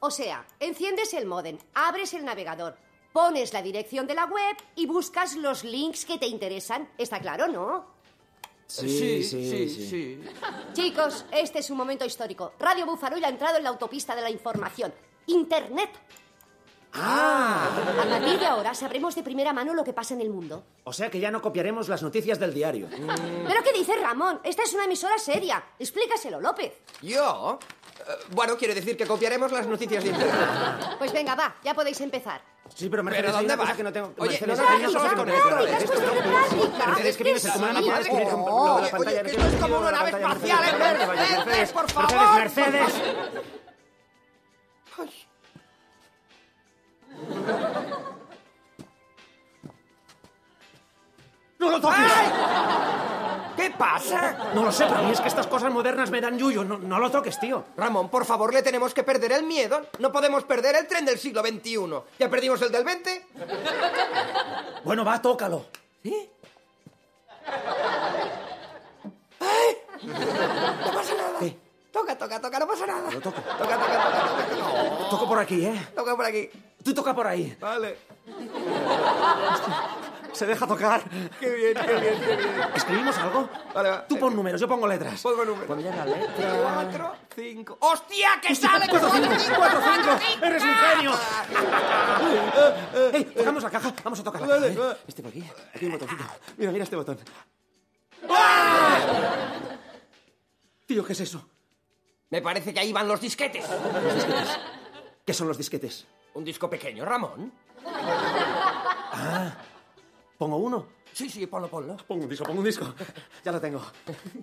O sea, enciendes el modem, abres el navegador, pones la dirección de la web y buscas los links que te interesan. ¿Está claro, no? Sí, sí, sí. Chicos, este es un momento histórico. Radio Búfalo ya ha entrado en la autopista de la información. Internet. Ah, A partir de ahora sabremos de primera mano lo que pasa en el mundo. o sea que ya no copiaremos las noticias del diario. ¿Pero qué dice Ramón? Esta es una emisora seria. Explícaselo, López. ¿Yo? Eh, bueno, quiere decir que copiaremos las noticias de Internet. Pues venga, va, ya podéis empezar. Sí, pero Mercedes, ¿Pero hay dónde vas? que no tengo... Oye, Mercedes, no, es. Mercedes, puedes escribir con lo de la pantalla. oye, que esto es como una nave espacial, ¿eh? Mercedes, Mercedes, por favor. Mercedes. ¡No lo toques! ¿Qué pasa? No lo sé, pero a mí es que estas cosas modernas me dan yuyo. No, no lo toques, tío. Ramón, por favor, le tenemos que perder el miedo. No podemos perder el tren del siglo XXI. ¿Ya perdimos el del 20? Bueno, va, tócalo. ¿Sí? ¡Ay! No pasa nada. ¿Qué? Toca, toca, toca, no pasa nada. Lo toco. Toca, toca, toca, toca. No, Toco por aquí, ¿eh? toca por aquí. Tú toca por ahí. Vale. Se deja tocar. Qué bien, qué bien, qué bien. ¿Escribimos algo? Vale, va. Tú pon números, yo pongo letras. Pongo número. Cuando ya la letra... Cuatro, cinco. ¡Hostia, que sale! ¡Cuatro, cinco! ¡Cuatro, cinco! ¡Eres un genio! ¡Ey! Tocamos la caja. Vamos a tocar la caja, ¿eh? Este por aquí. Aquí hay un botoncito. Mira, mira este botón. Tío, ¿qué es eso? Me parece que ahí van los disquetes. ¿Qué son los disquetes? Un disco pequeño, Ramón. ¿Pongo uno? Sí, sí, ponlo, ponlo. Pongo un disco, pongo un disco. Ya lo tengo.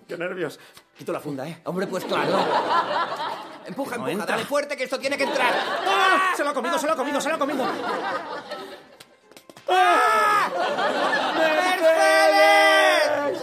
Qué nervios. Quito la funda, ¿eh? Hombre, pues claro. Empuja, No empuja, entra. dale fuerte que esto tiene que entrar. ¡Ah! Se lo ha comido, se lo ha comido, se lo ha comido. ¡Mercedes!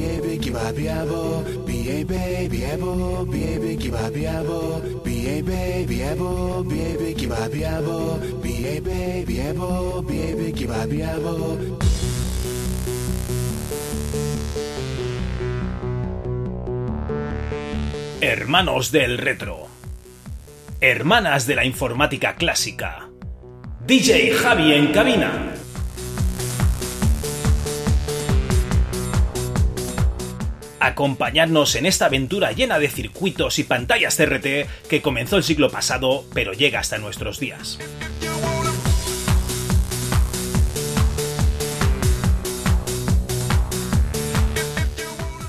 kiba biabo, baby, kiba biabo, biabo, baby, kiba biabo, baby, biabo, baby, kiba biabo. Hermanos del retro. Hermanas de la informática clásica. DJ Javi en cabina. Acompañadnos en esta aventura llena de circuitos y pantallas CRT que comenzó el siglo pasado pero llega hasta nuestros días.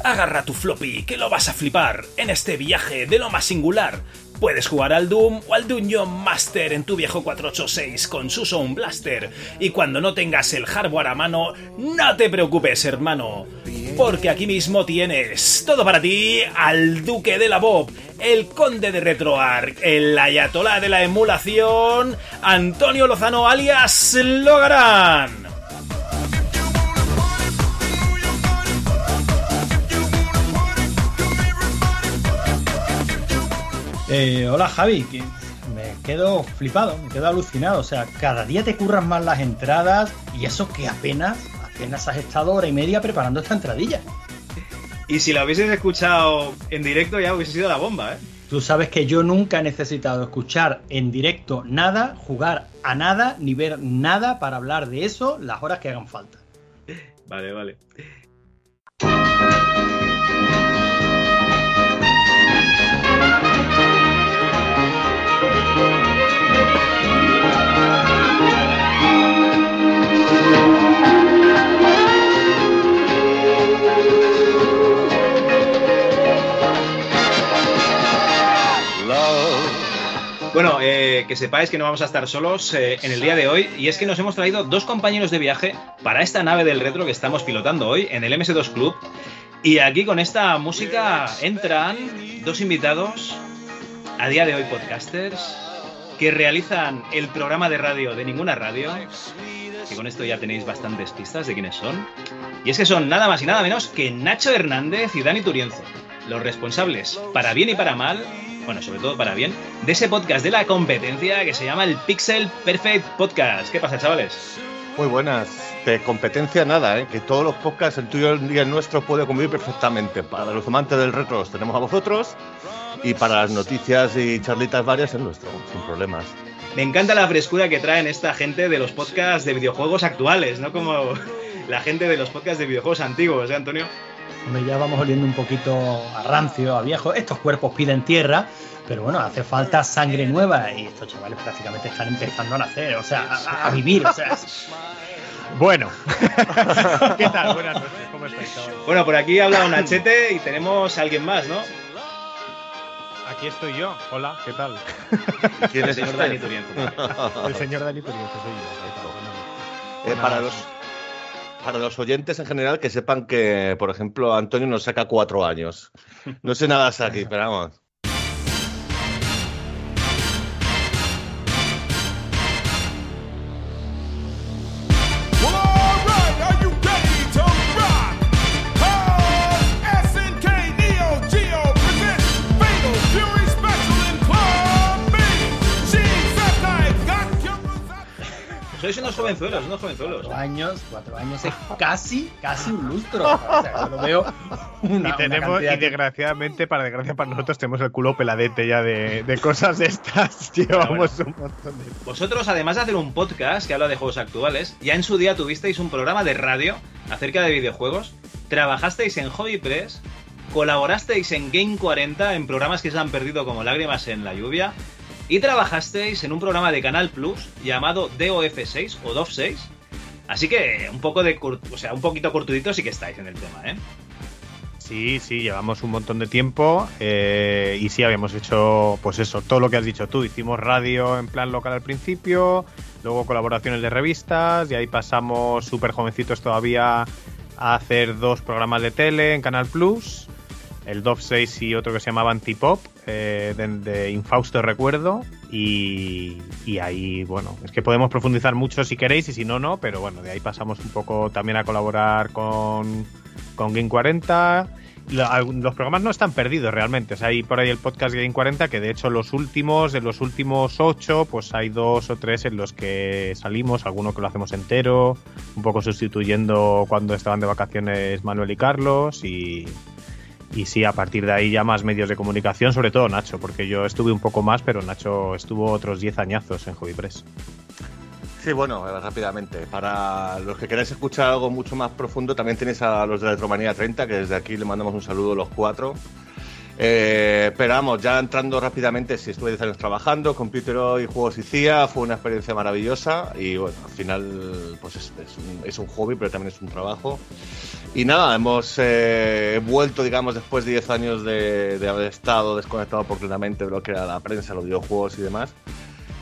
Agarra tu floppy, que lo vas a flipar en este viaje de lo más singular. Puedes jugar al Doom o al Dungeon Master en tu viejo 486 con su Sound Blaster. Y cuando no tengas el hardware a mano, no te preocupes, hermano. Porque aquí mismo tienes todo para ti al Duque de la Bob, el Conde de RetroArch, el Ayatolá de la emulación, Antonio Lozano alias Logarán. Eh, hola Javi, que me quedo flipado, me quedo alucinado. O sea, cada día te curran más las entradas y eso que apenas, apenas has estado hora y media preparando esta entradilla. Y si la hubieses escuchado en directo ya hubiese sido la bomba, ¿eh? Tú sabes que yo nunca he necesitado escuchar en directo nada, jugar a nada, ni ver nada para hablar de eso las horas que hagan falta. Vale, vale. Bueno, eh, que sepáis que no vamos a estar solos eh, en el día de hoy y es que nos hemos traído dos compañeros de viaje para esta nave del retro que estamos pilotando hoy en el MS2 Club Y aquí con esta música entran dos invitados, a día de hoy podcasters, que realizan el programa de radio de ninguna radio. Y con esto ya tenéis bastantes pistas de quiénes son. Y es que son nada más y nada menos que Nacho Hernández y Dani Turienzo, los responsables, para bien y para mal, bueno, sobre todo para bien, de ese podcast de la competencia que se llama el Pixel Perfect Podcast. ¿Qué pasa, chavales? Muy buenas. De competencia nada, ¿eh? que todos los podcasts, el tuyo y el nuestro, puede convivir perfectamente. Para los amantes del retro los tenemos a vosotros y para las noticias y charlitas varias el nuestro, sin problemas. Me encanta la frescura que traen esta gente de los podcasts de videojuegos actuales, no como la gente de los podcasts de videojuegos antiguos, ¿eh, Antonio? Hombre, ya vamos oliendo un poquito a rancio, a viejo. Estos cuerpos piden tierra, pero bueno, hace falta sangre nueva y estos chavales prácticamente están empezando a nacer, o sea, a, a vivir, o sea. Bueno, ¿qué tal? Buenas noches, ¿cómo estáis? chavales? Bueno, por aquí habla un achete y tenemos a alguien más, ¿no? Aquí estoy yo. Hola, ¿qué tal? ¿Quién El es señor este? Dani Turienzo. El señor Dani Turienzo soy yo. Eh, para, los, para los oyentes en general, que sepan que, por ejemplo, Antonio nos saca cuatro años. No sé nada aquí, pero vamos. Sois unos jovenzuelos, unos jovenzuelos. Cuatro años, cuatro años es casi, casi un lustro. O sea, yo lo veo una, y tenemos, y desgraciadamente, para desgracia para nosotros, tenemos el culo peladete ya de, de cosas de estas. Llevamos un montón de. Vosotros, además de hacer un podcast que habla de juegos actuales, ya en su día tuvisteis un programa de radio acerca de videojuegos, trabajasteis en Hobby Press, colaborasteis en Game 40 en programas que se han perdido como lágrimas en la lluvia, y trabajasteis en un programa de Canal Plus llamado DOF6 o DOF6. Así que un poco de o sea, un poquito curtuditos sí que estáis en el tema, ¿eh? Sí, sí, llevamos un montón de tiempo eh, y sí, habíamos hecho, pues eso, todo lo que has dicho tú. Hicimos radio en plan local al principio, luego colaboraciones de revistas y ahí pasamos súper jovencitos todavía a hacer dos programas de tele en Canal Plus, el DOF 6 y otro que se llamaba Antipop, eh, de, Infausto Recuerdo. Y, y ahí, bueno, es que podemos profundizar mucho si queréis y si no, no, pero bueno, de ahí pasamos un poco también a colaborar con, con Game 40. Lo- algún- Los programas no están perdidos realmente. O hay por ahí el podcast Game 40, que de hecho los últimos, de los últimos ocho, pues hay dos o tres en los que salimos, alguno que lo hacemos entero, un poco sustituyendo cuando estaban de vacaciones Manuel y Carlos y, y sí, a partir de ahí ya más medios de comunicación, sobre todo Nacho, porque yo estuve un poco más, pero Nacho estuvo otros 10 añazos en Hobby Press. Sí, bueno, eh, rápidamente. Para los que queráis escuchar algo mucho más profundo, también tenéis a los de Retromanía 30, que desde aquí le mandamos un saludo a los cuatro. Eh, pero vamos, ya entrando rápidamente, si estuve 10 años trabajando, Computer y Juegos y CIA, fue una experiencia maravillosa y bueno, al final pues es, un, hobby, pero también es un trabajo. Y nada, hemos eh, vuelto, digamos, después de 10 años de, de haber estado desconectado completamente de lo que era la prensa, los videojuegos y demás.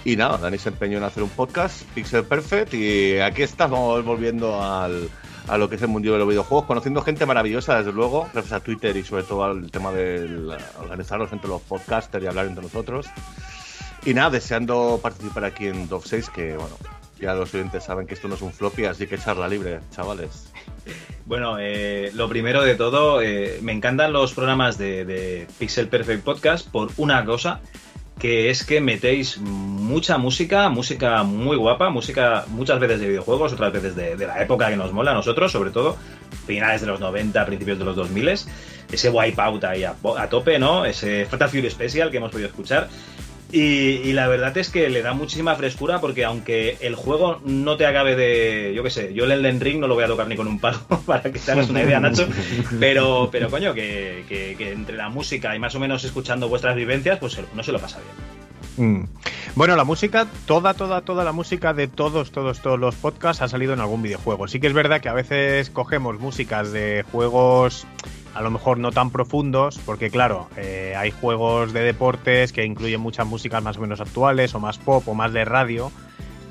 Y nada, Dani se empeñó en hacer un podcast, Pixel Perfect, y aquí estamos volviendo al, a lo que es el mundo de los videojuegos, conociendo gente maravillosa, desde luego, gracias a Twitter y sobre todo al tema de organizarnos entre los podcasters y hablar entre nosotros. Y nada, deseando participar aquí en Dove 6, que bueno, ya los oyentes saben que esto no es un floppy, así que charla libre, chavales. Bueno, eh, lo primero de todo, eh, me encantan los programas de, de Pixel Perfect Podcast por una cosa, que es que metéis mucha música, música muy guapa, música muchas veces de videojuegos, otras veces de, la época que nos mola a nosotros, sobre todo finales de los 90, principios de los 2000, ese Wipeout ahí a, a tope, ¿no? Ese Fatal Fury Special que hemos podido escuchar. Y, y, la verdad es que le da muchísima frescura porque aunque el juego no te acabe de, yo qué sé, yo el Elden no lo voy a tocar ni con un palo para que te hagas una idea, Nacho, pero, pero coño, que, que, que, entre la música y más o menos escuchando vuestras vivencias, pues no se lo pasa bien. Mm. Bueno, la música, toda, toda, toda la música de todos, todos, todos los podcasts ha salido en algún videojuego. Sí que es verdad que a veces cogemos músicas de juegos a lo mejor no tan profundos, porque claro, eh, hay juegos de deportes que incluyen muchas músicas más o menos actuales, o más pop, o más de radio,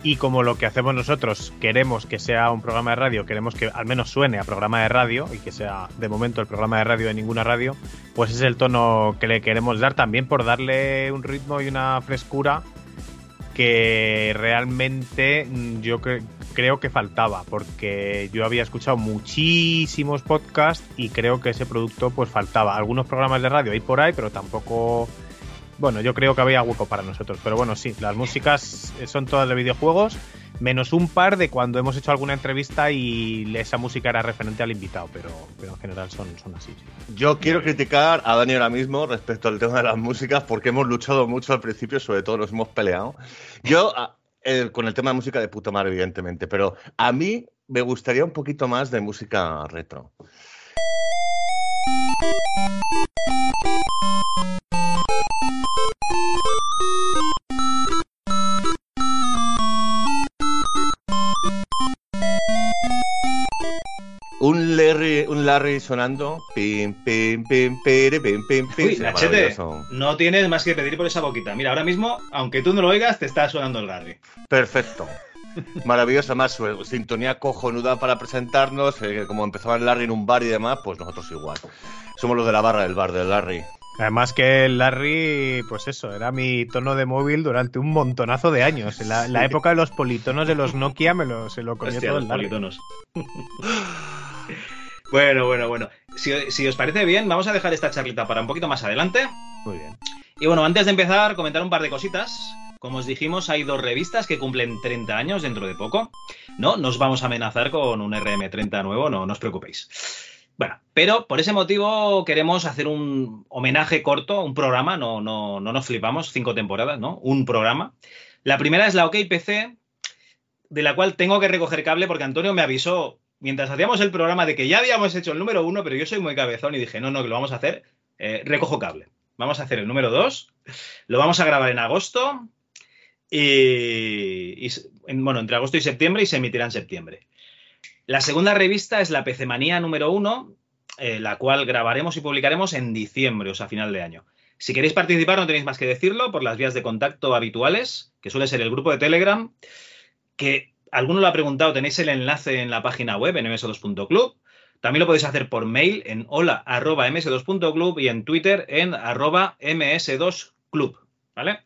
Y como lo que hacemos nosotros queremos que sea un programa de radio, queremos que al menos suene a programa de radio y que sea de momento el programa de radio de ninguna radio, pues es el tono que le queremos dar también por darle un ritmo y una frescura que realmente mm, yo cre- creo que faltaba, porque yo había escuchado muchísimos podcasts y creo que ese producto pues faltaba. Algunos programas de radio hay por ahí, pero tampoco... Bueno, yo creo que había hueco para nosotros, pero bueno, sí, las músicas eh, son todas de videojuegos, menos un par de cuando hemos hecho alguna entrevista y esa música era referente al invitado, pero, en general son, son así. sí. Yo quiero criticar a Dani ahora mismo respecto al tema de las músicas porque hemos luchado mucho al principio, sobre todo nos hemos peleado. Yo, con el tema de música de puta madre, evidentemente, pero a mí me gustaría un poquito más de música retro. Un Larry, un Larry sonando. Pim, pim, pim, pere, pim, pim, pim. Uy, Nachete, no tienes más que pedir por esa boquita. Mira, ahora mismo, aunque tú no lo oigas, te está sonando el Larry. Perfecto. Maravillosa, más su sintonía cojonuda para presentarnos. eh, como empezaba el Larry en un bar y demás, pues nosotros igual. Somos los de la barra del bar del Larry. Además que el Larry, pues eso, era mi tono de móvil durante un montonazo de años. La, la época de los politonos de los Nokia me lo, se lo comió Hostia, todo el Larry. politonos. bueno, bueno, bueno. Si, si os parece bien, vamos a dejar esta charlita para un poquito más adelante. Muy bien. Y bueno, antes de empezar, comentar un par de cositas. Como os dijimos, hay dos revistas que cumplen 30 años dentro de poco. No, nos vamos a amenazar con un RM30 nuevo, no, no os preocupéis. Bueno, pero por ese motivo queremos hacer un homenaje corto, un programa, no, no, no nos flipamos, cinco temporadas, ¿no? Un programa. La primera es la OK PC, de la cual tengo que recoger cable porque Antonio me avisó mientras hacíamos el programa de que ya habíamos hecho el número uno, pero yo soy muy cabezón y dije, no, no, que lo vamos a hacer, eh, recojo cable. Vamos a hacer el número dos, lo vamos a grabar en agosto y, en- bueno, entre agosto y septiembre y se emitirá en septiembre. La segunda revista es la PC Manía número uno, eh, la cual grabaremos y publicaremos en diciembre, o sea, final de año. Si queréis participar, no tenéis más que decirlo por las vías de contacto habituales, que suele ser el grupo de Telegram, que alguno lo ha preguntado, tenéis el enlace en la página web en ms2.club. También lo podéis hacer por mail en hola.ms2.club y en Twitter en arroba ms2club. ¿Vale?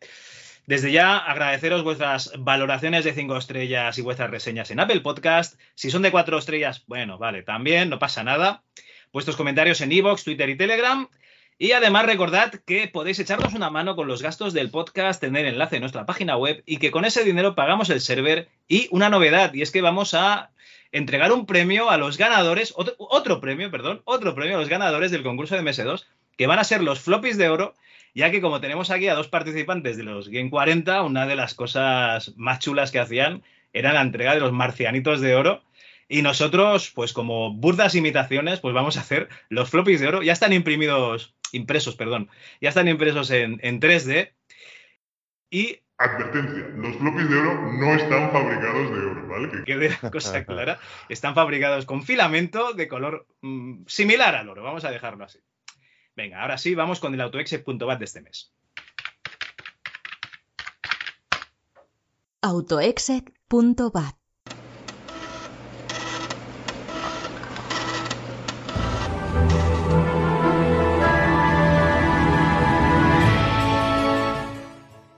Desde ya agradeceros vuestras valoraciones de 5 estrellas y vuestras reseñas en Apple Podcast. Si son de 4 estrellas, bueno, vale, también, no pasa nada. Vuestros comentarios en iVoox, Twitter y Telegram. Y además recordad que podéis echarnos una mano con los gastos del podcast, tener enlace en nuestra página web y que con ese dinero pagamos el server. Y una novedad, y es que vamos a entregar un premio a los ganadores, otro, otro premio, perdón, otro premio a los ganadores del concurso de MS2, que van a ser los floppies de oro, ya que como tenemos aquí a dos participantes de los Game 40, una de las cosas más chulas que hacían era la entrega de los marcianitos de oro. Y nosotros, pues como burdas imitaciones, pues vamos a hacer los floppies de oro. Ya están imprimidos, impresos, perdón. Ya están impresos en, en 3D. Y Advertencia, los floppies de oro no están fabricados de oro, ¿vale? Que- quede la cosa clara, están fabricados con filamento de color mm, similar al oro. Vamos a dejarlo así. Venga, ahora sí, vamos con el autoexec.bat de este mes. autoexec.bat.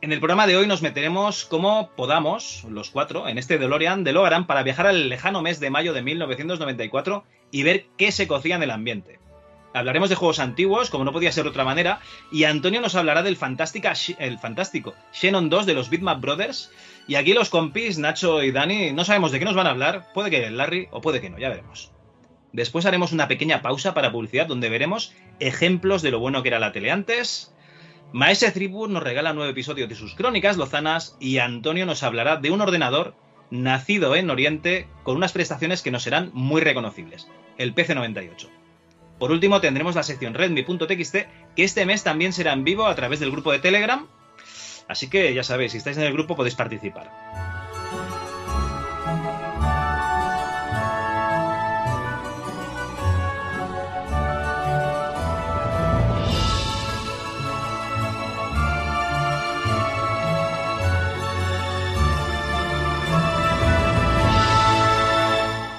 En el programa de hoy nos meteremos como podamos, los cuatro, en este DeLorean de Logaran para viajar al lejano mes de mayo de 1994 y ver qué se cocía en el ambiente. Hablaremos de juegos antiguos, como no podía ser de otra manera, y Antonio nos hablará del el fantástico Xenon 2 de los Bitmap Brothers. Y aquí los compis, Nacho y Dani, no sabemos de qué nos van a hablar, puede que Larry o puede que no, ya veremos. Después haremos una pequeña pausa para publicidad donde veremos ejemplos de lo bueno que era la tele antes. Maese Tribur nos regala nueve episodios de sus crónicas lozanas y Antonio nos hablará de un ordenador nacido en Oriente con unas prestaciones que nos serán muy reconocibles, el PC98. Por último tendremos la sección redmi.txt que este mes también será en vivo a través del grupo de Telegram, así que ya sabéis, si estáis en el grupo podéis participar.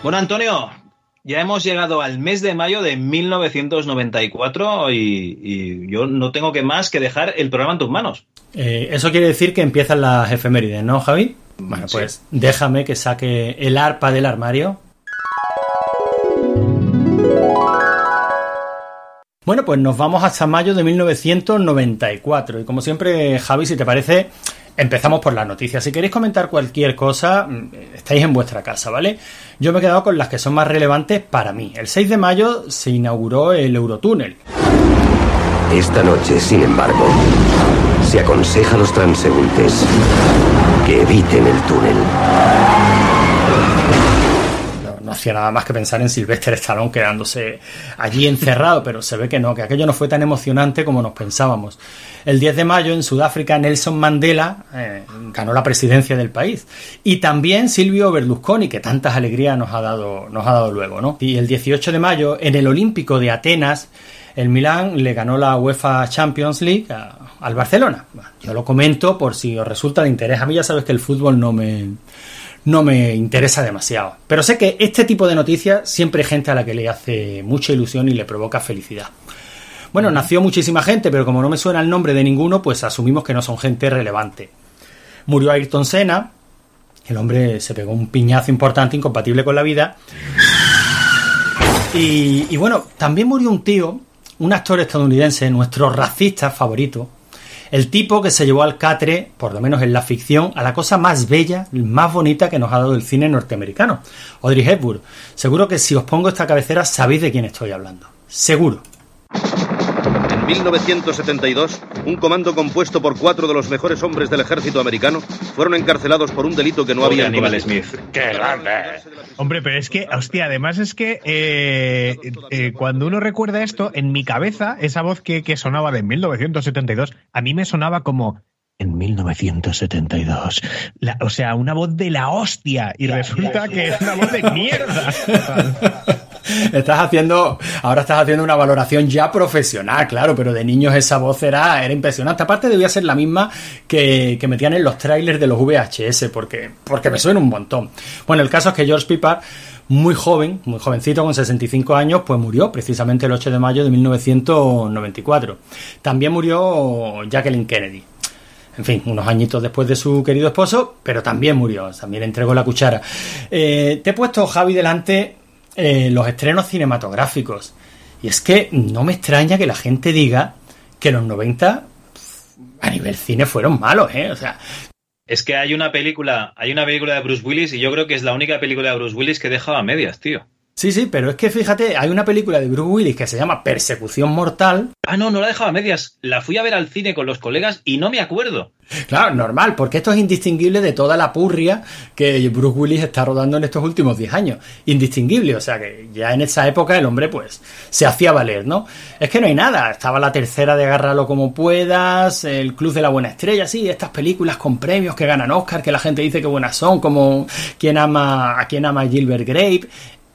Bueno, Antonio, ya hemos llegado al mes de mayo de 1994 y, y yo no tengo que más que dejar el programa en tus manos. Eh, eso quiere decir que empiezan las efemérides, ¿no, Javi? Bueno, pues déjame que saque el arpa del armario. Bueno, pues nos vamos hasta mayo de 1994. Y como siempre, Javi, si te parece, empezamos por las noticias. Si queréis comentar cualquier cosa, mm, estáis en vuestra casa, ¿vale? Yo me he quedado con las que son más relevantes para mí. El 6 de mayo se inauguró el Eurotúnel. Esta noche, sin embargo, se aconseja a los transeúntes que eviten el túnel. No, hacía nada más que pensar en Sylvester Stallone quedándose allí encerrado, pero se ve que no, que aquello no fue tan emocionante como nos pensábamos. El 10 de mayo en Sudáfrica Nelson Mandela eh, ganó la presidencia del país y también Silvio Berlusconi, que tantas alegrías nos ha dado, nos ha dado luego, ¿no? Y el 18 de mayo en el Olímpico de Atenas el Milán le ganó la UEFA Champions League al Barcelona. Yo lo comento por si os resulta de interés. A mí ya sabes que el fútbol no me, no me interesa demasiado. Pero sé que este tipo de noticias siempre hay gente a la que le hace mucha ilusión y le provoca felicidad. Bueno, nació muchísima gente, pero como no me suena el nombre de ninguno, pues asumimos que no son gente relevante. Murió Ayrton Senna, el hombre se pegó un piñazo importante, incompatible con la vida. Y, y bueno, también murió un tío, un actor estadounidense, nuestro racista favorito, el tipo que se llevó al catre, por lo menos en la ficción, a la cosa más bella, más bonita que nos ha dado el cine norteamericano, Audrey Hepburn. Seguro que si os pongo esta cabecera sabéis de quién estoy hablando. Seguro. En 1972, un comando compuesto por cuatro de los mejores hombres del ejército americano fueron encarcelados por un delito que no Pobre habían Aníbal. Smith. ¡Qué grande! Hombre, pero es que, hostia, además es que eh, eh, cuando uno recuerda esto, en mi cabeza, esa voz que, que sonaba de 1972, a mí me sonaba como en 1972. La- o sea, una voz de la hostia. Y resulta que es una voz de mierda. Estás haciendo, ahora estás haciendo una valoración ya profesional, claro, pero de niños esa voz era, impresionante. Aparte debía ser la misma que, que metían en los trailers de los VHS, porque, porque me suena un montón. Bueno, el caso es que George Piper, muy joven, muy jovencito, con 65 años, pues murió precisamente el 8 de mayo de 1994. También murió Jacqueline Kennedy. En fin, unos añitos después de su querido esposo, pero también murió, también entregó la cuchara. Eh, te he puesto, Javi, delante eh, los estrenos cinematográficos. Y es que no me extraña que la gente diga que los 90 a nivel cine fueron malos, ¿eh? O sea, Es que hay una película, hay una película de Bruce Willis y yo creo que es la única película de Bruce Willis que he dejado a medias, tío. Sí, sí, pero es que fíjate, hay una película de Bruce Willis que se llama Persecución Mortal. Ah, no, no la he dejado a medias. La fui a ver al cine con los colegas y no me acuerdo. Claro, normal, porque esto es indistinguible de toda la purria que Bruce Willis está rodando en estos últimos 10 años. Indistinguible, o sea que ya en esa época el hombre pues se hacía valer, ¿no? Es que no hay nada, estaba la tercera de agárralo como puedas, el Club de la Buena Estrella, sí, estas películas con premios que ganan Oscar, que la gente dice que buenas son, como quien ama a quien ama Gilbert Grape.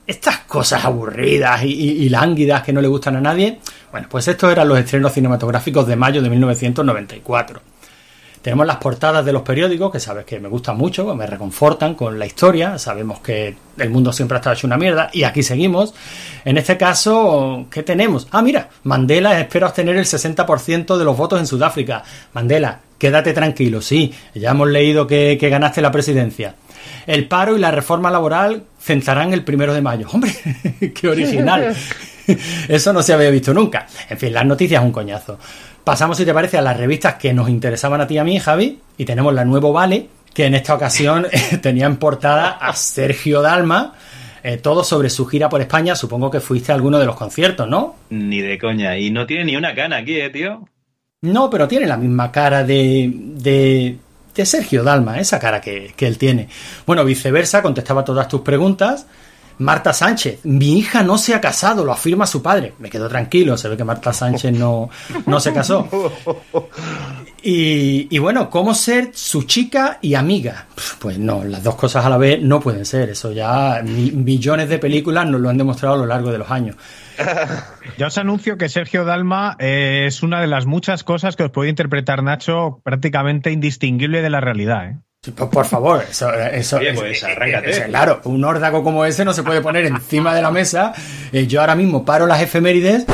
Estas cosas aburridas y, lánguidas que no le gustan a nadie, bueno, pues estos eran los estrenos cinematográficos de mayo de 1994. Tenemos las portadas de los periódicos, que sabes que me gustan mucho, me reconfortan con la historia. Sabemos que el mundo siempre ha estado hecho una mierda y aquí seguimos. En este caso, ¿qué tenemos? Ah, mira, Mandela espera obtener el 60% de los votos en Sudáfrica. Mandela, quédate tranquilo, sí, ya hemos leído que, que ganaste la presidencia. El paro y la reforma laboral centrarán el primero de mayo. Hombre, qué original. Eso no se había visto nunca. En fin, las noticias un coñazo. Pasamos, si te parece, a las revistas que nos interesaban a ti y a mí, Javi, y tenemos la Nuevo Vale, que en esta ocasión tenía en portada a Sergio Dalma, eh, todo sobre su gira por España. Supongo que fuiste a alguno de los conciertos, ¿no? Ni de coña. Y no tiene ni una cana aquí, eh, tío. No, pero tiene la misma cara de, de, de Sergio Dalma, esa cara que, que él tiene. Bueno, viceversa, contestaba todas tus preguntas. Marta Sánchez, mi hija no se ha casado, lo afirma su padre. Me quedo tranquilo, se ve que Marta Sánchez no, no se casó. Y, y bueno, ¿cómo ser su chica y amiga? Pues no, las dos cosas a la vez no pueden ser. Eso ya mi- millones de películas nos lo han demostrado a lo largo de los años. Ya os anuncio que Sergio Dalma eh, es una de las muchas cosas que os puede interpretar Nacho prácticamente indistinguible de la realidad. ¿eh? Por, por favor, eso, eso Oye, es- pues, es- arráncate. es- claro, un órdago como ese no se puede poner encima de la mesa. Eh, yo ahora mismo paro las efemérides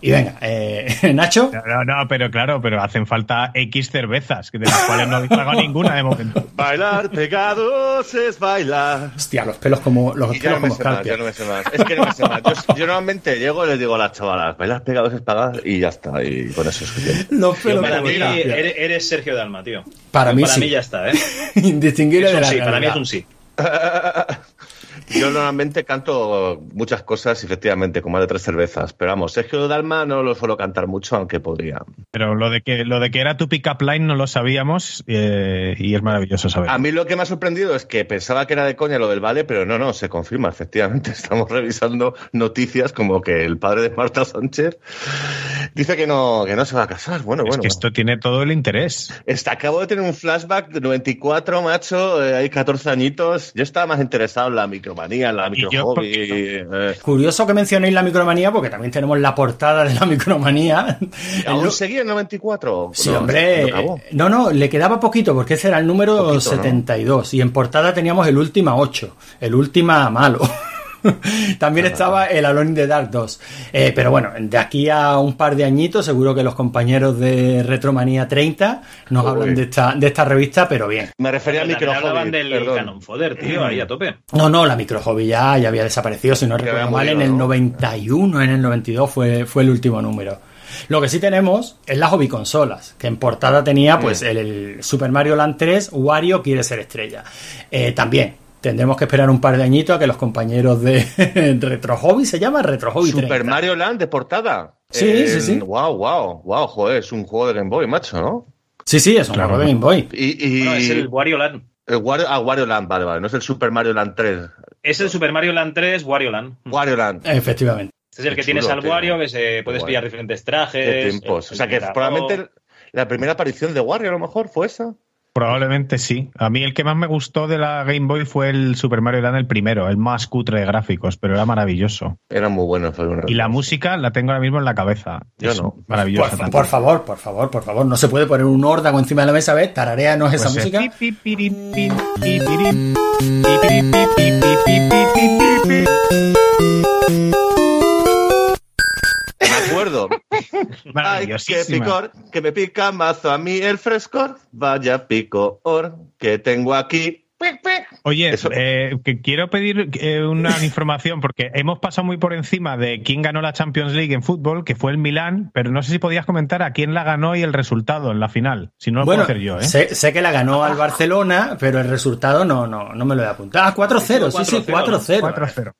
y venga, eh, Nacho. No, no, pero claro, pero hacen falta X cervezas, que de las cuales no habéis pagado ninguna de momento. Bailar pegados es bailar. Hostia, los pelos como los Y pelos no como más, ya no me sé más. Es que no me sé más. Yo, yo normalmente llego y les digo a las chavalas, bailar pegados es pagar y ya está. Y con eso es suficiente. Los Yo, pelos para como mí eres, eres Sergio Dalma, tío. Para Yo mí para sí. mí ya está, ¿eh? Indistinguible de la sí, para mí es un sí. Yo normalmente canto muchas cosas, efectivamente, con más de tres cervezas. Pero vamos, Sergio Dalma no lo suelo cantar mucho, aunque podría. Pero lo de que lo de que era tu pick-up line no lo sabíamos eh, y es maravilloso saber. A mí lo que me ha sorprendido es que pensaba que era de coña lo del vale, pero no, no, se confirma, efectivamente. Estamos revisando noticias como que el padre de Marta Sánchez dice que no, que no se va a casar. Bueno, es bueno. que esto tiene todo el interés. Está, acabo de tener un flashback de 94, macho, eh, hay 14 añitos. Yo estaba más interesado en la micromanía, la Y yo, micro ¿por hobby. eh. Curioso que mencionéis la micromanía porque también tenemos la portada de la micromanía. ¿Aún El- seguía en 94? Sí, No, hombre. no acabó. No, no, le quedaba poquito porque ese era el número Poquito, ¿no? 72 y en portada teníamos el última 8, el última malo. También estaba el Alone in the Dark 2. Eh, pero bueno, de aquí a un par de añitos, seguro que los compañeros de Retromanía 30 nos Uy. hablan de esta, de esta revista, pero bien. Me refería a También micro hablaban del perdón. Canon Fodder, tío, ahí a tope. No, no, la micro hobby ya, ya había desaparecido, si no recuerdo mal, en el ¿no? 91, en el 92 fue, fue el último número. Lo que sí tenemos es las hobby consolas, que en portada tenía pues el, el Super Mario Land 3, Wario quiere ser estrella. Eh, también tendremos que esperar un par de añitos a que los compañeros de Retro Hobby, se llama Retro Hobby Super 30. Mario Land de portada. Sí, sí, sí. Wow, wow, wow, joder, es un juego de Game Boy, macho, ¿no? Sí, sí, es un Claro. juego de Game Boy. Y, es el Wario Land. el Wario, ah, Wario Land, vale, vale, no es el Super Mario Land 3. Es el Super Mario Land 3, Wario Land. Wario Land. Efectivamente. Este es el Qué que tienes al tío. Wario, que se puedes pillar diferentes Qué trajes. tiempos. el- O sea que probablemente la primera aparición de Wario a lo mejor fue esa. Probablemente sí. A mí el que más me gustó de la Game Boy fue el Super Mario Land, el primero, el más cutre de gráficos, pero era maravilloso. Era muy bueno. Fue una- Y la música la tengo ahora mismo en la cabeza. Yo Es no. Maravillosa Por, por favor, por favor, por favor, no se puede poner un órdago encima de la mesa, ¿ves? Tarareanos esa Pues, eh, música. Acuerdo. Ay, qué Maravillosísima. picor, que me pica mazo a mí el frescor. Vaya picor que tengo aquí. Oye, eh, que quiero pedir eh, una información porque hemos pasado muy por encima de quién ganó la Champions League en fútbol, que fue el Milán, pero no sé si podías comentar a quién la ganó y el resultado en la final. Si no lo Bueno, puedo hacer yo, ¿eh? sé, sé que la ganó al Barcelona, pero el resultado no, no, no me lo he apuntado. Ah, 4-0, sí, sí, 4-0. 4-0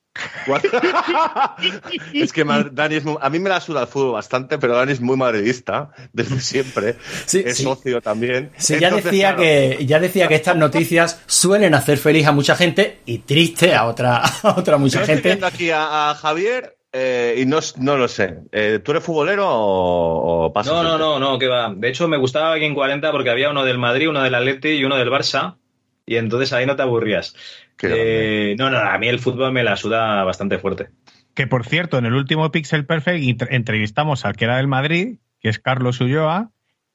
es que Dani es muy- a mí me la suda el fútbol bastante, pero Dani es muy madridista desde siempre. Sí, es sí. socio también. Sí, ya decía claro, que ya decía que estas noticias suelen hacer feliz a mucha gente y triste a otra a otra mucha Yo estoy gente. viendo aquí a, a Javier eh, y no, no lo sé. Eh, ¿Tú eres futbolero o, o pasas? No, no, no, no, que va. De hecho, me gustaba aquí en 40 porque había uno del Madrid, uno del Atleti y uno del Barça. Y entonces ahí no te aburrías. Eh, no, no, a mí el fútbol me la suda bastante fuerte. Que por cierto, en el último Pixel Perfect entrevistamos al que era del Madrid, que es Carlos Ulloa,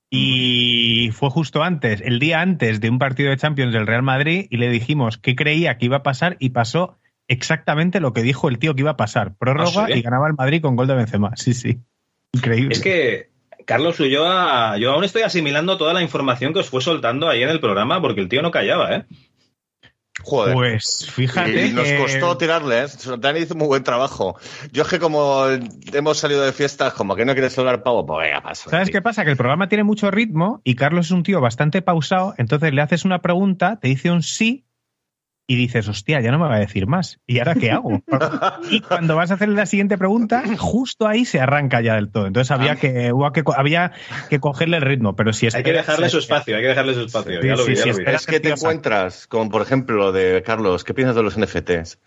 y fue justo antes, el día antes de un partido de Champions del Real Madrid, y le dijimos qué creía que iba a pasar, y pasó exactamente lo que dijo el tío que iba a pasar. Prórroga ¿Ah, sí? y ganaba el Madrid con gol de Benzema. Sí, sí. Increíble. Es que Carlos Ulloa, yo aún estoy asimilando toda la información que os fue soltando ahí en el programa porque el tío no callaba, ¿eh? Joder. Pues fíjate. Y nos costó tirarle, ¿eh? Dani hizo muy buen trabajo. Yo es que como hemos salido de fiestas, como que no quieres hablar pavo, pues venga, paso. ¿Sabes qué pasa? Que el programa tiene mucho ritmo y Carlos es un tío bastante pausado, entonces le haces una pregunta, te dice un sí y dices, hostia, ya no me va a decir más. ¿Y ahora qué hago? y cuando vas a hacer la siguiente pregunta, justo ahí se arranca ya del todo. Entonces había que, hubo que, había que cogerle el ritmo, pero si Hay que esperas- dejarle su espacio, hay que dejarle su espacio. Sí, ya lo sí, vi, ya sí, lo vi. espera. Es que te encuentras con, por ejemplo, lo de Carlos, ¿qué piensas de los NFTs?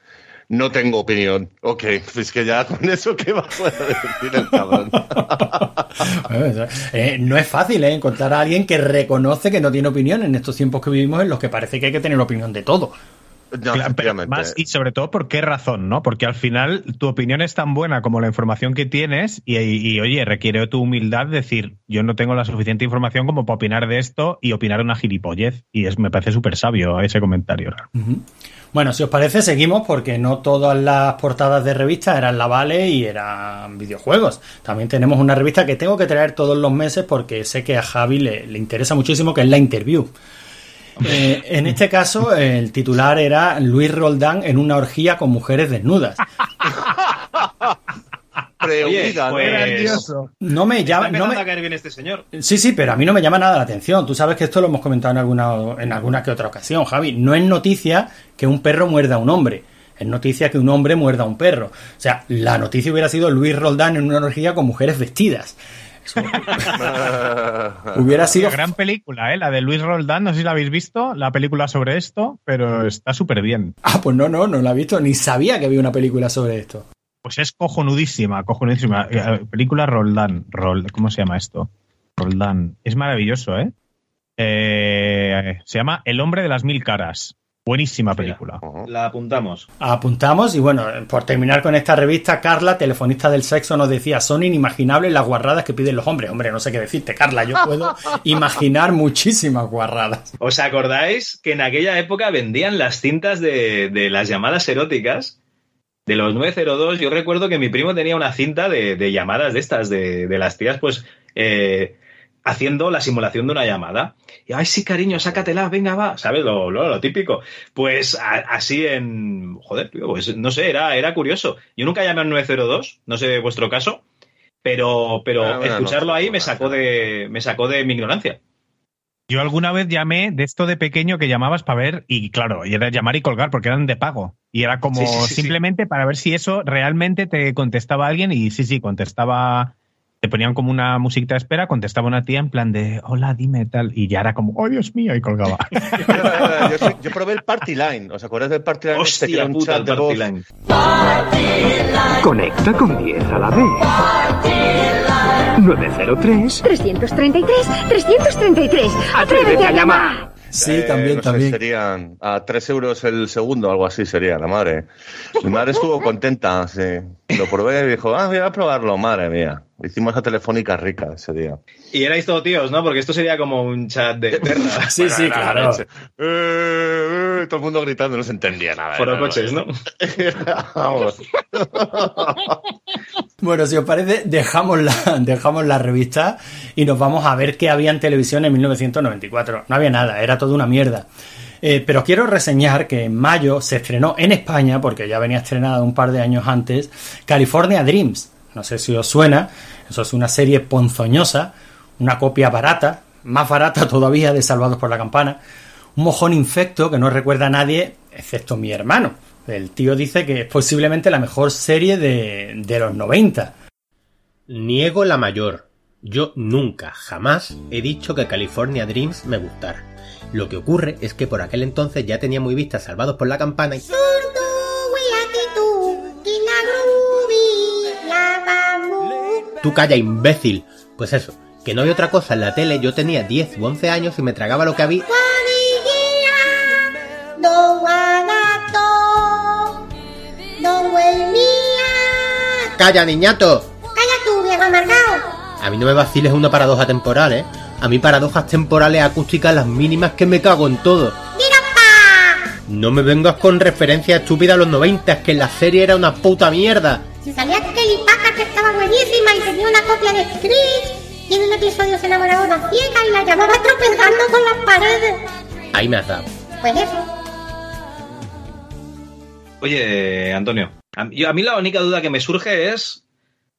No tengo opinión. Ok, pues que ya con eso, ¿qué vas a decir el cabrón? Eh, no es fácil ¿eh? encontrar a alguien que reconoce que no tiene opinión en estos tiempos que vivimos en los que parece que hay que tener opinión de todo. Pero más, y sobre todo, ¿por qué razón? ¿no? Porque al final tu opinión es tan buena como la información que tienes y, y, oye, requiere tu humildad decir, yo no tengo la suficiente información como para opinar de esto y opinar una gilipollez. Y es, me parece súper sabio ese comentario. Bueno, si os parece, seguimos porque no todas las portadas de revistas eran la Vale y eran videojuegos. También tenemos una revista que tengo que traer todos los meses porque sé que a Javi le, le interesa muchísimo, que es la Interview. Eh, en este caso, el titular era Luis Roldán en una orgía con mujeres desnudas. Oye, pues, No me llama. No me, a caer bien este señor. Sí, sí, pero a mí no me llama nada la atención. Tú sabes que esto lo hemos comentado en alguna, en alguna que otra ocasión, Javi. No es noticia que un perro muerda a un hombre. Es noticia que un hombre muerda a un perro. O sea, la noticia hubiera sido Luis Roldán en una orgía con mujeres vestidas. Hubiera sido- Una gran película, ¿eh? La de Luis Roldán, no sé si la habéis visto, la película sobre esto, pero está súper bien. Ah, pues no, no, no la he visto. Ni sabía que había una película sobre esto. Pues es cojonudísima, cojonudísima. Eh, película Roldán, Rol, ¿cómo se llama esto? Roldán. Es maravilloso, ¿eh? Eh, Se llama El hombre de las mil caras. Buenísima película. La apuntamos. Apuntamos y bueno, por terminar con esta revista, Carla, telefonista del sexo, nos decía, son inimaginables las guarradas que piden los hombres. Hombre, no sé qué decirte, Carla, yo puedo imaginar muchísimas guarradas. ¿Os acordáis que en aquella época vendían las cintas de, de las llamadas eróticas? De los 902, yo recuerdo que mi primo tenía una cinta de, de llamadas de estas, de, de las tías, pues, eh, haciendo la simulación de una llamada. Y, ay, sí, cariño, sácatela, venga, va, ¿sabes? Lo, lo, lo típico. Pues a- así en... Joder, tío, pues no sé, era, era curioso. Yo nunca llamé al 902, no sé vuestro caso, pero, pero Ah, bueno, escucharlo no, ahí me sacó de, me sacó de mi ignorancia. Yo alguna vez llamé de esto de pequeño que llamabas para ver, y claro, y era llamar y colgar porque eran de pago. Y era como Sí, sí, sí, sí. simplemente para ver si eso realmente te contestaba alguien, y sí, sí, contestaba. Te ponían como una musiquita de espera, contestaba una tía en plan de hola, dime tal, y ya era como, oh Dios mío, y colgaba. yo, probé el Party Line. ¿Os acordáis del Party Line? este Hostia un puta, chat el de Party? Line. Conecta con 10 a la vez. 903 333, 333. ¡Atrévete a llamar! Sí, Eh, también, no sé, también. serían a 3 euros el segundo, algo así sería, la madre. Mi madre estuvo contenta, sí. Lo probé y dijo, ah, voy a probarlo, madre mía. Hicimos a Telefónica rica ese día. Y erais todos tíos, ¿no? Porque esto sería como un chat de perra. Sí, sí, claro. leche. Eh, eh, todo el mundo gritando, no se entendía nada. Foro Era- coches, ¿no? Vamos. Bueno, si os parece, dejamos la, dejamos la revista y nos vamos a ver qué había en televisión en 1994. No había nada, era toda una mierda. Eh, pero quiero reseñar que en mayo se estrenó en España, porque ya venía estrenada un par de años antes, California Dreams. No sé si os suena, eso es una serie ponzoñosa, una copia barata, más barata todavía de Salvados por la Campana, un mojón infecto que no recuerda a nadie, excepto mi hermano. El tío dice que es posiblemente la mejor serie de, de los 90. Niego la mayor. Yo nunca, jamás he dicho que California Dreams me gustara. Lo que ocurre es que por aquel entonces ya tenía muy vista Salvados por la Campana y... Tú calla, imbécil. Pues eso, que no había otra cosa en la tele, yo tenía 10 u 11 años y me tragaba lo que había... ¡Calla, niñato! ¡Calla tú, viejo amargado! A mí no me vaciles una paradoja temporal, ¿eh? A mí paradojas temporales acústicas las mínimas que me cago en todo. No me vengas con referencias estúpidas a los 90, que la serie era una puta mierda. Si salía Kelly Packard que estaba buenísima y tenía una copia de Screech, y en un episodio se enamoraba de una ciega y la llamaba tropezando con las paredes. Ahí me has dado. Pues eso. Oye, Antonio, a mí la única duda que me surge es.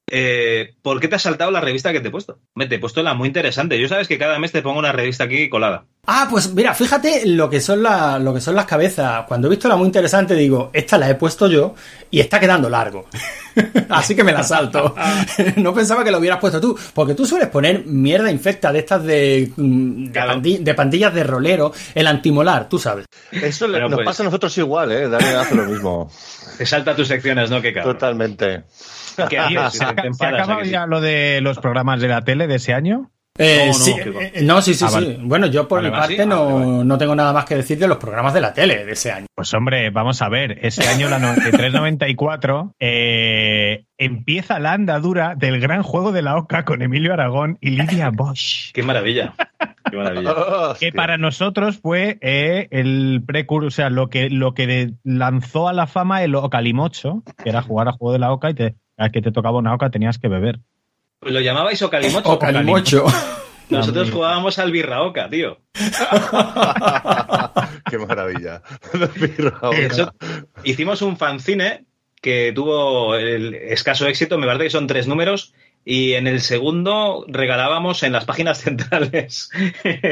Eh, ¿Por qué te has saltado la revista que te he puesto? Me te he puesto la muy interesante. Yo sabes que cada mes te pongo una revista aquí colada. Ah, pues mira, fíjate lo que son la- lo que son las cabezas. Cuando he visto la muy interesante, digo, esta la he puesto yo y está quedando largo. Así que me la salto. no pensaba que lo hubieras puesto tú, porque tú sueles poner mierda infecta de estas de, mm, de, pandi- de pandillas de rolero, el antimolar, tú sabes. Eso Pero nos pues- pasa a nosotros igual, ¿eh? Daniel hace lo mismo. Te salta tus secciones, ¿no? Cabrón. Totalmente. Que Dios, ¿Se ha, se ya lo de los programas de la tele de ese año? Eh, No, no, sí, eh, no, sí, sí, Ah, sí. Bueno, yo por Vale, mi vale, parte sí. no, no tengo nada más que decir de los programas de la tele de ese año. Pues hombre, vamos a ver, ese año, la 93-94, eh, empieza la andadura del gran juego de la OCA con Emilio Aragón y Lidia Bosch. Qué maravilla. Qué maravilla. Que para nosotros fue eh, el precursor, o sea, lo que, lo que lanzó a la fama el Ocalimocho, que era jugar a juego de la OCA y te, a que te tocaba una OCA tenías que beber. Pues lo llamabais Ocalimocho. Ocalimocho. Nosotros jugábamos al Birraoca, tío. Qué maravilla. Hicimos un fanzine que tuvo el escaso éxito, me parece que son tres números, y en el segundo regalábamos en las páginas centrales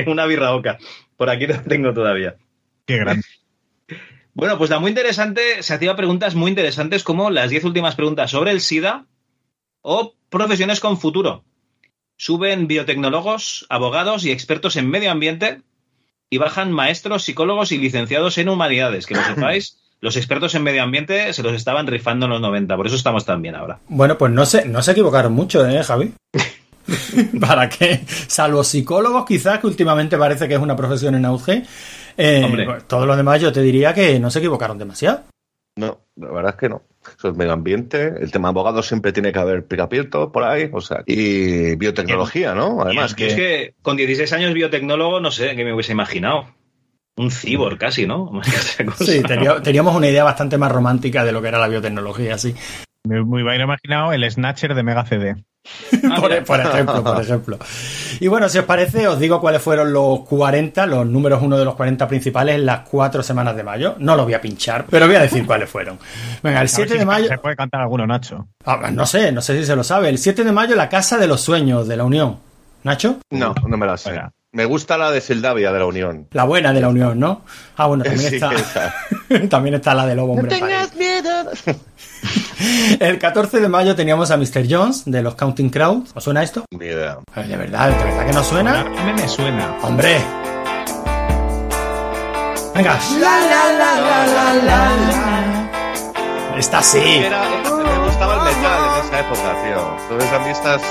una birraoca. Por aquí lo tengo todavía. Qué grande. Bueno, pues la muy interesante, se hacía preguntas muy interesantes como las 10 últimas preguntas sobre el SIDA o profesiones con futuro. Suben biotecnólogos, abogados y expertos en medio ambiente y bajan maestros, psicólogos y licenciados en humanidades. Que lo sepáis, los expertos en medio ambiente se los estaban rifando en los 90, por eso estamos tan bien ahora. Bueno, pues no se, no se equivocaron mucho, ¿eh, Javi? ¿Para qué? Salvo psicólogos, quizás, que últimamente parece que es una profesión en auge. eh, Hombre. pues, todo lo demás yo te diría que no se equivocaron demasiado. No, la verdad es que no. Eso es medio ambiente. El tema abogado siempre tiene que haber picapierto por ahí. O sea, y biotecnología, ¿no? Además, Yo que, es que con 16 años biotecnólogo, no sé qué me hubiese imaginado. Un cibor casi, ¿no? Más que otra cosa. Sí, tenía- teníamos una idea bastante más romántica de lo que era la biotecnología, sí. Me, me iba a imaginado el Snatcher de Mega CD. por, por ejemplo, por ejemplo. Y bueno, si os parece, os digo cuáles fueron los 40, los números uno de los 40 principales en las cuatro semanas de mayo. No los voy a pinchar, pero voy a decir cuáles fueron. Venga, el A ver 7 si de mayo. Se puede cantar alguno, Nacho. Ah, no sé, no sé si se lo sabe. El 7 de mayo, la Casa de los Sueños de la Unión. ¿Nacho? no, no me la sé. Me gusta la de Sildavia de la Unión. La buena de la Unión, ¿no? Ah, bueno, también Sí, está, esa. también está la de Lobo Hombre Pared. miedo. El 14 de mayo teníamos a Mr. Jones de los Counting Crowd. ¿Os suena esto? Ni idea. Ay, De verdad, de verdad que no suena. A mí me suena. Hombre. Venga. Está así. Era- me gustaba el metal en esa época, tío. Entonces a mí estas...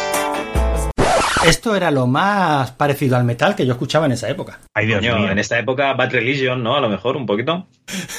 Esto era lo más parecido al metal que yo escuchaba en esa época. Ay, Dios Coño, mío. en esta época Bad Religion, ¿no? A lo mejor un poquito.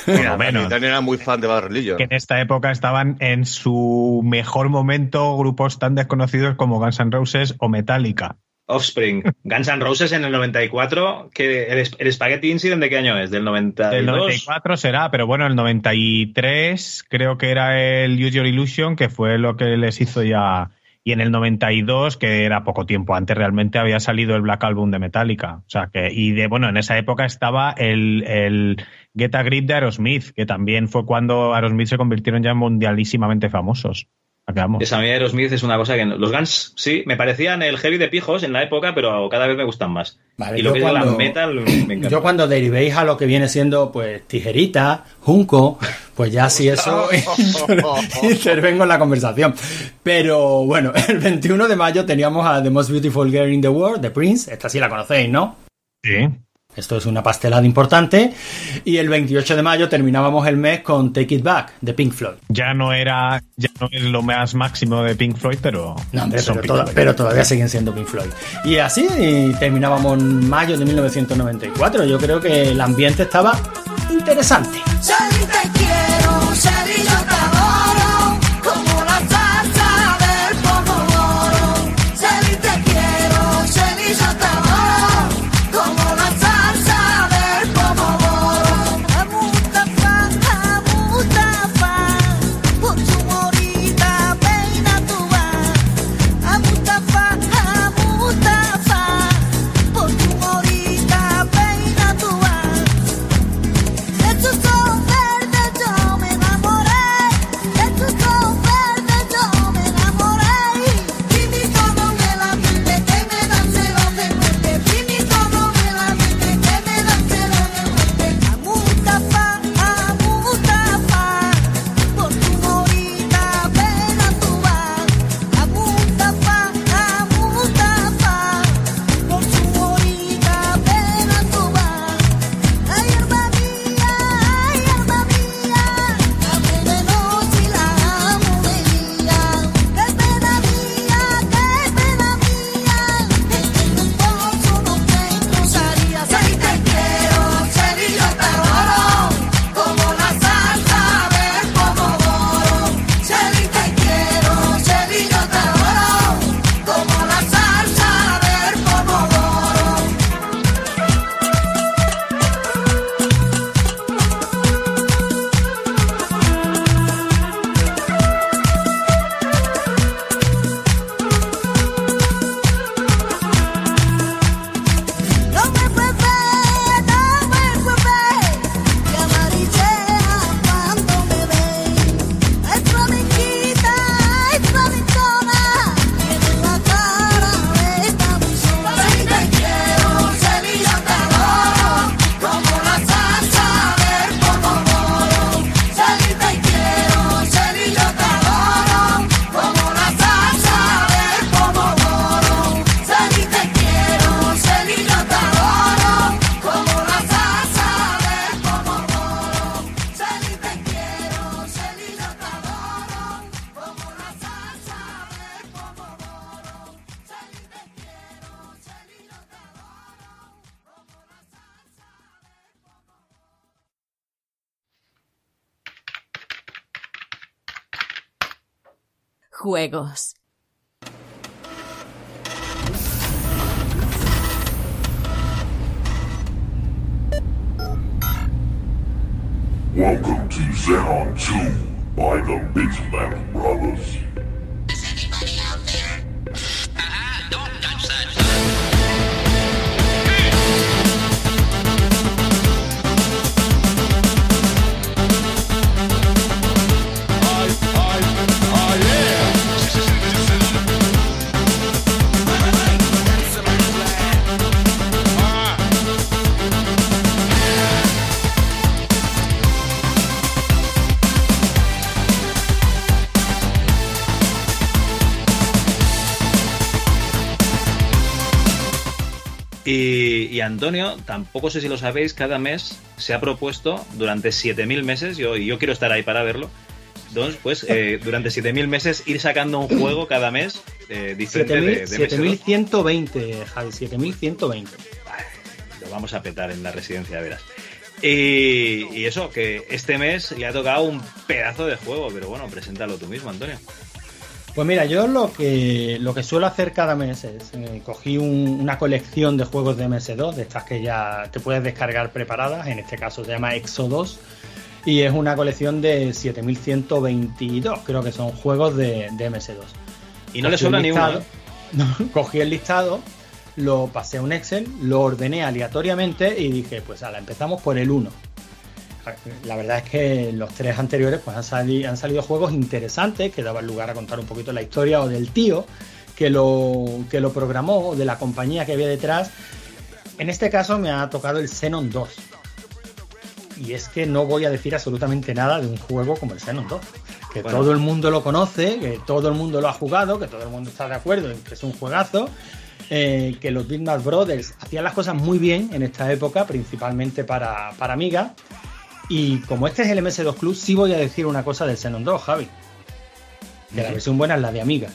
Por lo menos. También era muy fan de Bad Religion. Que en esta época estaban en su mejor momento grupos tan desconocidos como Guns N' Roses o Metallica. Offspring. Guns N' Roses en el 94. Que el, el Spaghetti Incident de qué año es? Del 92. El 94 será, pero bueno, el 93 creo que era el Use Your Illusion, que fue lo que les hizo ya. Y en el 92, que era poco tiempo antes, realmente había salido el Black Album de Metallica. O sea que, y de, bueno, en esa época estaba el, el Get a Grip de Aerosmith, que también fue cuando Aerosmith se convirtieron ya mundialísimamente famosos. Acabamos. Esa a mí Aerosmith es una cosa que... no- Los Guns, sí, me parecían el heavy de pijos en la época, pero cada vez me gustan más. Vale, y lo que es cuando- la metal me encanta. Yo cuando derivéis a lo que viene siendo pues tijerita, junco, pues ya si eso intervengo en la conversación. Pero bueno, el 21 de mayo teníamos a The Most Beautiful Girl in the World, The Prince, esta sí la conocéis, ¿no? Sí. Esto es una pastelada importante. Y el 28 de mayo terminábamos el mes con Take It Back, de Pink Floyd. Ya no era, ya no es lo más máximo de Pink Floyd, pero. No, hombre, son pero, Pink toda- Floyd. pero todavía siguen siendo Pink Floyd. Y así y terminábamos en mayo de 1994. Yo creo que el ambiente estaba interesante. Juegos. Welcome to Xenon 2 by the Bitmap Brothers. Antonio, tampoco sé si lo sabéis, cada mes se ha propuesto durante 7.000 meses, yo, y yo quiero estar ahí para verlo, entonces, pues eh, durante 7.000 meses ir sacando un juego cada mes eh, diferente de, de 7000- MS2. 7120, Javi, 7120. Lo vamos a petar en la residencia, verás. Y, y eso, que este mes le ha tocado un pedazo de juego, pero bueno, preséntalo tú mismo, Antonio. Pues mira, yo lo que, lo que suelo hacer cada mes es, eh, cogí un- una colección de juegos de MS2, de estas que ya te puedes descargar preparadas, en este caso se llama Exodus, y es una colección de 7122, creo que son juegos de, de MS2. Y no le el ni uno, No, cogí el listado, lo pasé a un Excel, lo ordené aleatoriamente y dije, pues ala, empezamos por el 1. La verdad es que los tres anteriores pues han, sali- han salido juegos interesantes que daban lugar a contar un poquito la historia o del tío que lo, que lo programó o de la compañía que había detrás. En este caso me ha tocado el Xenon 2. Y es que no voy a decir absolutamente nada de un juego como el Xenon 2. Que Bueno. todo el mundo lo conoce, que todo el mundo lo ha jugado, que todo el mundo está de acuerdo en que es un juegazo. eh, que los Bitmap Brothers hacían las cosas muy bien en esta época, principalmente para, para Amiga. Y como este es el MS2 Club, sí voy a decir una cosa del Xenon 2, Javi. Que la versión buena es la de Amiga.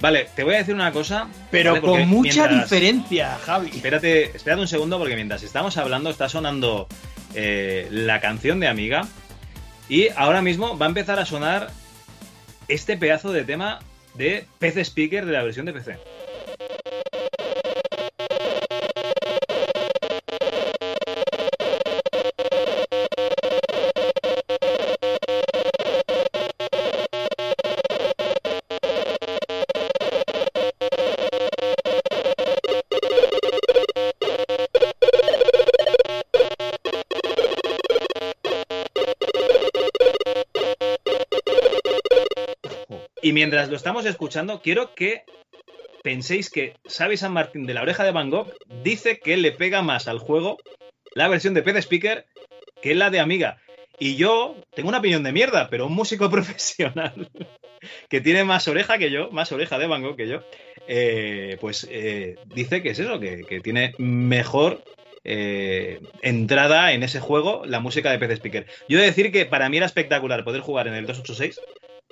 Vale, te voy a decir una cosa. Pero con mucha mientras- diferencia, Javi. Espérate, espérate un segundo porque mientras estamos hablando está sonando eh, la canción de Amiga y ahora mismo va a empezar a sonar este pedazo de tema de PC Speaker de la versión de PC. Mientras lo estamos escuchando, quiero que penséis que Xavi San Martín de la oreja de Van Gogh dice que le pega más al juego la versión de PC Speaker que la de Amiga. Y yo tengo una opinión de mierda, pero un músico profesional que tiene más oreja que yo, más oreja de Van Gogh que yo, eh, pues eh, dice que es eso, que, tiene mejor eh, entrada en ese juego la música de PC Speaker. Yo he de decir que para mí era espectacular poder jugar en el 286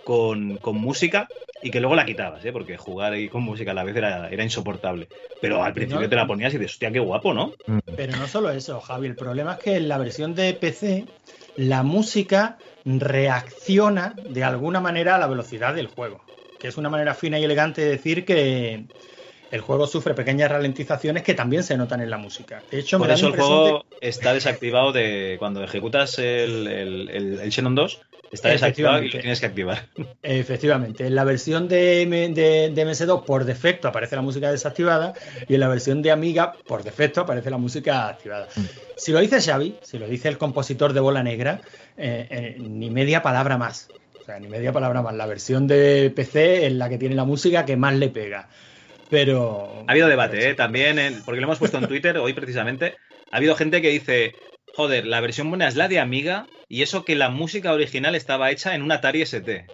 con, con música y que luego la quitabas, ¿eh? porque jugar ahí con música a la vez era, era insoportable. Pero al principio No. te la ponías y dices, hostia, qué guapo, ¿no? Pero no solo eso, Javi. El problema es que en la versión de PC la música reacciona de alguna manera a la velocidad del juego. Que es una manera fina y elegante de decir que el juego sufre pequeñas ralentizaciones que también se notan en la música. De hecho, me Por da la eso el impresión juego está desactivado de cuando ejecutas el, el, el- el Xenon 2, está desactivado y lo Efectivamente. tienes que activar. Efectivamente, en la versión de, M- de- de MS2 por defecto aparece la música desactivada y en la versión de Amiga por defecto aparece la música activada. Si lo dice Xavi, si lo dice el compositor de Bola Negra, eh, eh, ni media palabra más. O sea, ni media palabra más. La versión de PC es la que tiene la música que más le pega. Pero Ha habido debate, ¿eh? También, en- porque lo hemos puesto en Twitter hoy precisamente. Ha habido gente que dice, joder, la versión buena es la de Amiga y eso que la música original estaba hecha en un Atari ST.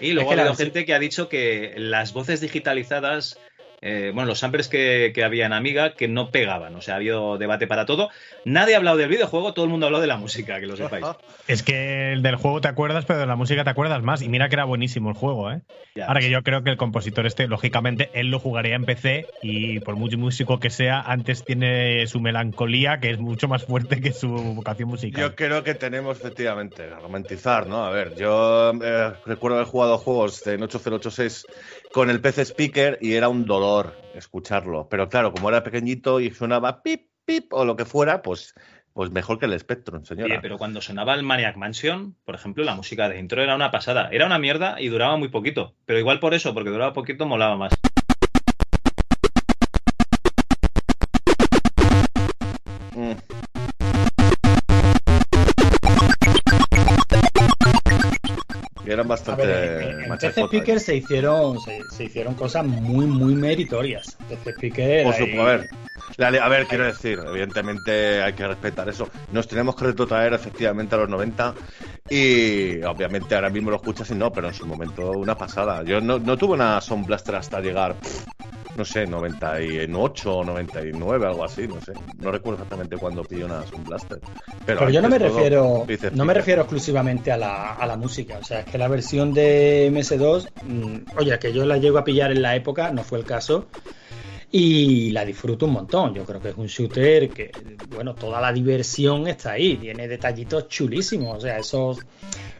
Y luego Es que ha habido gente que ha dicho que las voces digitalizadas eh, bueno, los samples que, que había en Amiga que no pegaban. O sea, ha habido debate para todo. Nadie ha hablado del videojuego, todo el mundo ha hablado de la música, que lo sepáis. Es que el del juego te acuerdas, pero de la música te acuerdas más. Y mira que era buenísimo el juego, ¿eh? Ya. Ahora que yo creo que el compositor este, lógicamente, él lo jugaría en PC y por mucho músico que sea, antes tiene su melancolía, que es mucho más fuerte que su vocación musical. Yo creo que tenemos efectivamente a romantizar, ¿no? A ver, yo eh, recuerdo haber jugado juegos en 8086 con el PC Speaker y era un dolor escucharlo. Pero claro, como era pequeñito y sonaba pip, pip o lo que fuera, pues, pues mejor que el Spectrum, señora. Oye, pero cuando sonaba el Maniac Mansion, por ejemplo, la música de intro era una pasada. Era una mierda y duraba muy poquito. Pero igual por eso, porque duraba poquito, molaba más. Eran bastante ver, en- en PC machacotas. Speaker se hicieron, se, se hicieron cosas muy, muy meritorias. PC. Por ahí- supuesto, a ver, a ver, quiero decir, evidentemente hay que respetar eso. Nos tenemos que retrotraer efectivamente a los 90 y obviamente ahora mismo lo escuchas y no, pero en su momento una pasada. Yo no, no tuve una Sound Blaster hasta llegar, no sé, 98 o 99, algo así, no sé. No recuerdo exactamente cuándo pillé una Sound Blaster. Pero, Pero yo no me refiero, no me refiero exclusivamente a la, a la música. O sea, es que la versión de MS2, mm, oye, que yo la llego a pillar en la época, no fue el caso. Y la disfruto un montón. Yo creo que es un shooter que, bueno, toda la diversión está ahí. Tiene detallitos chulísimos. O sea, esos.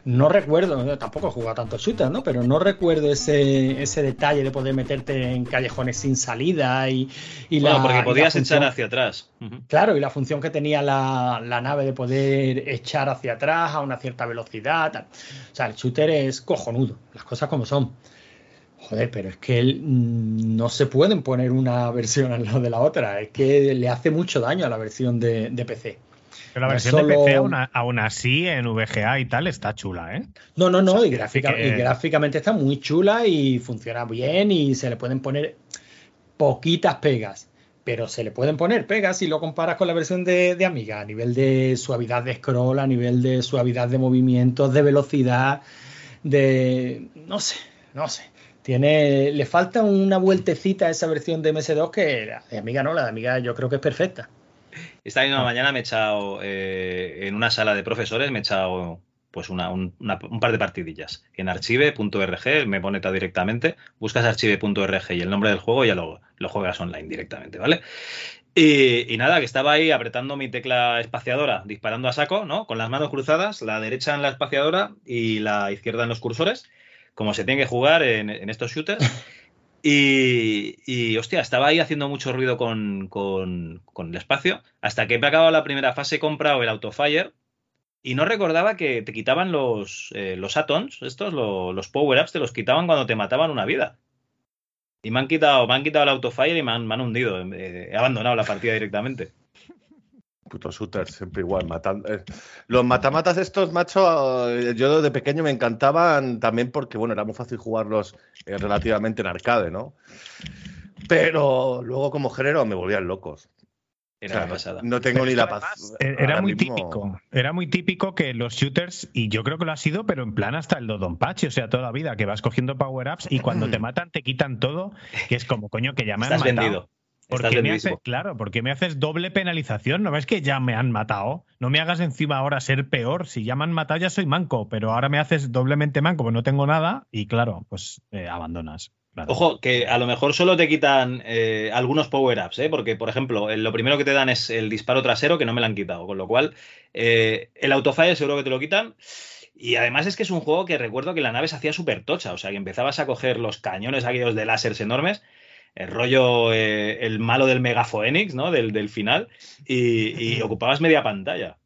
No recuerdo, tampoco he jugado tantos shooters, ¿no? Pero no recuerdo ese, ese detalle de poder meterte en callejones sin salida y, y bueno, la. porque la podías echar hacia atrás. Claro, y la función que tenía la, la nave de poder echar hacia atrás a una cierta velocidad. tal. O sea, el shooter es cojonudo, las cosas como son. Joder, pero es que él, mm, no se pueden poner una versión al lado de la otra. Es que le hace mucho daño a la versión de, de PC. Pero la No versión de PC, aún, así, en VGA y tal, está chula, ¿eh? No, no, no, O sea, y, que- gráfica- que- y gráficamente está muy chula y funciona bien y se le pueden poner poquitas pegas, pero se le pueden poner pegas si lo comparas con la versión de, de Amiga, a nivel de suavidad de scroll, a nivel de suavidad de movimientos, de velocidad, de... no sé, no sé. Tiene, le falta una vueltecita a esa versión de MS2 que la de Amiga no, la de Amiga yo creo que es perfecta. Esta misma mañana me he echado, eh, en una sala de profesores, me he echado pues una- un, una- un par de partidillas. En archive.org, me pone directamente, buscas archive.org y el nombre del juego y ya lo, lo juegas online directamente, ¿vale? Y, y nada, que estaba ahí apretando mi tecla espaciadora, disparando a saco, ¿no? Con las manos cruzadas, la derecha en la espaciadora y la izquierda en los cursores, como se tiene que jugar en, en estos shooters. Y, y, hostia, estaba ahí haciendo mucho ruido con, con- con el espacio, hasta que me ha acabado la primera fase, he comprado el Autofire y no recordaba que te quitaban los, eh, los atoms, estos, lo- los power-ups, te los quitaban cuando te mataban una vida. Y me han quitado, me han quitado el Autofire y me han, me han hundido. eh, He abandonado la partida directamente. Puto shooter, siempre igual, matando. eh, Los matamatas estos, macho, eh, yo de pequeño me encantaban también porque, bueno, era muy fácil jugarlos eh, relativamente en arcade, ¿no? Pero luego como género me volvían locos. Era O sea. No tengo ni la paz. Era muy mismo- típico. Era muy típico que los shooters, y yo creo que lo ha sido, pero en plan hasta el Dodonpachi, o sea, toda la vida, que vas cogiendo power-ups y cuando te matan te quitan todo, que es como, coño, que ya me han Estás matado. vendido. ¿Por qué me haces, claro, porque me haces doble penalización? ¿No ves que ya me han matado? No me hagas encima ahora ser peor. Si ya me han matado, ya soy manco, pero ahora me haces doblemente manco, pues no tengo nada, y claro, pues eh, abandonas. claro. Ojo, que a lo mejor solo te quitan eh, algunos power-ups, ¿eh? porque, por ejemplo, eh, lo primero que te dan es el disparo trasero, que no me lo han quitado, con lo cual el autofire seguro que te lo quitan. Y además es que es un juego que recuerdo que la nave se hacía súper tocha, o sea, que empezabas a coger los cañones aquellos de láseres enormes, el rollo, eh, el malo del Megafoenix, ¿no? Del, del final, y, y ocupabas media pantalla.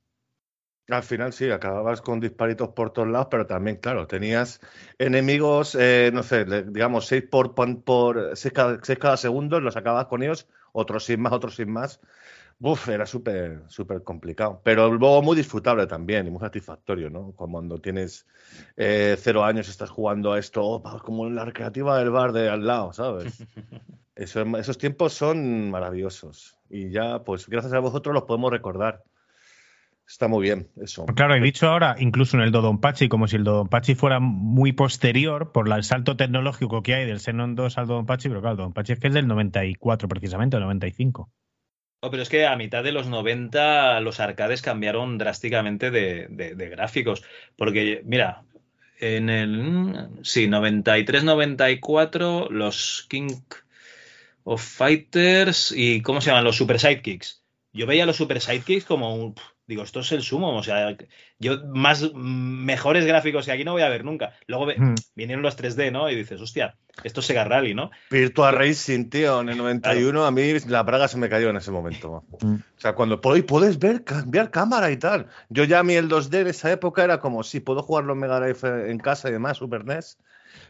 Al final sí, acababas con disparitos por todos lados, pero también, claro, tenías enemigos, eh, no sé, digamos, seis por, por, por seis, cada, seis cada segundo, los acababas con ellos, otros sin más, otros sin más. Uf, era súper, súper complicado. Pero luego muy disfrutable también y muy satisfactorio, ¿no? Cuando tienes eh, cero años y estás jugando a esto, oh, como en la recreativa del bar de al lado, ¿sabes? Eso- esos tiempos son maravillosos. Y ya, pues gracias a vosotros los podemos recordar. Está muy bien eso. Claro, he dicho ahora, incluso en el Dodonpachi, como si el Dodonpachi fuera muy posterior por el salto tecnológico que hay del Xenon 2 al Dodonpachi, pero claro, el Dodonpachi es que es del 94 precisamente, o 95. No, pero es que a mitad de los 90 los arcades cambiaron drásticamente de, de- gráficos. Porque, mira, en el. Sí, 93-94, los King of Fighters y. ¿Cómo se llaman? Los Super Sidekicks. Yo veía los Super Sidekicks como un. Digo, esto es el sumo. O sea, yo más mejores gráficos que aquí no voy a ver nunca. Luego ve- Hmm. vinieron los 3D, ¿no? Y dices, hostia, esto es Sega Rally, ¿no? Virtua Racing, tío, en el 91 a mí la braga se me cayó en ese momento. O sea, cuando puedes, puedes ver, cambiar cámara y tal. Yo ya a mí el 2D de esa época era como, sí, puedo jugarlo en Mega Drive en casa y demás, Super NES.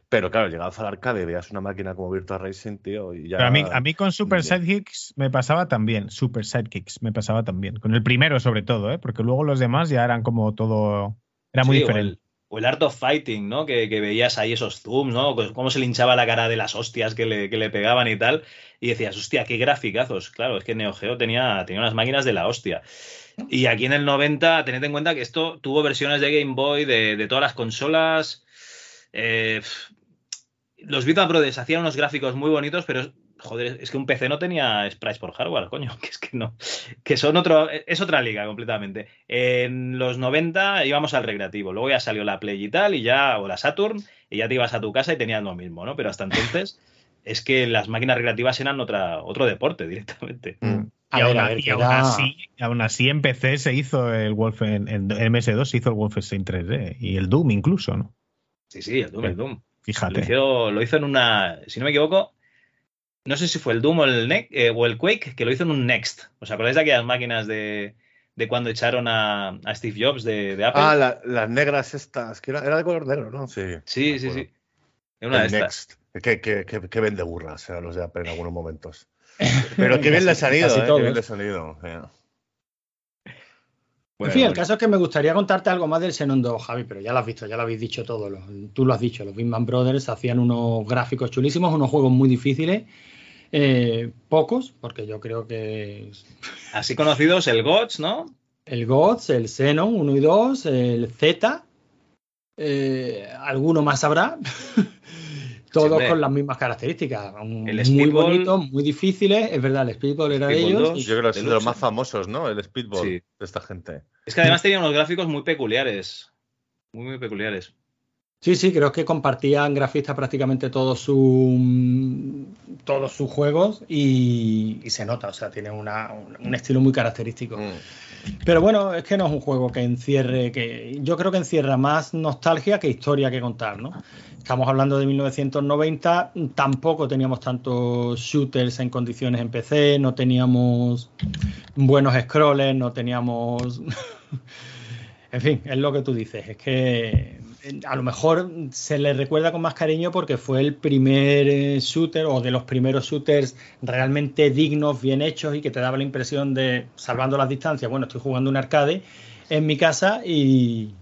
Pero claro, llegabas al arcade veías una máquina como Virtua Racing, tío, y ya... Pero a mí, a mí con Super Sidekicks me pasaba también, Super Sidekicks me pasaba también, con el primero sobre todo, ¿eh? porque luego los demás ya eran como todo, era muy Sí, o diferente. el- O el Art of Fighting, ¿no? Que, que veías ahí esos zooms, ¿no? Cómo se le hinchaba la cara de las hostias que le, que le pegaban y tal. Y decías, hostia, qué graficazos. Claro, es que Neo Geo tenía, tenía unas máquinas de la hostia. Y aquí en el 90, tened en cuenta que esto tuvo versiones de Game Boy de, de todas las consolas. Eh, los Vita Brothers hacían unos gráficos muy bonitos, pero joder, es que un PC no tenía sprites por hardware, coño, que es que no, que son otro, es otra liga completamente. En los 90 íbamos al recreativo, luego ya salió la Play y tal, y ya, o la Saturn, y ya te ibas a tu casa y tenías lo mismo, ¿no? Pero hasta entonces es que las máquinas recreativas eran otra, otro deporte directamente. Y, aún, y aún así, aún así en PC se hizo el Wolf en, en MS2 se hizo el Wolfenstein 3D y el Doom incluso, ¿no? Sí, sí, el Doom, el Doom. Lo Fíjate. hizo, lo hizo en una, si no me equivoco, no sé si fue el Doom o el, Ne- eh, o el Quake, que lo hizo en un Next. ¿Os acordáis de aquellas máquinas de, de cuando echaron a, a Steve Jobs de, de Apple? Ah, la- las negras estas, que era, era de color negro, ¿no? Sí. sí, sí, sí. Una El de estas. Next. Que, que, que, que vende burras, eh, los de Apple en algunos momentos. Pero qué bien les han ido, eh, qué bien les han ido. Eh. en fin, el caso es que me gustaría contarte algo más del Xenon 2, Javi, pero ya lo has visto, ya lo habéis dicho todo. lo- tú lo has dicho, los Bitman Brothers hacían unos gráficos chulísimos, unos juegos muy difíciles, eh, pocos, porque yo creo que Así conocidos, el GOTS, ¿no? el GOTS, el Xenon 1 y 2, el Z, eh, alguno más habrá, todos con las mismas características, El muy Speedball. bonitos, muy difíciles, es verdad, el Speedball era de ellos. 2. y- Yo creo que es de los más famosos, ¿no? El Speedball Sí. de esta gente. Es que además tenía unos gráficos muy peculiares. Muy, muy peculiares. Sí, sí, creo que compartían grafistas prácticamente todos su, todos sus juegos y, y se nota, o sea, tiene una- un, un estilo muy característico. Pero bueno, es que no es un juego que encierre, que yo creo que encierra más nostalgia que historia que contar, ¿no? Estamos hablando de 1990, tampoco teníamos tantos shooters en condiciones en PC, no teníamos buenos scrollers, no teníamos... En fin, es lo que tú dices, es que a lo mejor se le recuerda con más cariño porque fue el primer eh, shooter o de los primeros shooters realmente dignos, bien hechos y que te daba la impresión de, salvando las distancias, bueno, estoy jugando un arcade en mi casa y,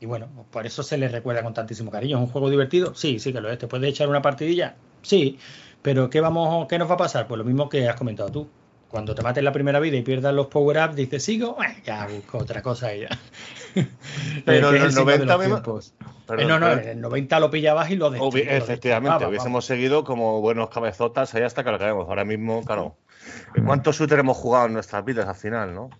y bueno, por eso se le recuerda con tantísimo cariño. ¿Es un juego divertido? Sí, sí que lo es. ¿Te puedes echar una partidilla? Sí, pero ¿qué, vamos, ¿qué nos va a pasar? Pues lo mismo que has comentado tú. Cuando te mates la primera vida y pierdas los power-ups, dices, sigo, Eh, ya busco otra cosa y ya. Pero en el el signo de 90 los mismo- tiempos. Perdón, Eh, no, no, pero- en el 90 lo pillabas y lo destruías. lo efectivamente, hubiésemos seguido como buenos cabezotas ahí hasta que lo acabemos. Ahora mismo, claro. ¿Cuántos shooters hemos jugado en nuestras vidas al final, no?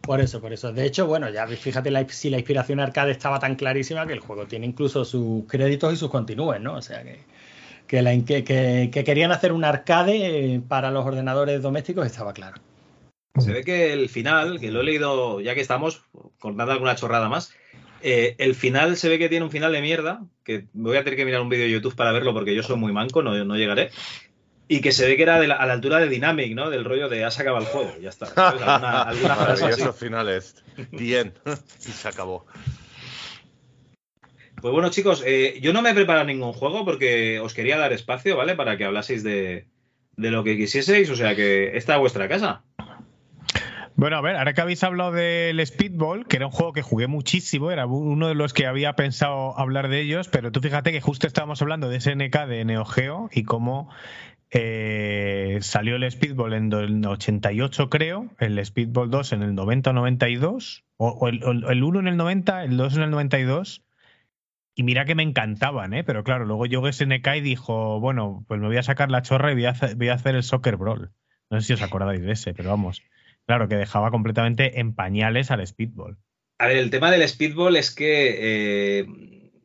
Por eso, por eso. De hecho, bueno, ya fíjate la- si la inspiración arcade estaba tan clarísima que el juego tiene incluso sus créditos y sus continúes, ¿no? O sea que, que, la- que- que- que querían hacer un arcade eh, para los ordenadores domésticos estaba claro. Se ve que el final, que lo he leído ya que estamos, contando alguna chorrada más, eh, el final se ve que tiene un final de mierda, que voy a tener que mirar un vídeo de YouTube para verlo porque yo soy muy manco, no, no llegaré. Y que se ve que era de la- a la altura de Dynamic, ¿no? Del rollo de has acabado el juego, ya está. ¿sabes? Alguna, alguna. Maravillosos finales. Bien. y se acabó. Pues bueno, chicos, eh, yo no me he preparado ningún juego porque os quería dar espacio, ¿vale? Para que hablaseis de, de lo que quisieseis, o sea que esta es vuestra casa. Bueno, a ver, ahora que habéis hablado del Speedball, que era un juego que jugué muchísimo, era uno de los que había pensado hablar de ellos, pero tú fíjate que justo estábamos hablando de SNK de Neo Geo y cómo eh, salió el Speedball en el 88, creo, el Speedball 2 en el 90 o 92, o, o el, o el 1 en el 90, el 2 en el 92. Y mira que me encantaban, ¿eh? Pero claro, luego llegó SNK y dijo, bueno, pues me voy a sacar la chorra y voy a hacer, voy a hacer el Soccer Brawl. No sé si os acordáis de ese, pero vamos. Claro, que dejaba completamente en pañales al Speedball. A ver, el tema del speedball es que eh,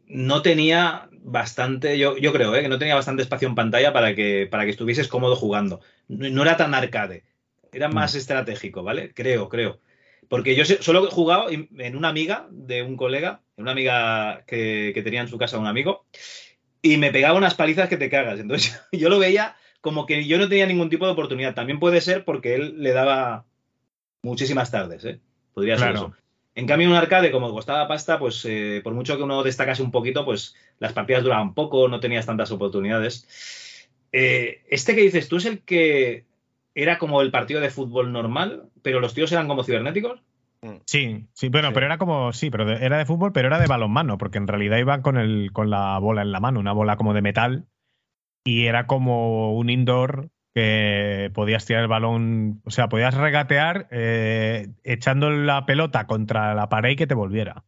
no tenía bastante, yo, yo creo, eh, que no tenía bastante espacio en pantalla para que, para que estuvieses cómodo jugando. No, no era tan arcade, era más estratégico, ¿vale? Creo, creo. Porque yo solo he jugado en en una amiga de un colega, en una amiga que, que tenía en su casa un amigo, y me pegaba unas palizas que te cagas. Entonces yo lo veía como que yo no tenía ningún tipo de oportunidad. También puede ser porque él le daba muchísimas tardes, ¿eh? Podría ser Claro. eso. En cambio, un arcade, como costaba pasta, pues eh, por mucho que uno destacase un poquito, pues las partidas duraban poco, no tenías tantas oportunidades. Eh, este que dices tú es el que era como el partido de fútbol normal, pero los tíos eran como cibernéticos. Sí, sí, bueno, pero era como, sí, pero de- era de fútbol, pero era de balonmano, porque en realidad iban con, el, con la bola en la mano, una bola como de metal, y era como un indoor que podías tirar el balón, o sea, podías regatear eh, echando la pelota contra la pared y que te volviera.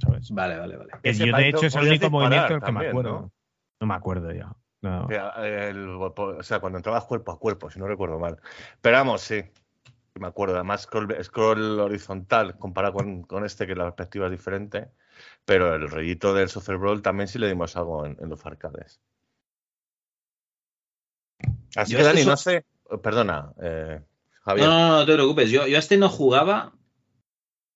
¿sabes? Vale, vale, vale. Ese yo, de hecho, es el único movimiento del que me acuerdo. ¿no? ¿no? me acuerdo ya. No. Eh, el- o sea, cuando entrabas cuerpo a cuerpo, si no recuerdo mal. Pero vamos, sí. Me acuerdo. Además, scroll, scroll horizontal comparado con, con este, que la perspectiva es diferente. Pero el rollito del Soccer Brawl también sí le dimos algo en, en los arcades. Así Yo que, este Dani, so- no sé. Perdona, eh, Javier. No, no, no, no te preocupes. Yo, yo a este no jugaba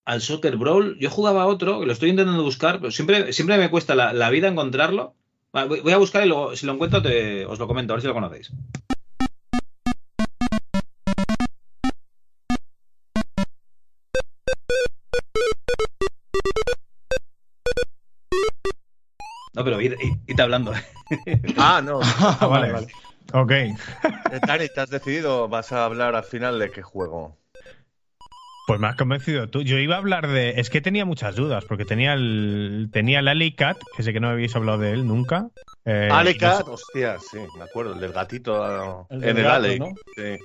al Soccer Brawl. Yo jugaba a otro, que lo estoy intentando buscar, pero siempre, siempre me cuesta la, la vida encontrarlo. Voy a buscar y luego, si lo encuentro te, os lo comento, a ver si lo conocéis. No, pero id, id- id hablando. Ah, no. Ah, vale, vale. Ok. Eh, Dani, ¿te has decidido? ¿Vas a hablar al final de qué juego? Pues me has convencido tú. Yo iba a hablar de. Es que tenía muchas dudas, porque tenía el. Tenía el Alley Cat, que sé que no habéis hablado de él nunca. Eh, Alley no sé- hostia, sí, me acuerdo, el del gatito El en del el gato, Alley. ¿no? sí.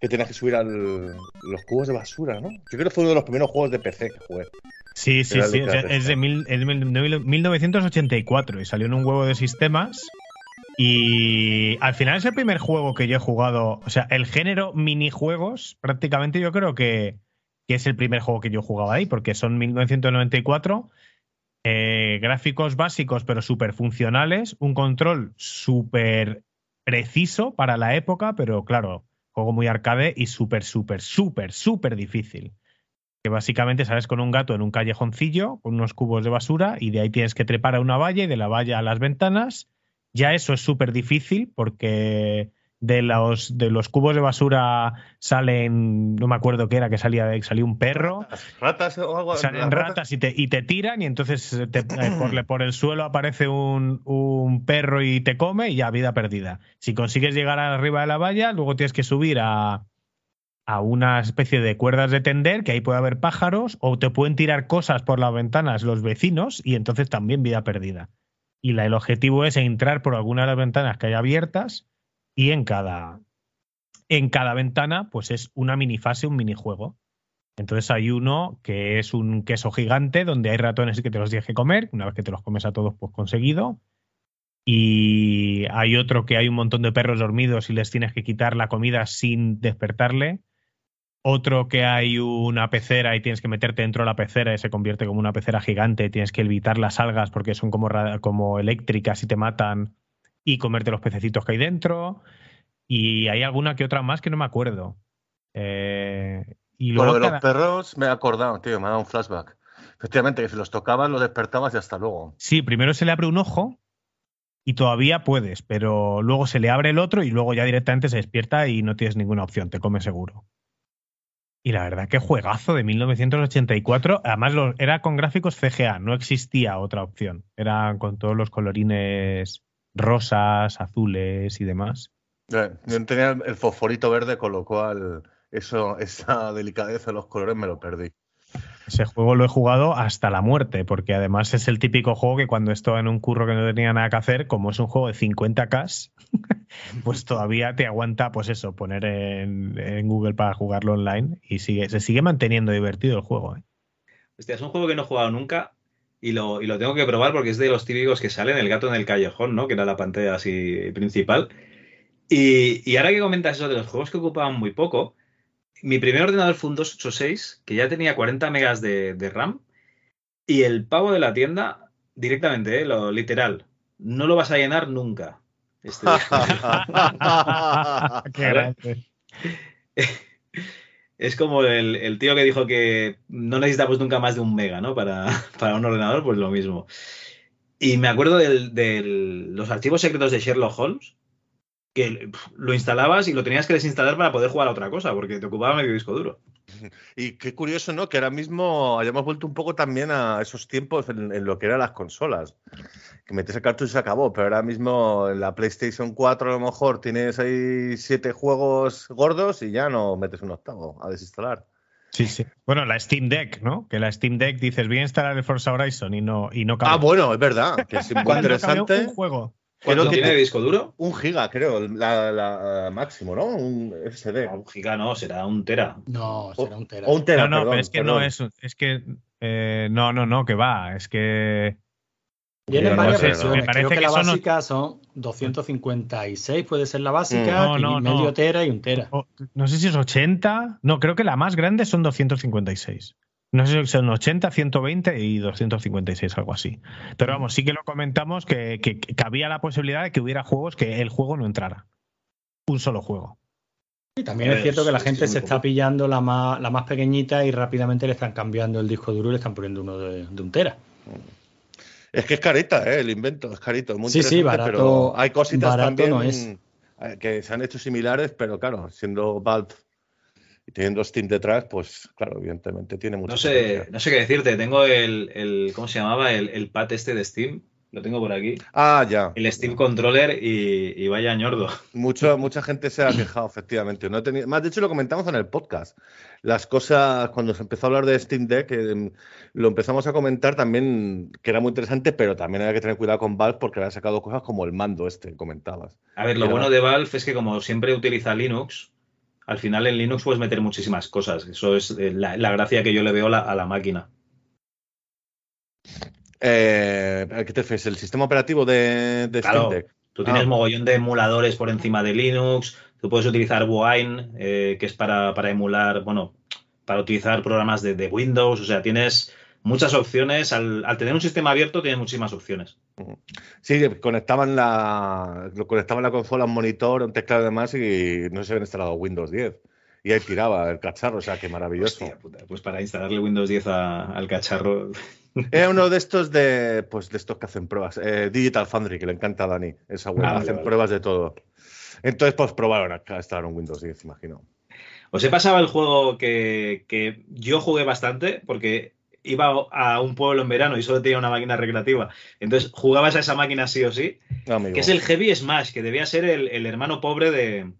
Que tenías que subir al, los cubos de basura, ¿no? Yo creo que fue uno de los primeros juegos de PC que jugué. Sí, sí, sí. De, mil- es de mil- 1984 y salió en un huevo de sistemas. Y al final es el primer juego que yo he jugado. O sea, el género minijuegos, prácticamente yo creo que, que es el primer juego que yo jugaba ahí, porque son 1994. eh, gráficos básicos, pero súper funcionales. Un control súper preciso para la época, pero claro, juego muy arcade y súper, súper, súper, súper difícil que básicamente sales con un gato en un callejoncillo, con unos cubos de basura, y de ahí tienes que trepar a una valla y de la valla a las ventanas. Ya eso es súper difícil porque de los, de los cubos de basura salen, no me acuerdo qué era, que salía, salía un perro. ¿Ratas o algo? Salen ¿Las ratas y te, y te tiran y entonces te- eh, por, por el suelo aparece un, un perro y te come y ya vida perdida. Si consigues llegar arriba de la valla, luego tienes que subir a, a una especie de cuerdas de tender, que ahí puede haber pájaros, o te pueden tirar cosas por las ventanas los vecinos y entonces también vida perdida. Y la- el objetivo es entrar por alguna de las ventanas que hay abiertas y en cada, en cada ventana pues es una minifase, un minijuego. Entonces hay uno que es un queso gigante donde hay ratones y que te los tienes que comer. Una vez que te los comes a todos, pues conseguido. Y hay otro que hay un montón de perros dormidos y les tienes que quitar la comida sin despertarle. Otro que hay una pecera y tienes que meterte dentro de la pecera y se convierte como una pecera gigante. Tienes que evitar las algas porque son como, como eléctricas y te matan. Y comerte los pececitos que hay dentro. Y hay alguna que otra más que no me acuerdo. Eh, y luego lo de los perros me he acordado, tío, me ha dado un flashback. Efectivamente, que si los tocabas, los despertabas y hasta luego. Sí, primero se le abre un ojo y todavía puedes, pero luego se le abre el otro y luego ya directamente se despierta y no tienes ninguna opción, te come seguro. Y la verdad que juegazo de 1984, además lo- era con gráficos CGA, no existía otra opción. Era con todos los colorines rosas, azules y demás. Eh, Yo tenía el fosforito verde, con lo cual eso, esa delicadeza de los colores me lo perdí. Ese juego lo he jugado hasta la muerte, porque además es el típico juego que cuando estaba en un curro que no tenía nada que hacer, como es un juego de 50k, pues todavía te aguanta, pues eso, poner en, Google para jugarlo online y sigue, se sigue manteniendo divertido el juego. ¿eh? Hostia, es un juego que no he jugado nunca y lo, y lo tengo que probar porque es de los típicos que salen, el gato en el callejón, ¿no? Que era la pantalla así principal. Y, y ahora que comentas eso de los juegos que ocupaban muy poco, mi primer ordenador fue un 286 que ya tenía 40 megas de, de RAM y el pavo de la tienda directamente, ¿eh? lo literal, no lo vas a llenar nunca. Este. Qué. Es como el, el tío que dijo que no necesitamos nunca más de un mega, ¿no? Para, para un ordenador, pues lo mismo. Y me acuerdo de los archivos secretos de Sherlock Holmes, que lo instalabas y lo tenías que desinstalar para poder jugar a otra cosa, porque te ocupaba medio disco duro. Y qué curioso, ¿no? Que ahora mismo hayamos vuelto un poco también a esos tiempos en, en lo que eran las consolas. Que metes el cartucho y se acabó, pero ahora mismo en la PlayStation 4 a lo mejor tienes ahí siete juegos gordos y ya no metes un octavo a desinstalar. Sí, sí. Bueno, la Steam Deck, ¿no? Que la Steam Deck dices, voy a instalar el Forza Horizon y no, y no cabe. Ah, bueno, es verdad, que es muy interesante. un juego. Creo que tiene disco duro? Un giga, creo, la, la- máximo, ¿no? Un SD. un giga no, será un tera. No, será un tera. O un tera, no, no, perdón, pero es que perdón. no es, es que eh, no, no, no, que va, es que Vienen no varias sé, versiones. me parece Creo que, que la son- básica son 256, puede ser la básica, No, no, medio no. tera y un tera. o- no sé si es 80, no, creo que la más grande son 256. No sé si son 80, 120 y 256, algo así. Pero vamos, sí que lo comentamos que, que, que había la posibilidad de que hubiera juegos que el juego no entrara. Un solo juego. Y también es cierto que la gente se está pillando la más, la más pequeñita y rápidamente le están cambiando el disco duro y le están poniendo uno de, de un tera. Es que es carita, ¿eh? El invento, es carito. es Muy Sí, sí, barato- pero hay cositas barato también no es. eh, que se han hecho similares, pero claro, siendo Valve y teniendo Steam detrás, pues claro, evidentemente tiene mucho No sé, no sé qué decirte. Tengo el, el- ¿cómo se llamaba? El, el pad este de Steam. Lo tengo por aquí. Ah, ya. El Steam Controller y, y vaya ñordo. Mucho, mucha gente se ha quejado, efectivamente. No tenido- Más, de hecho, lo comentamos en el podcast. Las cosas, cuando se empezó a hablar de Steam Deck, eh, lo empezamos a comentar también, que era muy interesante, pero también había que tener cuidado con Valve porque había sacado cosas como el mando este que comentabas. A ver, lo Era- bueno de Valve es que como siempre utiliza Linux, al final en Linux puedes meter muchísimas cosas. Eso es eh, la, la gracia que yo le veo la- a la máquina. Eh, ¿Qué te refieres? ¿El sistema operativo de, de Claro, Steam Deck? Tú tienes Ah. mogollón de emuladores por encima de Linux. Tú puedes utilizar Wine, eh, que es para, para emular, bueno, para utilizar programas de, de Windows. O sea, tienes muchas opciones. Al, al tener un sistema abierto, tienes muchísimas opciones. Sí, conectaban la, conectaban la consola a un monitor, un teclado y demás, y no se habían instalado Windows 10. Y ahí tiraba el cacharro, o sea, qué maravilloso. Pues para instalarle Windows 10 a- al cacharro. Era uno de estos de, pues de estos que hacen pruebas. Eh, Digital Foundry, que le encanta a Dani, esa web, Ah, vale, hacen vale. pruebas de todo. Entonces, pues probaron a instalar un Windows 10, imagino. Os he pasado el juego que, que yo jugué bastante porque iba a un pueblo en verano y solo tenía una máquina recreativa. Entonces jugabas a esa máquina sí o sí. Amigo. Que es el Heavy Smash, que debía ser el, el hermano pobre de,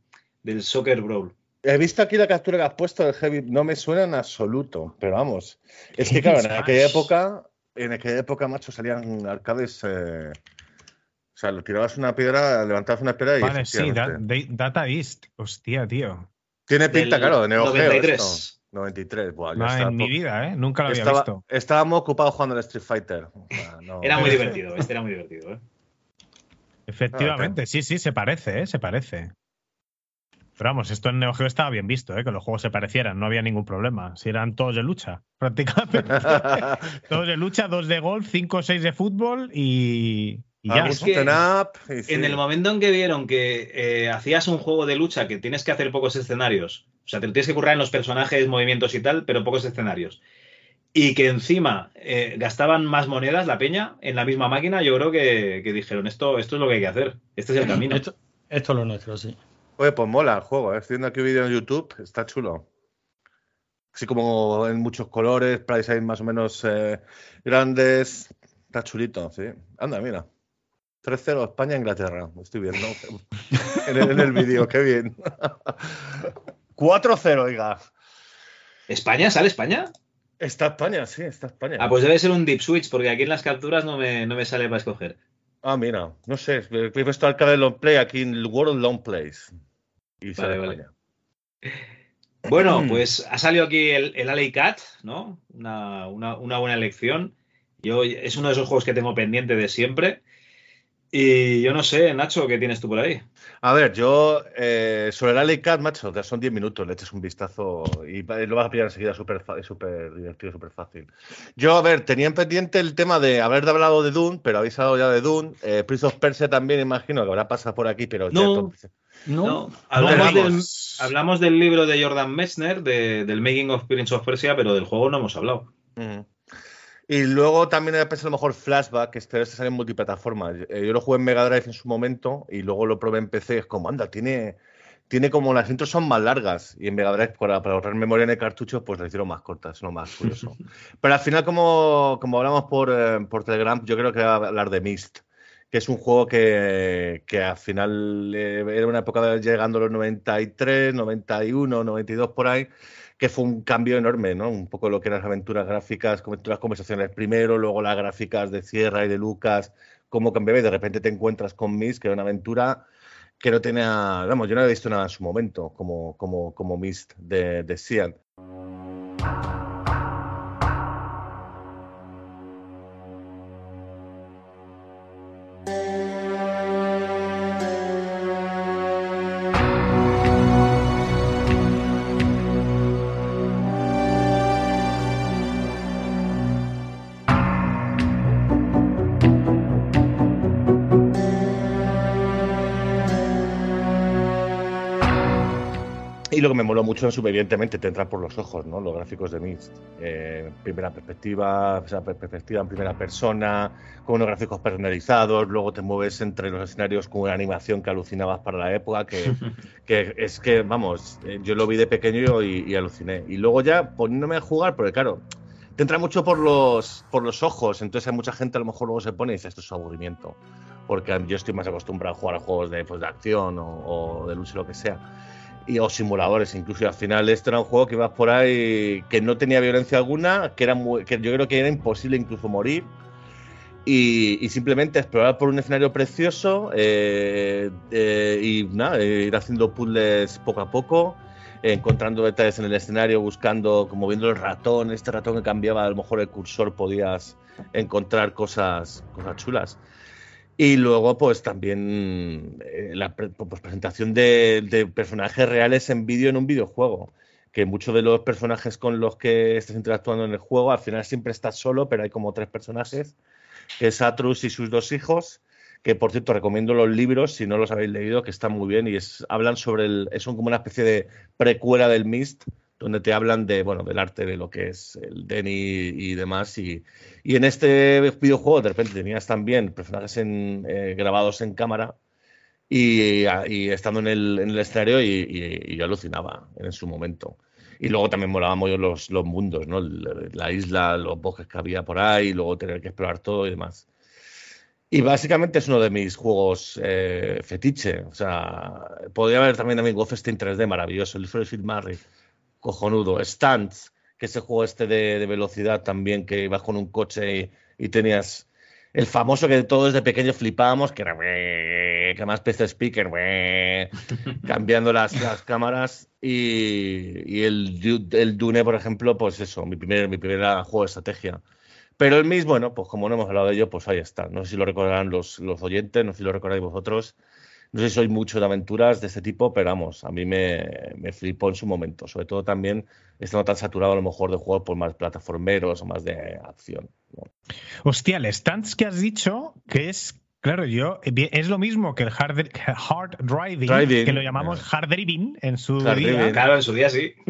del Soccer Brawl. He visto aquí la captura que has puesto del Heavy, no me suena en absoluto, pero vamos. Es que claro, en aquella época, en aquella época, macho, salían arcades. eh, o sea, lo tirabas una piedra, levantabas una piedra y. Vale, sí, da- Data East. Hostia, tío. Tiene pinta, del claro, de Neo Geo 93. esto. 93, buah, No, estaba en mi vida, ¿eh? Nunca lo había visto. Estábamos ocupados jugando al Street Fighter. O sea, no- Era muy divertido, este era muy divertido. ¿eh? Efectivamente, sí, sí, se parece, ¿eh? Se parece. Pero vamos, esto en Neo Geo estaba bien visto, ¿eh? Que los juegos se parecieran, no había ningún problema. Si eran todos de lucha, prácticamente. todos de lucha, dos de golf, cinco o seis de fútbol y, y ya. Es ¿no? que En el momento en que vieron que eh, hacías un juego de lucha que tienes que hacer pocos escenarios, o sea, te lo tienes que currar en los personajes, movimientos y tal, pero pocos escenarios, y que encima eh, gastaban más monedas la peña en la misma máquina, yo creo que, que dijeron, esto, esto es lo que hay que hacer, este es el camino. Esto, esto es lo nuestro, sí. Oye, pues mola el juego, ¿eh? Estoy viendo aquí un vídeo en YouTube, está chulo. Así como en muchos colores, price más o menos eh, grandes. Está chulito, sí. Anda, mira. 3-0 España-Inglaterra. Estoy viendo en el, en el vídeo, qué bien. 4-0, oiga. ¿España? ¿Sale España? Está España, sí, está España. Ah, pues debe ser un Deep Switch, porque aquí en las capturas no me, no me sale para escoger. Ah, mira, no sé, he visto Arcade Long Play aquí en el World Long Plays. Y sale Vale, vale. España. Bueno, Mm. pues ha salido aquí el, el Alley Cat, ¿no? Una, una- una buena elección. Yo, es uno de esos juegos que tengo pendiente de siempre. Y yo no sé, Nacho, ¿qué tienes tú por ahí? A ver, yo eh, sobre el Alley Cat, macho, ya son 10 minutos, le echas un vistazo y lo vas a pillar enseguida, súper súper divertido, súper fácil. Yo, a ver, tenía en pendiente el tema de haber hablado de Dune, pero habéis hablado ya de Dune. Eh, Prince of Persia también, imagino que habrá pasado por aquí, pero ya No. entonces- No, hablamos, del, vamos. hablamos del libro de Jordan Mechner, de- del Making of Prince of Persia, pero del juego no hemos hablado. Ujú. Y luego también he pensado a lo mejor Flashback, que este este sale en multiplataforma. Eh, yo lo jugué en Mega Drive en su momento y luego lo probé en PC. Es como, anda, tiene, tiene como las intros son más largas. Y en Mega Drive, para, para ahorrar memoria en el cartucho, pues las hicieron más cortas, es lo más curioso. Pero al final, como, como hablamos por, eh, por Telegram, yo creo que va a hablar de Myst, que es un juego que, que al final eh, era una época llegando a los 93, 91, 92 por ahí, que fue un cambio enorme, ¿no? Un poco lo que eran las aventuras gráficas, las conversaciones primero, luego las gráficas de Sierra y de Lucas, cómo cambiaba y de repente te encuentras con Myst, que era una aventura que no tenía, vamos, yo no había visto nada en su momento, como, como, como Myst de, de Sean. Y lo que me moló mucho es, evidentemente, te entra por los ojos, ¿no? Los gráficos de Myst. Eh, primera perspectiva, o sea, per- perspectiva en primera persona, con unos gráficos personalizados, luego te mueves entre los escenarios con una animación que alucinabas para la época, que, que es que, vamos, eh, yo lo vi de pequeño y, y aluciné. Y luego ya poniéndome a jugar, porque claro, te entra mucho por los, por los ojos, entonces hay mucha gente a lo mejor luego se pone y dice, esto es aburrimiento, porque yo estoy más acostumbrado a jugar a juegos de, pues, de acción o, o de lucha, lo que sea y, o simuladores incluso. Al final este era un juego que ibas por ahí que no tenía violencia alguna, que, era que yo creo que era imposible incluso morir. Y, simplemente explorar por un escenario precioso eh, eh, y nada, ir haciendo puzzles poco a poco, encontrando detalles en el escenario, buscando, como viendo el ratón, este ratón que cambiaba a lo mejor el cursor, podías encontrar cosas, cosas chulas. Y luego, pues también eh, la pre- pues, presentación de, personajes reales en vídeo en un videojuego. Que muchos de los personajes con los que estás interactuando en el juego, al final siempre estás solo, pero hay como tres personajes, que es Atrus y sus dos hijos, que por cierto recomiendo los libros, si no los habéis leído, que están muy bien y es, hablan sobre el, son como una especie de precuela del Mist, donde te hablan de, bueno, del arte de lo que es el Denny y demás. Y, y en este videojuego de repente tenías también personajes en, eh, grabados en cámara y, y estando en el, en el escenario y, y- yo alucinaba en su momento. Y luego también molaba mucho los, los mundos, ¿no? La isla, los bosques que había por ahí, y luego tener que explorar todo y demás. Y básicamente es uno de mis juegos eh, fetiche. O sea, podría haber también también Wolfenstein 3D, maravilloso. El Field Marry, cojonudo. Stunts, que es el juego este de, de velocidad también, que ibas con un coche y, y tenías el famoso que todos de pequeños flipábamos, que era que más PC speaker, cambiando las, las cámaras. Y, y el, el Dune, por ejemplo, pues eso, mi primer, mi primer juego de estrategia. Pero el mismo, bueno, pues como no hemos hablado de ello, pues ahí está. No sé si lo recordarán los, los oyentes, no sé si lo recordáis vosotros. No sé si sois mucho de aventuras de este tipo, pero vamos, a mí me, me flipó en su momento. Sobre todo también estando tan saturado a lo mejor de juegos por más plataformeros o más de acción. Hostia, el stance que has dicho, que es, claro, yo, eh, es lo mismo que el hard, hard driving, Driving, que lo llamamos hard driving en su Hard día. driving. Claro, en su día sí.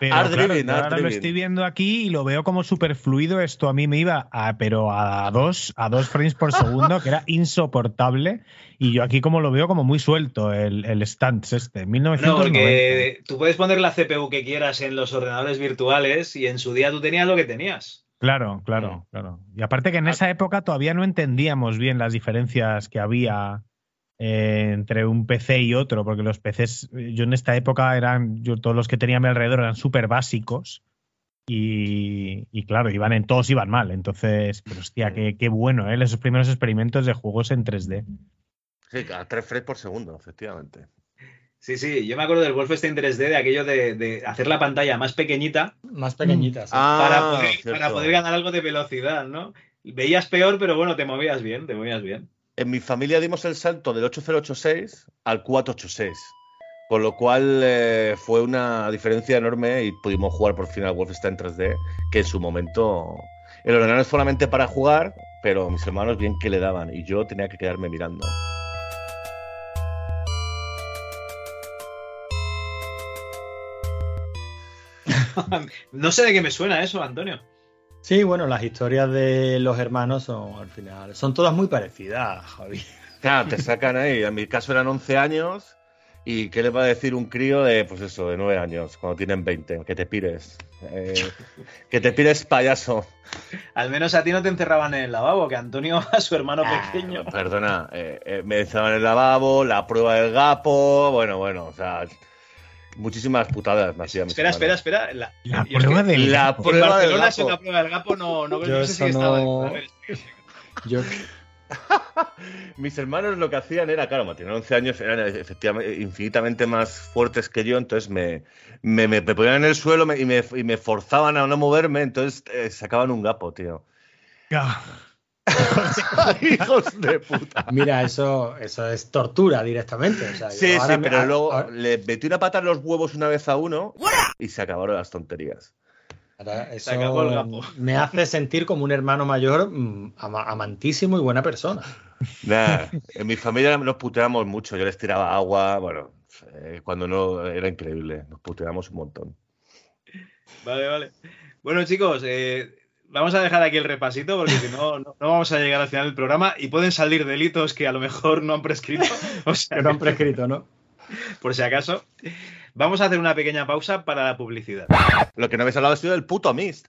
Pero Hard claro, driving, hard ahora lo estoy viendo aquí y lo veo como súper fluido. Esto a mí me iba a, pero a dos, a dos frames por segundo, que era insoportable. Y yo aquí como lo veo como muy suelto el, el stance este, No, 1990. porque tú puedes poner la CPU que quieras en los ordenadores virtuales y en su día tú tenías lo que tenías. Claro, claro, claro. Y aparte que en esa época todavía no entendíamos bien las diferencias que había eh, entre un PC y otro, porque los PCs, eh, yo en esta época eran, yo todos los que tenía a mi alrededor eran súper básicos. Y, y claro, iban en, todos iban mal. Entonces, pero hostia, qué, qué bueno, ¿eh? Esos primeros experimentos de juegos en 3D. Sí, a 3 frames por segundo, efectivamente. Sí, sí, yo me acuerdo del Wolfenstein 3D, de aquello de, de hacer la pantalla más pequeñita Más pequeñitas. sí. Ah, para, poder, cierto. para poder ganar algo de velocidad, ¿no? Veías peor, pero bueno, te movías bien, te movías bien. En mi familia dimos el salto del 8086 al 486. Con lo cual eh, fue una diferencia enorme y pudimos jugar por fin al Wolfenstein 3D, que en su momento el ordenador es solamente para jugar, pero mis hermanos bien que le daban y yo tenía que quedarme mirando. No sé de qué me suena eso, Antonio. Sí, bueno, las historias de los hermanos son al final, son todas muy parecidas, Javi. Claro, te sacan ahí. En mi caso eran 11 años. ¿Y qué le va a decir un crío de, pues eso, de 9 años, cuando tienen 20? Que te pires. Eh, que te pires, payaso. Al menos a ti no te encerraban en el lavabo, que Antonio a su hermano pequeño. Perdona, eh, eh, me encerraban en el lavabo, la prueba del gapo, bueno, bueno, o sea, muchísimas putadas mis Espera, espera, hermanos. espera. La, La yo es prueba que- del La gapo. Prueba del Barcelona es gapo. la prueba del gapo, no, no, Yo no sé si estaba. no- A ver, Yo, Mis hermanos lo que hacían era, claro, como tenían 11 años, eran efectivamente infinitamente más fuertes que yo, entonces me, me, me- me ponían en el suelo y, me, y me forzaban a no moverme, entonces eh, sacaban un gapo, tío. Hijos de puta. mira, eso, eso es tortura directamente. o sea, yo Sí, ahora sí, pero luego ahora- le metí una pata en los huevos una vez a uno y se acabaron las tonterías. ahora eso acabó el gapo. me hace sentir como un hermano mayor mm, ama- amantísimo y buena persona. Nah, en mi familia nos puteamos mucho, yo les tiraba agua, bueno, eh, cuando no, era increíble, nos puteamos un montón. Vale, vale. Bueno, chicos, eh, vamos a dejar aquí el repasito porque si no, no, no vamos a llegar al final del programa y pueden salir delitos que a lo mejor no han prescrito. O sea, Que no han prescrito, ¿no? por si acaso. Vamos a hacer una pequeña pausa para la publicidad. Lo que no habéis hablado ha sido del puto Mist.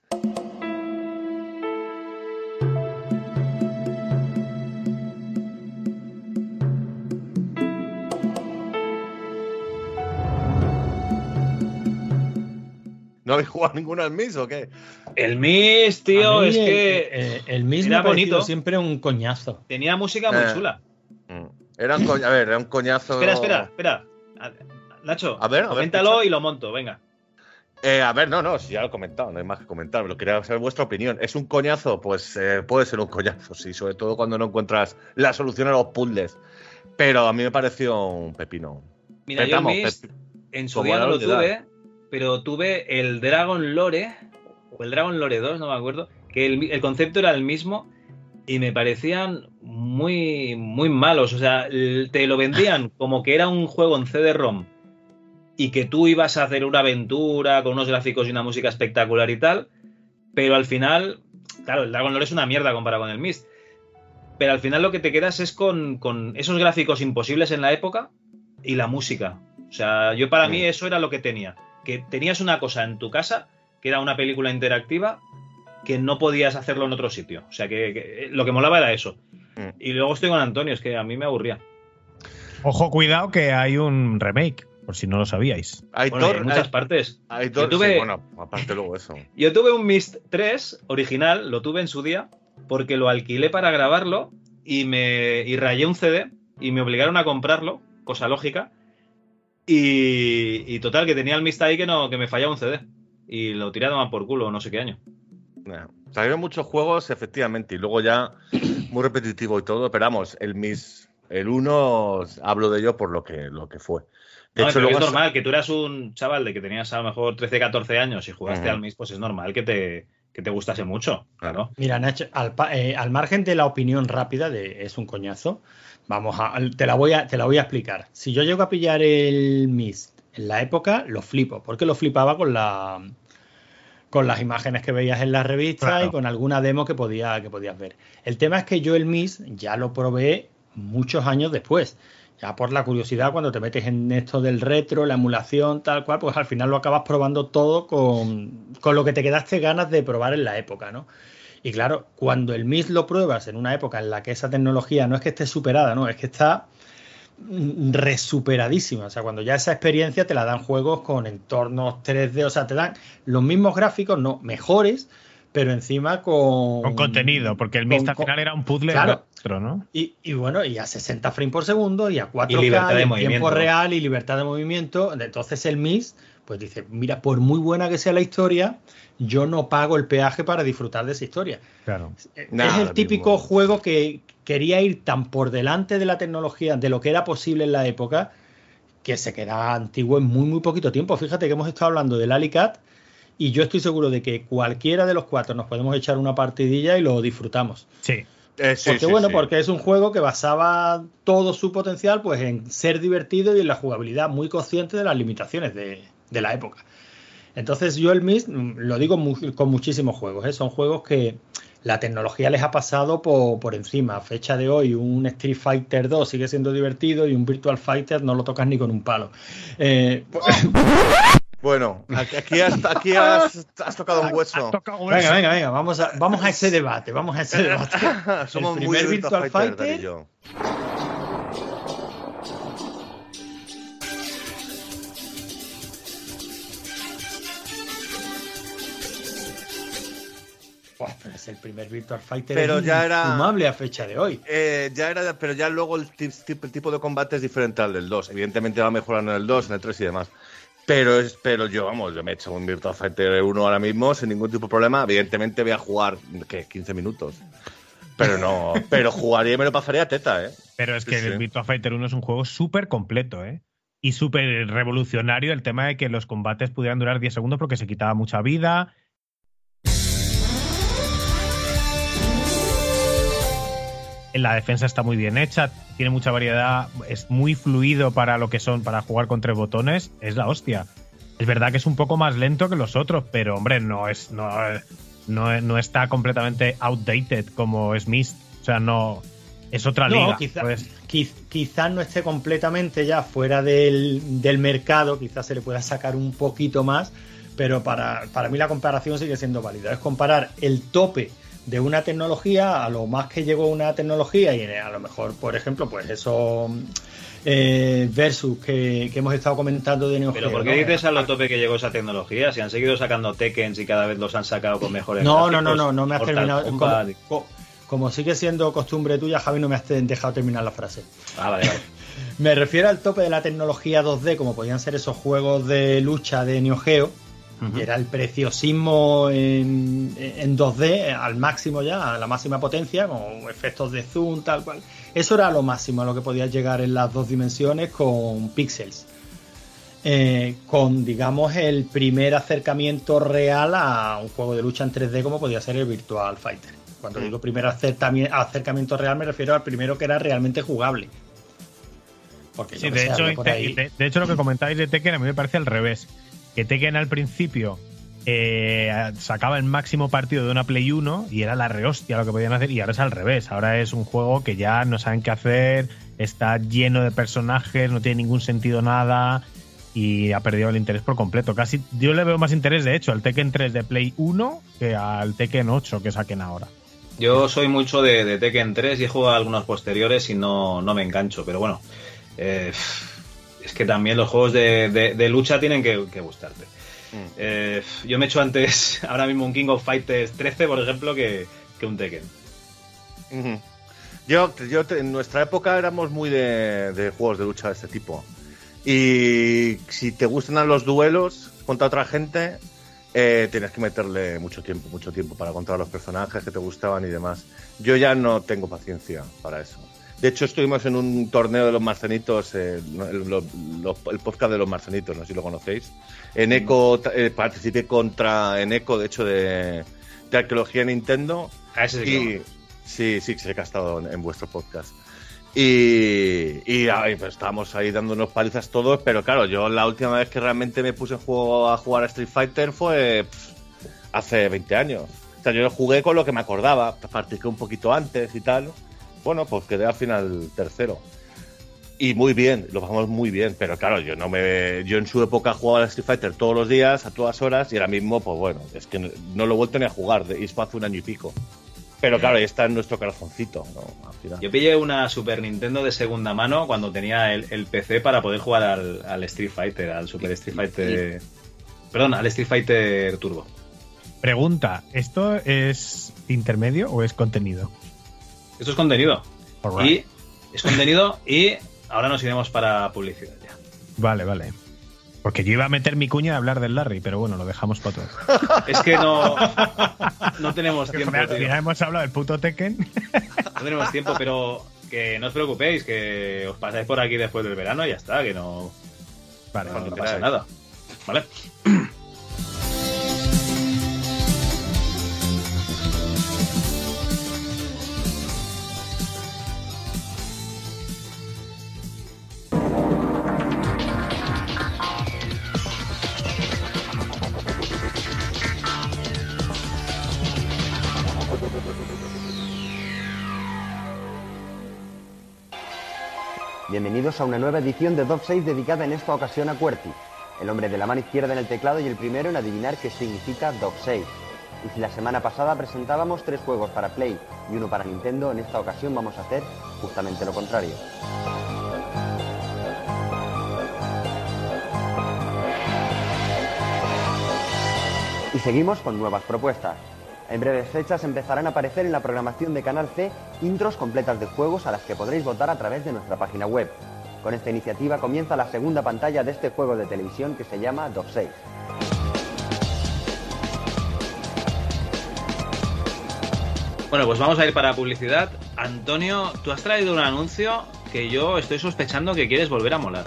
¿No habéis jugado ninguno al Mist o qué? El Mist, tío, es el- que el, el mismo era bonito. siempre un coñazo. tenía música muy Eh. chula. Mm. Era un, co- a ver, era un coñazo. Espera, espera, espera. Nacho, A ver, a ver, coméntalo y lo monto, venga. Eh, a ver, no, no, si ya lo he comentado, no hay más que comentar, pero quería saber vuestra opinión. ¿Es un coñazo? Pues eh, puede ser un coñazo, sí, sobre todo cuando no encuentras la solución a los puzzles. Pero a mí me pareció un pepino. Mira, Pero yo Mist, en su día no lo tuve, pero tuve el Dragon Lore, o el Dragon Lore 2, no me acuerdo, que el, el concepto era el mismo y me parecían muy, muy malos. O sea, te lo vendían como que era un juego en CD-ROM y que tú ibas a hacer una aventura con unos gráficos y una música espectacular y tal, pero al final, claro, el Dragon Lore es una mierda comparado con el Mist. Pero al final lo que te quedas es con, con esos gráficos imposibles en la época y la música. O sea, yo para mí eso era lo que tenía. Que tenías una cosa en tu casa, que era una película interactiva, que no podías hacerlo en otro sitio. O sea, que, que lo que molaba era eso. Mm. Y luego estoy con Antonio, es que a mí me aburría. Ojo, cuidado que hay un remake, por si no lo sabíais. Hay Bueno, Thor- hay muchas hay- partes. hay Yo sí, tuve- bueno, aparte luego eso. Yo tuve un Mist 3 original, lo tuve en su día, porque lo alquilé para grabarlo y me y rayé un CD y me obligaron a comprarlo, cosa lógica. Y, y total, que tenía el Mist ahí que, no, que me fallaba un CD. Y lo tiré a tomar por culo, no sé qué año. Nah, Salieron muchos juegos, efectivamente, y luego ya muy repetitivo y todo, pero vamos, el Mis, el 1, hablo de ello por lo que, lo que fue. De No, hecho, pero luego es normal, que tú eras un chaval de que tenías a lo mejor 13, 14 años y jugaste al Mist, pues es normal que te, que te gustase mucho. Claro. Mira, Nacho, al, pa- eh, al margen de la opinión rápida de es un coñazo, vamos a, te, la voy a, te la voy a explicar. Si yo llego a pillar el Mist en la época, lo flipo, porque lo flipaba con la con las imágenes que veías en la revista Claro. y con alguna demo que, podía, que podías ver. El tema es que yo el Mist ya lo probé muchos años después. Ya por la curiosidad, cuando te metes en esto del retro, la emulación, tal cual, pues al final lo acabas probando todo con, con lo que te quedaste ganas de probar en la época, ¿no? Y claro, cuando el MIS lo pruebas en una época en la que esa tecnología no es que esté superada, no, es que está resuperadísima. O sea, cuando ya esa experiencia te la dan juegos con entornos 3D, o sea, te dan los mismos gráficos, no, mejores, pero encima con... Con contenido, porque el Myst al final era un puzzle Claro. retro, ¿no? Y, y bueno, y a 60 frames por segundo, y a 4K, libertad de y en movimiento. tiempo real, y libertad de movimiento. Entonces el MIS, pues dice, mira, por muy buena que sea la historia, yo no pago el peaje para disfrutar de esa historia. Claro. es el típico juego que quería ir tan por delante de la tecnología, de lo que era posible en la época, que se queda antiguo en muy, muy poquito tiempo. Fíjate que hemos estado hablando del Alicat y yo estoy seguro de que cualquiera de los cuatro nos podemos echar una partidilla y lo disfrutamos. Sí. Eh, sí, porque sí, bueno, sí. porque es un juego que basaba todo su potencial pues en ser divertido y en la jugabilidad muy consciente de las limitaciones de, de la época. Entonces yo el Myst mm, lo digo mu- con muchísimos juegos, ¿eh? son juegos que la tecnología les ha pasado por, por encima. A fecha de hoy un Street Fighter 2 sigue siendo divertido y un Virtual Fighter no lo tocas ni con un palo. Eh, Bueno, aquí, has, aquí has, has tocado un hueso. venga, venga, venga, vamos a, vamos a ese debate, vamos a ese debate. Somos el muy primer Virtua Virtual Fighter, Fighter es el primer Virtual Fighter Pero es ya era- a fecha de hoy. Eh, ya era, pero ya luego el, el tipo de combate es diferente al del 2. Evidentemente va mejorando en el 2, en el 3 y demás. Pero, es, pero yo, vamos, yo me he hecho un Virtua Fighter 1 ahora mismo sin ningún tipo de problema. Evidentemente voy a jugar, ¿qué? 15 minutos. Pero no, pero jugaría y me lo pasaría teta, ¿eh? Pero es que sí. el Virtua Fighter 1 es un juego súper completo, ¿eh? Y súper revolucionario el tema de que los combates pudieran durar 10 segundos porque se quitaba mucha vida. La defensa está muy bien hecha, tiene mucha variedad, es muy fluido para lo que son, para jugar con tres botones, es la hostia. Es verdad que es un poco más lento que los otros, pero hombre, no es, no, no, no está completamente outdated como es Myst. O sea, no. Es otra No, liga. quizá- pues. quiz- quizás no esté completamente ya fuera del, del mercado, quizás se le pueda sacar un poquito más, pero para, para mí la comparación sigue siendo válida. Es comparar el tope de una tecnología a lo más que llegó una tecnología y a lo mejor, por ejemplo, pues eso eh, versus que, que hemos estado comentando de Neo Pero ¿por qué ¿no? dices a lo tope que llegó esa tecnología? Si han seguido sacando Tekken y cada vez los han sacado con mejores No, no, no, no, no me has terminado. Como, co- como sigue siendo costumbre tuya, Javi, no me has dejado terminar la frase. Ah, vale, vale. Me refiero al tope de la tecnología 2D, como podían ser esos juegos de lucha de Neo Geo, que era el preciosismo en, en 2D al máximo ya, a la máxima potencia, con efectos de zoom, tal cual. Eso era lo máximo a lo que podías llegar en las dos dimensiones con píxeles. Eh, con, digamos, el primer acercamiento real a un juego de lucha en 3D como podía ser el Virtual Fighter. Cuando digo primer acercamiento real me refiero al primero que era realmente jugable. Porque Sí, de, hecho, ahí- de, de hecho, lo que comentáis de Tekken a mí me parece al revés. Que Tekken al principio eh, sacaba el máximo partido de una Play 1 y era la rehostia lo que podían hacer, y ahora es al revés. Ahora es un juego que ya no saben qué hacer, está lleno de personajes, no tiene ningún sentido nada y ha perdido el interés por completo. Casi yo le veo más interés, de hecho, al Tekken 3 de Play 1 que al Tekken 8 que saquen ahora. Yo soy mucho de, Tekken 3 y he jugado algunos posteriores y no, no me engancho, pero bueno. eh, es que también los juegos de, de- de lucha tienen que, que gustarte. Eh, yo me echo antes, ahora mismo, un King of Fighters 13, por ejemplo, que, que un Tekken. Yo, en nuestra época éramos muy de, de juegos de lucha de este tipo. Y si te gustan los duelos contra otra gente, eh, tienes que meterle mucho tiempo, mucho tiempo para encontrar los personajes que te gustaban y demás. Yo ya no tengo paciencia para eso. De hecho, estuvimos en un torneo de los marcenitos, eh, el, lo- lo- el podcast de los marcenitos, no sé si lo conocéis. En Eco, eh, participé contra en Eco, de hecho, de, de arqueología Nintendo. A ese sí y, sí, sí, sé que ha estado en, en vuestro podcast. Y, y ahí, pues, estábamos ahí dándonos palizas todos, pero claro, yo la última vez que realmente me puse en juego a jugar a Street Fighter fue pff, hace 20 años. O sea, yo lo jugué con lo que me acordaba, practiqué un poquito antes y tal. Bueno, pues quedé al final tercero. Y muy bien, lo pasamos muy bien, pero claro, yo no me yo en su época jugaba a Street Fighter todos los días, a todas horas, y ahora mismo, pues bueno, es que no, no lo he vuelto ni a jugar, de- y fue hace un año y pico. Pero claro, ahí está en nuestro corazoncito, ¿no? Al final. Yo pillé una Super Nintendo de segunda mano cuando tenía el, el PC para poder jugar al, al Street Fighter, al Super Street Fighter. Perdón, al Street Fighter Turbo. Pregunta, ¿esto es intermedio o es contenido? Esto es contenido. Y es contenido y ahora nos iremos para publicidad ya. Vale, vale. Porque yo iba a meter mi cuña a hablar del Larry, pero bueno, lo dejamos para otro. Es que no, no tenemos tiempo. Final hemos hablado del puto Tekken. No tenemos tiempo, pero que no os preocupéis, que os pasáis por aquí después del verano y ya está, que no, Vale, no, pasa nada. ¿Vale? Bienvenidos a una nueva edición de Dog 6 dedicada en esta ocasión a QWERTY, el hombre de la mano izquierda en el teclado y el primero en adivinar qué significa Dog 6. Y si la semana pasada presentábamos tres juegos para Play y uno para Nintendo, en esta ocasión vamos a hacer justamente lo contrario. Y seguimos con nuevas propuestas. En breves fechas empezarán a aparecer en la programación de Canal C intros completas de juegos a las que podréis votar a través de nuestra página web. Con esta iniciativa comienza la segunda pantalla de este juego de televisión que se llama Dog 6. Bueno, pues vamos a ir para publicidad. Antonio, tú has traído un anuncio que yo estoy sospechando que quieres volver a molar.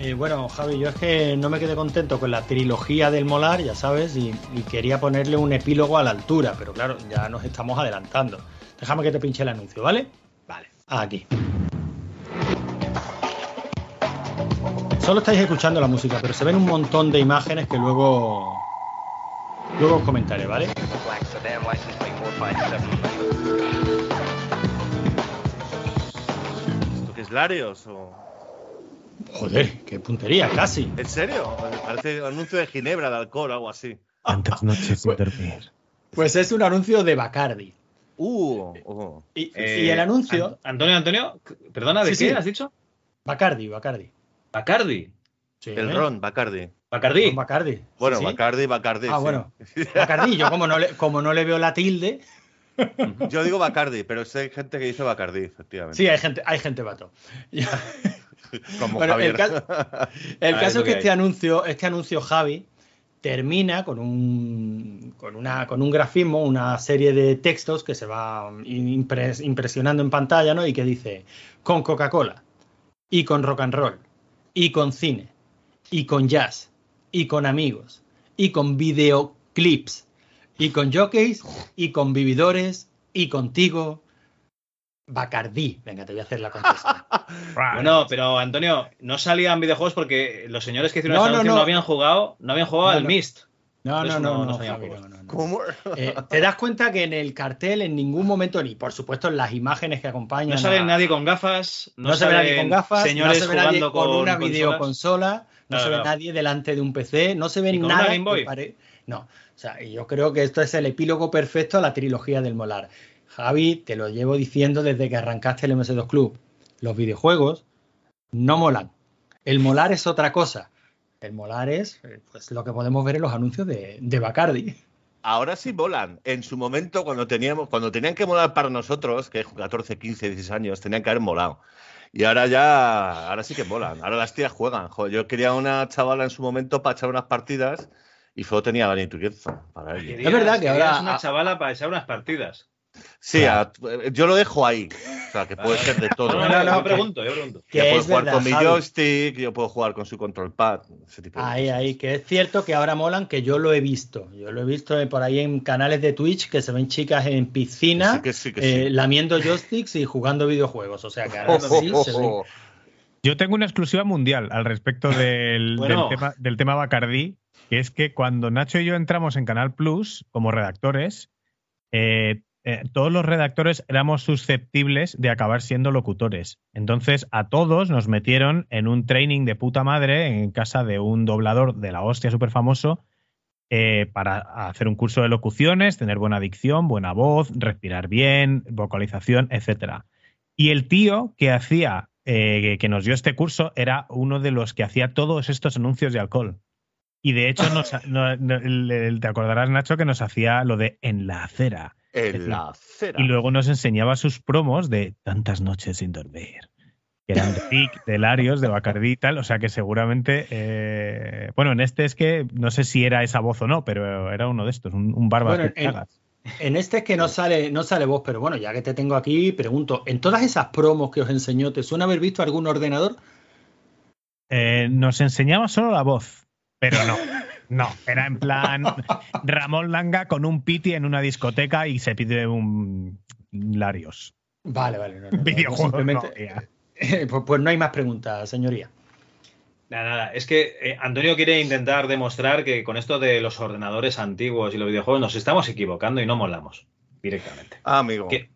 Eh, bueno, Javi, yo es que no me quedé contento con la trilogía del Molar, ya sabes, y, y quería ponerle un epílogo a la altura, pero claro, ya nos estamos adelantando. Déjame que te pinche el anuncio, ¿vale? Vale. Aquí. Solo estáis escuchando la música, pero se ven un montón de imágenes que luego. Luego os comentaré, ¿vale? ¿Esto qué es Larios? O... Joder, qué puntería, casi. ¿En serio? Parece un anuncio de Ginebra, de alcohol, algo así. Tantas noches sin dormir. Pues es un anuncio de Bacardi. Uh, uh. Y, Eh, y el anuncio. An- Antonio, Antonio, perdona, ¿de Sí, qué sí. has dicho? Bacardi, Bacardi. Bacardi. Sí, El ¿eh? ron, Bacardi. Bacardi. Con Bacardi. Bueno, Sí, sí. Bacardi, Bacardi. Ah, sí. bueno. Bacardi, yo como no le, como no le veo la tilde. Yo digo Bacardi, pero sé hay gente que dice Bacardi, efectivamente. Sí, hay gente, hay gente vato. Como Bueno, Javier. el caso, el caso es que que este anuncio, este anuncio, Javi, termina con un, con, una, con un grafismo, una serie de textos que se va impres- impresionando en pantalla, ¿no? Y que dice, con Coca-Cola, y con rock and roll, y con cine, y con jazz, y con amigos, y con videoclips, y con jockeys, y con vividores, y contigo, Bacardí. Venga, te voy a hacer la confesión. Bueno, pero Antonio, no salían videojuegos porque los señores que hicieron No, no, no, no. habían jugado, no habían jugado No, al no. Mist. No, no, no, no, sabían Javi, juegos. no, no, no. ¿Cómo? Eh, te das cuenta que en el cartel en ningún momento, ni por supuesto en las imágenes que acompañan. No sale a- nadie con gafas, no, no se ve nadie con gafas, señores no se ve nadie jugando con, una consolas. videoconsola, no se ve nadie delante de un PC, no se ve ¿Y con una nada. Game Boy? que pare- No, o sea, yo creo que esto es el epílogo perfecto a la trilogía del Molar. Javi, te lo llevo diciendo desde que arrancaste el MS2 Club. Los videojuegos no molan. El molar es otra cosa. El molar es eh, pues, lo que podemos ver en los anuncios de, de Bacardi. Ahora sí molan. En su momento, cuando teníamos, cuando tenían que molar para nosotros, que 14, 15, 16 años, tenían que haber molado. Y ahora ya, ahora sí que molan. Ahora las tías juegan. Joder, yo quería una chavala en su momento para echar unas partidas y solo tenía Dani Turienzo para ello. Querías- verdad que ahora- una chavala para echar unas partidas. Sí, a- yo lo dejo ahí. O sea, que puede ser de todo. No, no, no, yo pregunto, yo pregunto. Que Yo puedo jugar verdad, con mi joystick, yo puedo jugar con su control pad, ese tipo de Ahí, ahí, que es cierto que ahora molan, que yo lo he visto. Yo lo he visto eh, por ahí en canales de Twitch que se ven chicas en piscina Sí, que sí, que sí. eh, lamiendo joysticks y jugando videojuegos. O sea que ahora sí se ven. Yo tengo una exclusiva mundial al respecto del, Bueno. del tema, del tema Bacardí, que es que cuando Nacho y yo entramos en Canal Plus como redactores, eh, eh, todos los redactores éramos susceptibles de acabar siendo locutores. Entonces, a todos nos metieron en un training de puta madre en casa de un doblador de la hostia súper famoso eh, para hacer un curso de locuciones, tener buena dicción, buena voz, respirar bien, vocalización, etcétera. Y el tío que hacía, eh, que nos dio este curso, era uno de los que hacía todos estos anuncios de alcohol. Y de hecho, te acordarás, Nacho, que nos hacía lo de en la acera. En la acera. Y luego nos enseñaba sus promos de tantas noches sin dormir. Que eran de Pic, de Larios, de Bacardí y tal. O sea que seguramente. eh, bueno, en este es que no sé si era esa voz o no, pero era uno de estos, un, un barba Bueno, que en, cagas. en este es que no sale, no sale voz, pero bueno, ya que te tengo aquí, pregunto, ¿en todas esas promos que os enseñó, te suena haber visto algún ordenador? Eh, nos enseñaba solo la voz, pero no. No, era en plan Ramón Langa con un piti en una discoteca y se pide un Larios. Vale, vale. No, no, no, Videojuego, no, ya. pues, pues no hay más preguntas, señoría. Nada, nada. Es que eh, Antonio quiere intentar demostrar que con esto de los ordenadores antiguos y los videojuegos nos estamos equivocando y no molamos directamente. Ah, amigo. Que,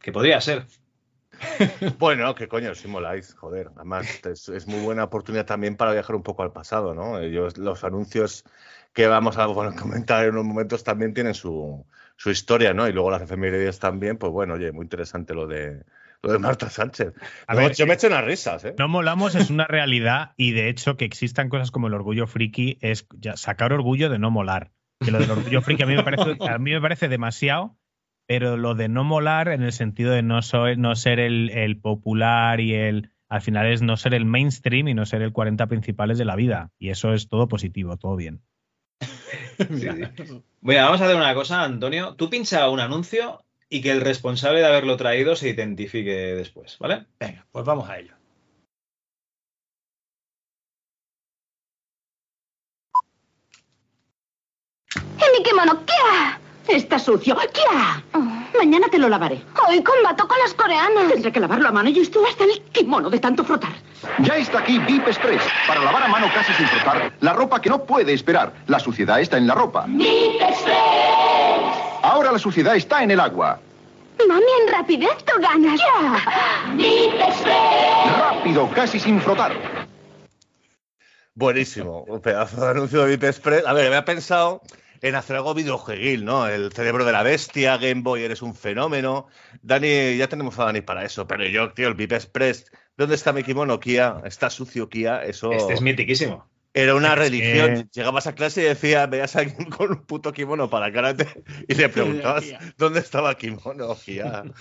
que podría ser. Bueno, qué coño, si moláis, joder. Además, es, es muy buena oportunidad también para viajar un poco al pasado, ¿no? Ellos, los anuncios que vamos a comentar en unos momentos también tienen su, su historia, ¿no? Y luego las efemérides también, pues bueno, oye, muy interesante lo de, lo de Marta Sánchez. A No, ver, yo me echo unas risas, ¿eh? No molamos es una realidad y de hecho que existan cosas como el orgullo friki es ya sacar orgullo de no molar. Que lo del orgullo friki a mí me parece, a mí me parece demasiado, pero lo de no molar en el sentido de no, no ser el, el popular y el... Al final es no ser el mainstream y no ser el 40 principales de la vida. Y eso es todo positivo, todo bien. Bueno, vamos a hacer una cosa, Antonio. Tú pincha un anuncio y que el responsable de haberlo traído se identifique después, ¿vale? Venga, pues vamos a ello. ¡En mi kimono! ¡Kia! Está sucio. ¡Kia! Mañana te lo lavaré. Hoy combato con las coreanas. Tendré que lavarlo a mano y estoy hasta el kimono de tanto frotar. Ya está aquí VIP Express para lavar a mano casi sin frotar la ropa que no puede esperar. La suciedad está en la ropa. Ahora la suciedad está en el agua. Mami, en rapidez tú ganas. ¡Ya! Rápido, casi sin frotar. Buenísimo. Un pedazo de anuncio de VIP Express. A ver, había pensado en hacer algo videojueguil, ¿no? El cerebro de la bestia, Game Boy, eres un fenómeno. Dani, ya tenemos a Dani para eso, pero yo, tío, el VIP Express, ¿dónde está mi kimono, Kia? Está sucio, Kia, eso... Este es mitiquísimo. Era una Es que- religión. Llegabas a clase y decías, veías a alguien con un puto kimono para karate y le preguntabas dónde estaba kimono, Kia.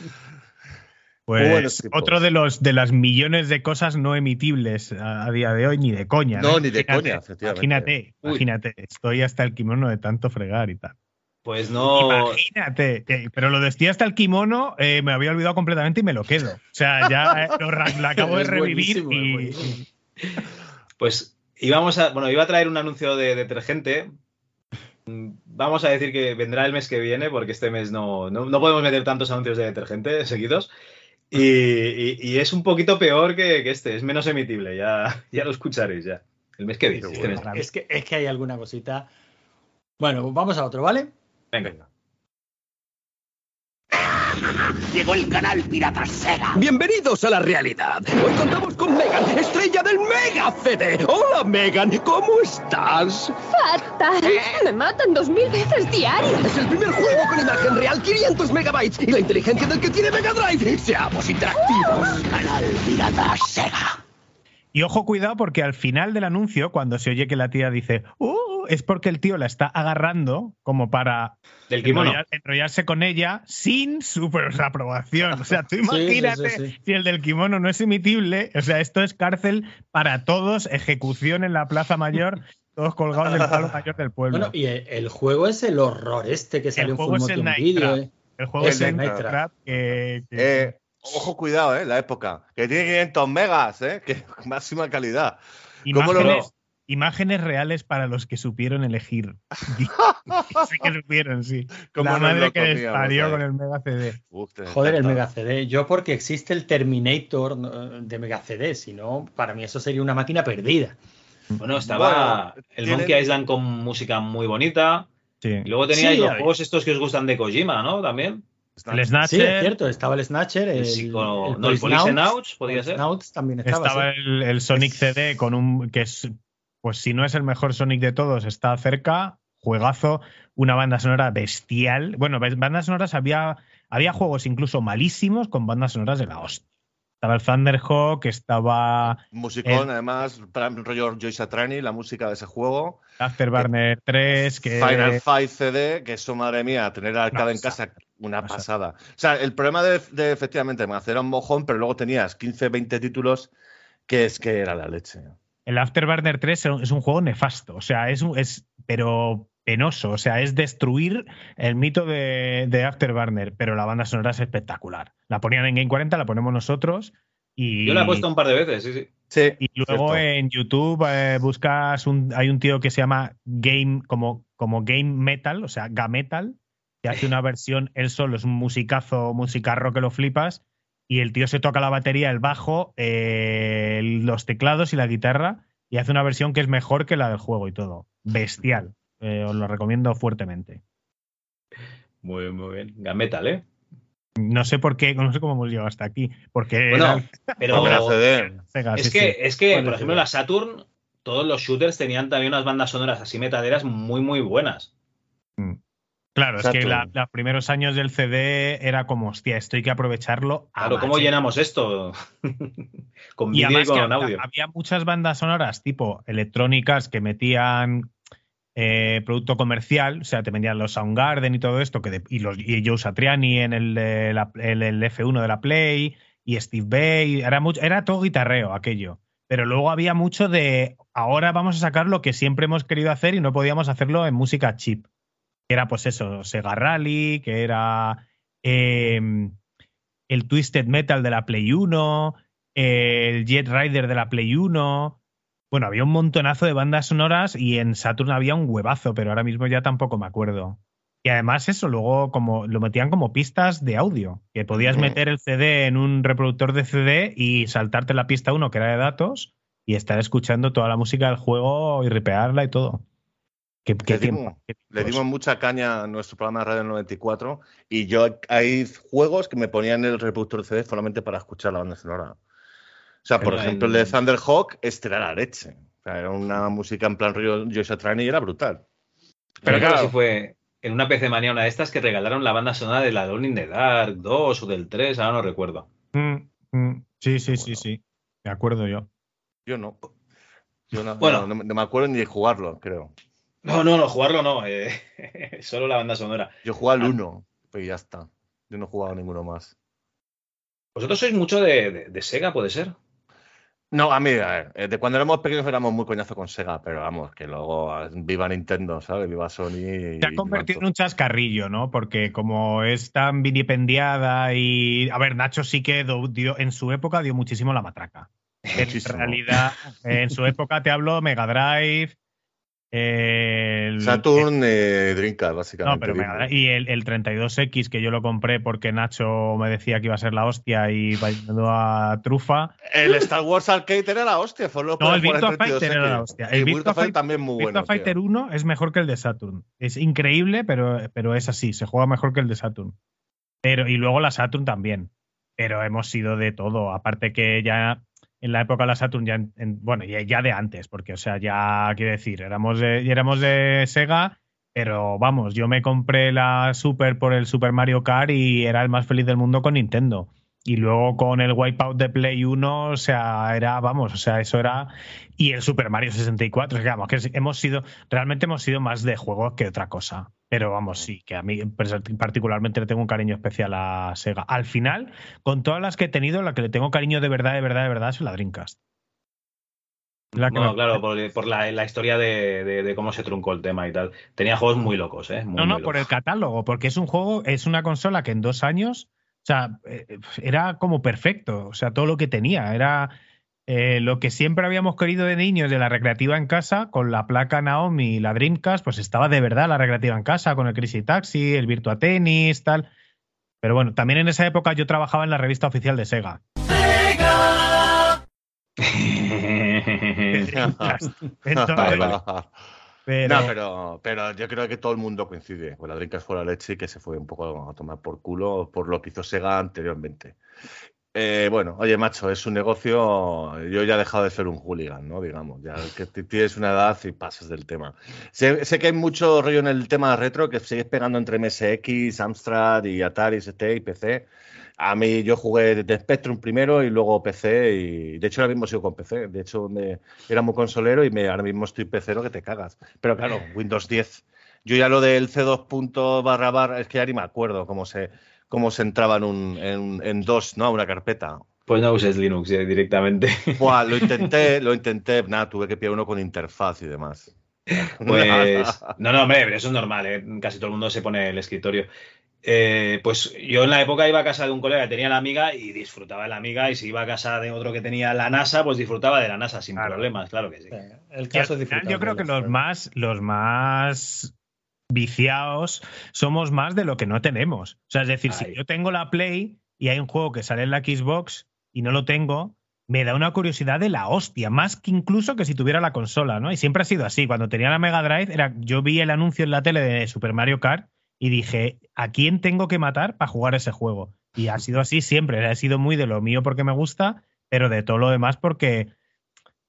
Pues otro de los de las millones de cosas no emitibles a, a día de hoy, ni de coña. No, ni de Imagínate, coña, efectivamente. Imagínate, Uy. imagínate. Estoy hasta el kimono de tanto fregar y tal. Pues no. Imagínate. eh, Pero lo de estoy hasta el kimono eh, me había olvidado completamente y me lo quedo. O sea, ya eh, lo, acabo de revivir y. Pues íbamos a. Bueno, iba a traer un anuncio de detergente. Vamos a decir que vendrá el mes que viene, porque este mes no, no, no podemos meter tantos anuncios de detergente seguidos. Y, y- y es un poquito peor que, que este, es menos emitible, ya, ya lo escucharéis ya. El mes que viene. este. Es que, es que hay alguna cosita. Bueno, pues vamos a otro, ¿vale? Venga. Llegó el canal Pirata Sega. Bienvenidos a la realidad. Hoy contamos con Megan, estrella del Mega CD. Hola, Megan, ¿cómo estás? ¡Fatal! Me matan dos mil veces diarias. Es el primer juego con imagen real, 500 megabytes y la inteligencia del que tiene Mega Drive. Seamos interactivos. Canal Pirata Sega. Y ojo, cuidado, porque al final del anuncio, cuando se oye que la tía dice, "Uh", es porque el tío la está agarrando como para Del enrollar- enrollarse con ella sin su aprobación. O sea, tú Sí, sí, sí, imagínate sí. si el del kimono no es emitible. O sea, esto es cárcel para todos, ejecución en la Plaza Mayor, todos colgados del palo mayor del pueblo. Bueno, y el, el juego es el horror este que salió el en juego Full es el Night. Trap. eh. El juego Es es el el Night Night Trap. Trap que- que- Eh, ojo, cuidado, ¿eh? La época. Que tiene 500 megas, ¿eh? Que máxima calidad. ¿Cómo lo Imágenes, imágenes reales para los que supieron elegir. sí que supieron, sí. ¿Cómo La madre que les parió con el Mega CD. Joder, el Mega CD. Yo porque existe el Terminator de Mega CD, si no, para mí eso sería una máquina perdida. Bueno, estaba Bueno, el Monkey Island con música muy bonita. Y luego teníais Sí, los juegos estos que os gustan de Kojima, ¿no? También. El Snatcher. Sí, es cierto, estaba el Snatcher, el, psico- no, el Policenauts, podría ser. Policenauts también estaba. Estaba sí. el, el Sonic CD con un. que es. Pues si no es el mejor Sonic de todos, está cerca. juegazo, una banda sonora bestial. Bueno, bandas sonoras había, había juegos incluso malísimos con bandas sonoras de la hostia. Estaba el Thunderhawk, estaba Musicón, el además, plan rollo Joy Satriani, la música de ese juego. Afterburner 3, que Final Fight CD, que eso, madre mía, tener arcade en casa, una pasada. O sea, el problema de, de, efectivamente hacer era un mojón, pero luego tenías 15, 20 títulos que es que era la leche. El Afterburner 3 es un juego nefasto, o sea, es, un- es pero penoso, o sea, es destruir el mito de, de Afterburner, pero la banda sonora es espectacular. La ponían en Game 40, la ponemos nosotros y... Yo la he puesto un par de veces, sí, sí. Sí. Y luego cierto. en YouTube eh, buscas un, hay un tío que se llama Game como, como Game Metal, o sea, Gametal, que hace una versión, él solo es un musicazo, musicarro que lo flipas, y el tío se toca la batería, el bajo, eh, los teclados y la guitarra, y hace una versión que es mejor que la del juego y todo. Bestial. Eh, os lo recomiendo fuertemente. Muy bien, muy bien. Gametal, ¿eh? No sé por qué, no sé cómo hemos llegado hasta aquí. Porque Bueno, era- pero. Sega, es sí, que, sí. es que por ejemplo, la Saturn, todos los shooters tenían también unas bandas sonoras así metaderas muy, muy buenas. Claro, es que la- los primeros años del CD era como, hostia, esto hay que aprovecharlo. a Claro, ¿cómo llenamos esto? con Y vídeo y con había, audio. había muchas bandas sonoras tipo electrónicas que metían eh, producto comercial, o sea, te vendían los Soundgarden y todo esto, que de- y, los, y Joe Satriani en el, de la- el- el F1 de la Play, y Steve Bay, era, mucho, era todo guitarreo aquello. Pero luego había mucho de, ahora vamos a sacar lo que siempre hemos querido hacer y no podíamos hacerlo en música chip. Que era pues eso, Sega Rally, que era eh, el Twisted Metal de la Play 1, el Jet Rider de la Play 1. Bueno, había un montonazo de bandas sonoras y en Saturn había un huevazo, pero ahora mismo ya tampoco me acuerdo. Y además eso, luego como lo metían como pistas de audio, que podías meter el CD en un reproductor de CD y saltarte la pista 1 que era de datos y estar escuchando toda la música del juego y ripearla y todo. ¿Qué, qué Le dimos, le dimos mucha caña a nuestro programa de Radio 94 y yo hay juegos que me ponían en el reproductor de CD solamente para escuchar la banda sonora. O sea, por ejemplo, el de Thunderhawk, este era la leche. O sea, era una música en plan rollo Joy Satriani y era brutal. Pero claro, claro. si fue en una PC manía una de estas que regalaron la banda sonora de la Alone in the Dark 2 o del 3, ahora no recuerdo. Mm, mm, sí, sí, sí, sí. Me acuerdo yo. Yo no. Yo no, Bueno. no, no- no me acuerdo ni de jugarlo, creo. No, no, no, jugarlo no, eh, solo la banda sonora. Yo jugaba al 1, pero ya está. Yo no he jugado a ninguno más. Vosotros sois mucho de, de- de Sega, puede ser. No, a mí, a ver, eh, de cuando éramos pequeños éramos muy coñazo con Sega, pero vamos, que luego ah, viva Nintendo, ¿sabes? Viva Sony. y- Se ha y convertido en un chascarrillo, ¿no? Porque como es tan vilipendiada y. A ver, Nacho sí que dio, en su época dio muchísimo la matraca. En realidad, en su época te hablo Mega Drive. El- Saturn, eh, Dreamcast, No, básicamente. pero. Y el, el 32X que yo lo compré porque Nacho me decía que iba a ser la hostia y va yendo a trufa. El Star Wars Arcade era la hostia, fue lo No, el Virtua Fighter era la hostia. El Virtua Virtua Fighter Fight- también muy Virtua bueno. tío. Fighter 1 es mejor que el de Saturn. Es increíble, pero, pero es así. Se juega mejor que el de Saturn. Pero, y luego la Saturn también. Pero hemos sido de todo. Aparte que ya en la época de la Saturn, ya, en- en- bueno, ya, ya de antes, porque, o sea, ya quiero decir, éramos de, éramos de Sega, pero vamos, yo me compré la Super por el Super Mario Kart y era el más feliz del mundo con Nintendo. Y luego con el Wipeout de Play 1, o sea, era, vamos, o sea, eso era. Y el Super Mario 64, es que, vamos, que hemos sido, realmente hemos sido más de juegos que otra cosa. Pero vamos, sí, que a mí particularmente le tengo un cariño especial a Sega. Al final, con todas las que he tenido, la que le tengo cariño de verdad, de verdad, de verdad es la Dreamcast. La que No, me- claro, por, por la, la historia de, de- de cómo se truncó el tema y tal. Tenía juegos muy locos, ¿eh? Muy, No, no, muy por el catálogo, porque es un juego, es una consola que en dos años, o sea, eh, era como perfecto, o sea, todo lo que tenía, era eh, lo que siempre habíamos querido de niños de la recreativa en casa, con la placa Naomi y la Dreamcast, pues estaba de verdad la recreativa en casa, con el Crazy Taxi, el Virtua Tennis, tal. Pero bueno, también en esa época yo trabajaba en la revista oficial de Sega. Entonces, Vale, vale. pero- No, pero, pero yo creo que todo el mundo coincide. Con la Dreamcast fue la leche y que se fue un poco a tomar por culo por lo que hizo Sega anteriormente. Eh, bueno, oye, macho, es un negocio. Yo ya he dejado de ser un hooligan, ¿no? Digamos, ya que tienes una edad y pasas del tema. Sé, sé que hay mucho rollo en el tema retro que sigues pegando entre MSX, Amstrad y Atari ST y PC. A mí, yo jugué de Spectrum primero y luego PC. Y de hecho, ahora mismo sigo con PC. De hecho, me, era muy consolero y me, ahora mismo estoy pecero que te cagas. Pero claro, Windows 10. Yo ya lo del C2 punto barra barra, es que ya ni me acuerdo cómo se, cómo se entraba en, un, en, en dos, ¿no? A una carpeta. Pues no uses Linux eh, directamente. Buah, lo intenté, lo intenté, nada, tuve que pillar uno con interfaz y demás. Pues. No, no, hombre, eso es normal, ¿eh? Casi todo el mundo se pone el escritorio. Eh, pues yo en la época iba a casa de un colega que tenía la amiga y disfrutaba de la amiga, y si iba a casa de otro que tenía la NASA, pues disfrutaba de la NASA sin problemas, claro que sí. El al final yo creo que los más, los más viciados somos más de lo que no tenemos. O sea, es decir, si yo tengo la Play y hay un juego que sale en la Xbox y no lo tengo, me da una curiosidad de la hostia, más que incluso que si tuviera la consola, ¿no? Y siempre ha sido así. Cuando tenía la Mega Drive, era, yo vi el anuncio en la tele de Super Mario Kart y dije, ¿a quién tengo que matar para jugar ese juego? Y ha sido así siempre. Ha sido muy de lo mío porque me gusta, pero de todo lo demás porque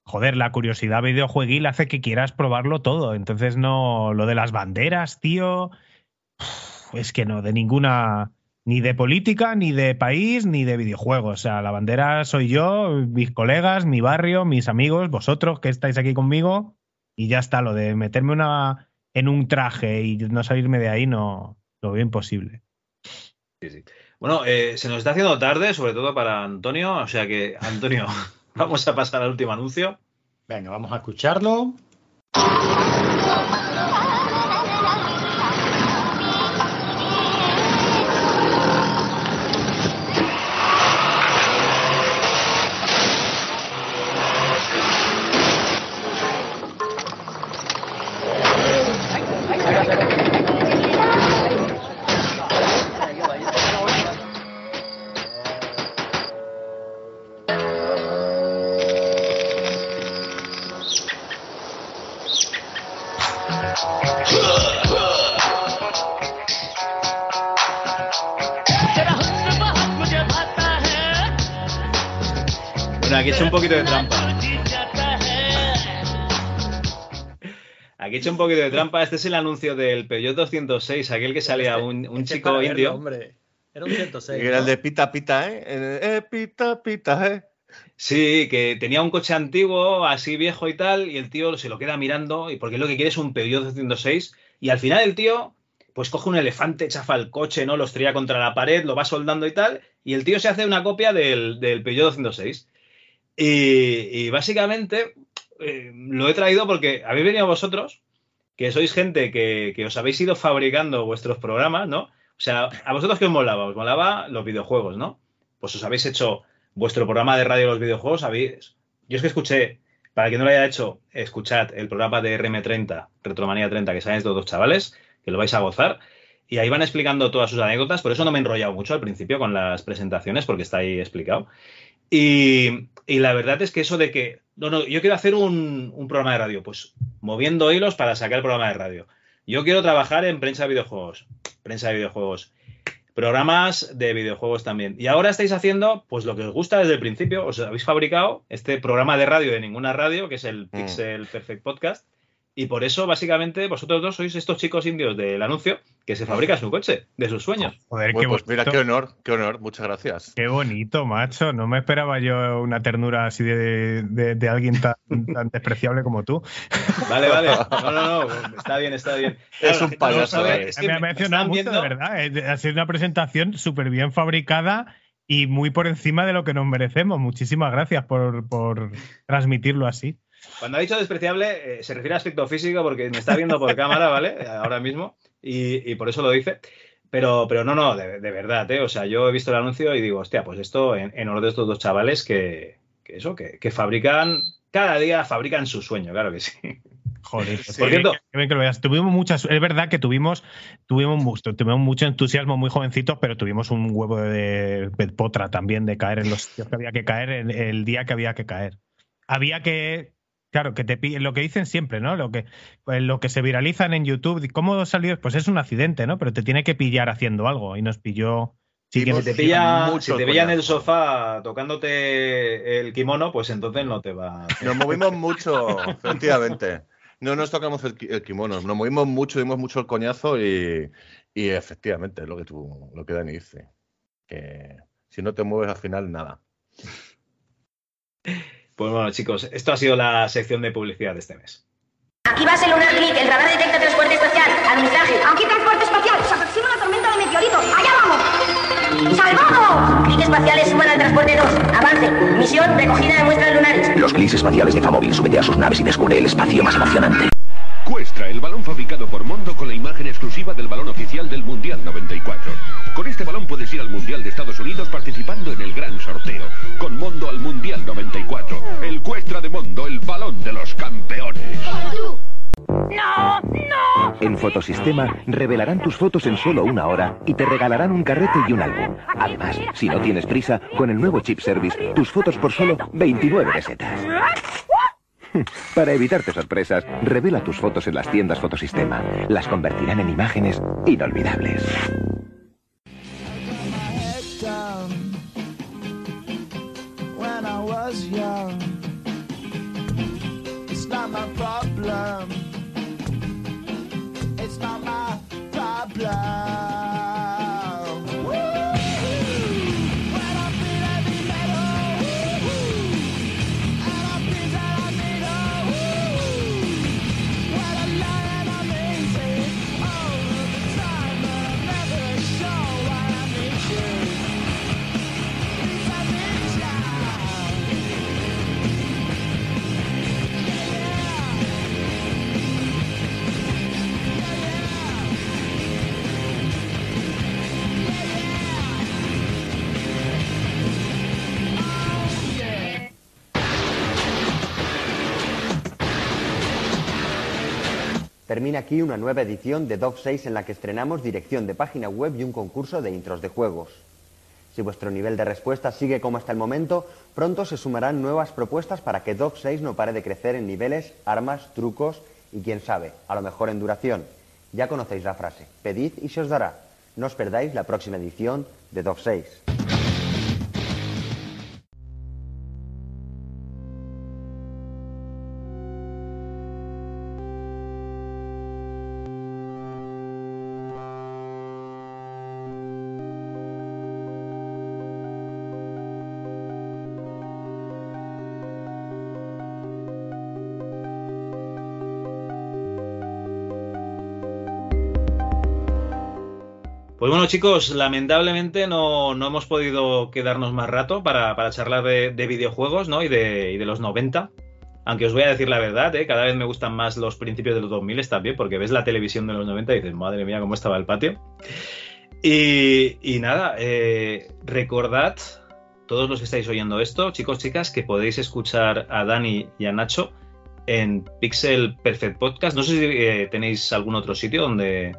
joder, la curiosidad videojueguil hace que quieras probarlo todo. Entonces, no. Lo de las banderas, tío. Es que no, de ninguna. Ni de política, ni de país, ni de videojuegos. O sea, la bandera soy yo, mis colegas, mi barrio, mis amigos, vosotros que estáis aquí conmigo. Y ya está, lo de meterme una en un traje y no salirme de ahí, no lo veo imposible. Sí, sí. Bueno, eh, se nos está haciendo tarde, sobre todo para Antonio, o sea que, Antonio, vamos a pasar al último anuncio. Venga, vamos a escucharlo. Poquito de trampa. Aquí he hecho un poquito de trampa. Este es el anuncio del Peugeot 206, aquel que salía un, un Este es chico verlo, indio. hombre. Era un 106. Era el de pita pita, ¿eh? El- eh, pita pita, ¿eh? Sí, que tenía un coche antiguo, así viejo y tal, y el tío se lo queda mirando, y porque lo que quiere es un Peugeot 206, y al final el tío, pues coge un elefante, chafa el coche, ¿no? Lo estrella contra la pared, lo va soldando y tal, y el tío se hace una copia del, del Peugeot 206. Y, básicamente eh, lo he traído porque habéis venido vosotros, que sois gente que, que os habéis ido fabricando vuestros programas, ¿no? O sea, ¿a vosotros qué os molaba? Os molaba los videojuegos, ¿no? Pues os habéis hecho vuestro programa de radio de los videojuegos, habéis... Yo es que escuché, para quien no lo haya hecho, escuchad el programa de RM30, Retromanía 30, que salen estos dos chavales, que lo vais a gozar. Y ahí van explicando todas sus anécdotas, por eso no me he enrollado mucho al principio con las presentaciones, porque está ahí explicado. Y, y la verdad es que eso de que, no, no, yo quiero hacer un, un programa de radio, pues moviendo hilos para sacar el programa de radio. Yo quiero trabajar en prensa de videojuegos, prensa de videojuegos, programas de videojuegos también. Y ahora estáis haciendo, pues lo que os gusta desde el principio, os habéis fabricado este programa de radio de ninguna radio, que es el Pixel Perfect Podcast. Y por eso, básicamente, vosotros dos sois estos chicos indios del anuncio que se fabrica su coche, de sus sueños. Joder, Bueno, qué pues mira, qué honor, qué honor, muchas gracias. Qué bonito, macho. No me esperaba yo una ternura así de, de- de alguien tan, tan despreciable como tú. Vale, vale. No, no, no. Está bien, está bien. Es un no payaso, sabe, eh. es que me ha me mencionado están mucho, viendo- de verdad. Eh, Ha sido una presentación súper bien fabricada y muy por encima de lo que nos merecemos. Muchísimas gracias por, por transmitirlo así. Cuando ha dicho despreciable, eh, se refiere a aspecto físico porque me está viendo por cámara, ¿vale? Ahora mismo. Y, y por eso lo dice. Pero, pero no, no, de, de verdad, ¿eh? O sea, yo he visto el anuncio y digo, hostia, pues esto en, en honor de estos dos chavales que, que eso, que, que fabrican, cada día fabrican su sueño, claro que sí. Joder, Por cierto- que lo veas. Tuvimos muchas, es verdad que tuvimos, tuvimos, mucho, tuvimos mucho entusiasmo muy jovencitos, pero tuvimos un huevo de, de potra también de caer en los que había que caer el, el día que había que caer. Había que, claro, que te lo que dicen siempre, ¿no? Lo que, pues, lo que se viralizan en YouTube, ¿cómo salió? Pues es un accidente, ¿no? Pero te tiene que pillar haciendo algo y nos pilló Sí que si te pilla, mucho si te el pilla en el sofá tocándote el kimono, pues entonces no te va. Nos movimos mucho, efectivamente. No nos tocamos el kimono, nos movimos mucho, dimos mucho el coñazo y, y efectivamente es lo que tú, lo que Dani dice. Que si no te mueves al final, nada. Pues bueno, chicos, esto ha sido la sección de publicidad de este mes. Activas el lunar click, el radar detecta transporte espacial. Alunizaje. Aquí transporte espacial. Se aproxima una tormenta de meteoritos. ¡Allá vamos! ¡Salvamos! Clic espaciales suman al transporte 2. Avance. Misión recogida de muestras lunares. Los clics espaciales de Famóvil súbete a sus naves y descubre el espacio más emocionante. Cuestra, el balón fabricado por Mondo con la imagen exclusiva del balón oficial del Mundial 94. Con este balón puedes ir al Mundial de Estados Unidos participando en el gran sorteo. Con Mondo al Mundial 94. El Cuestra de Mondo, el balón de los campeones. ¡No! ¡No! En Fotosistema revelarán tus fotos en solo una hora y te regalarán un carrete y un álbum. Además, si no tienes prisa, con el nuevo chip service, tus fotos por solo 29 pesetas. Para evitarte sorpresas, revela tus fotos en las tiendas Fotosistema. Las convertirán en imágenes inolvidables. Termina aquí una nueva edición de Dog 6 en la que estrenamos dirección de página web y un concurso de intros de juegos. Si vuestro nivel de respuesta sigue como hasta el momento, pronto se sumarán nuevas propuestas para que Dog 6 no pare de crecer en niveles, armas, trucos y quién sabe, a lo mejor en duración. Ya conocéis la frase, pedid y se os dará. No os perdáis la próxima edición de Dog 6. Bueno, chicos, lamentablemente no, no hemos podido quedarnos más rato para, para charlar de, de videojuegos ¿no? y, de, y de los 90. Aunque os voy a decir la verdad, ¿eh? cada vez me gustan más los principios de los 2000 también, porque ves la televisión de los 90 y dices, madre mía, cómo estaba el patio. Y, y nada, eh, recordad, todos los que estáis oyendo esto, chicos, chicas, que podéis escuchar a Dani y a Nacho en Pixel Perfect Podcast. No sé si eh, tenéis algún otro sitio donde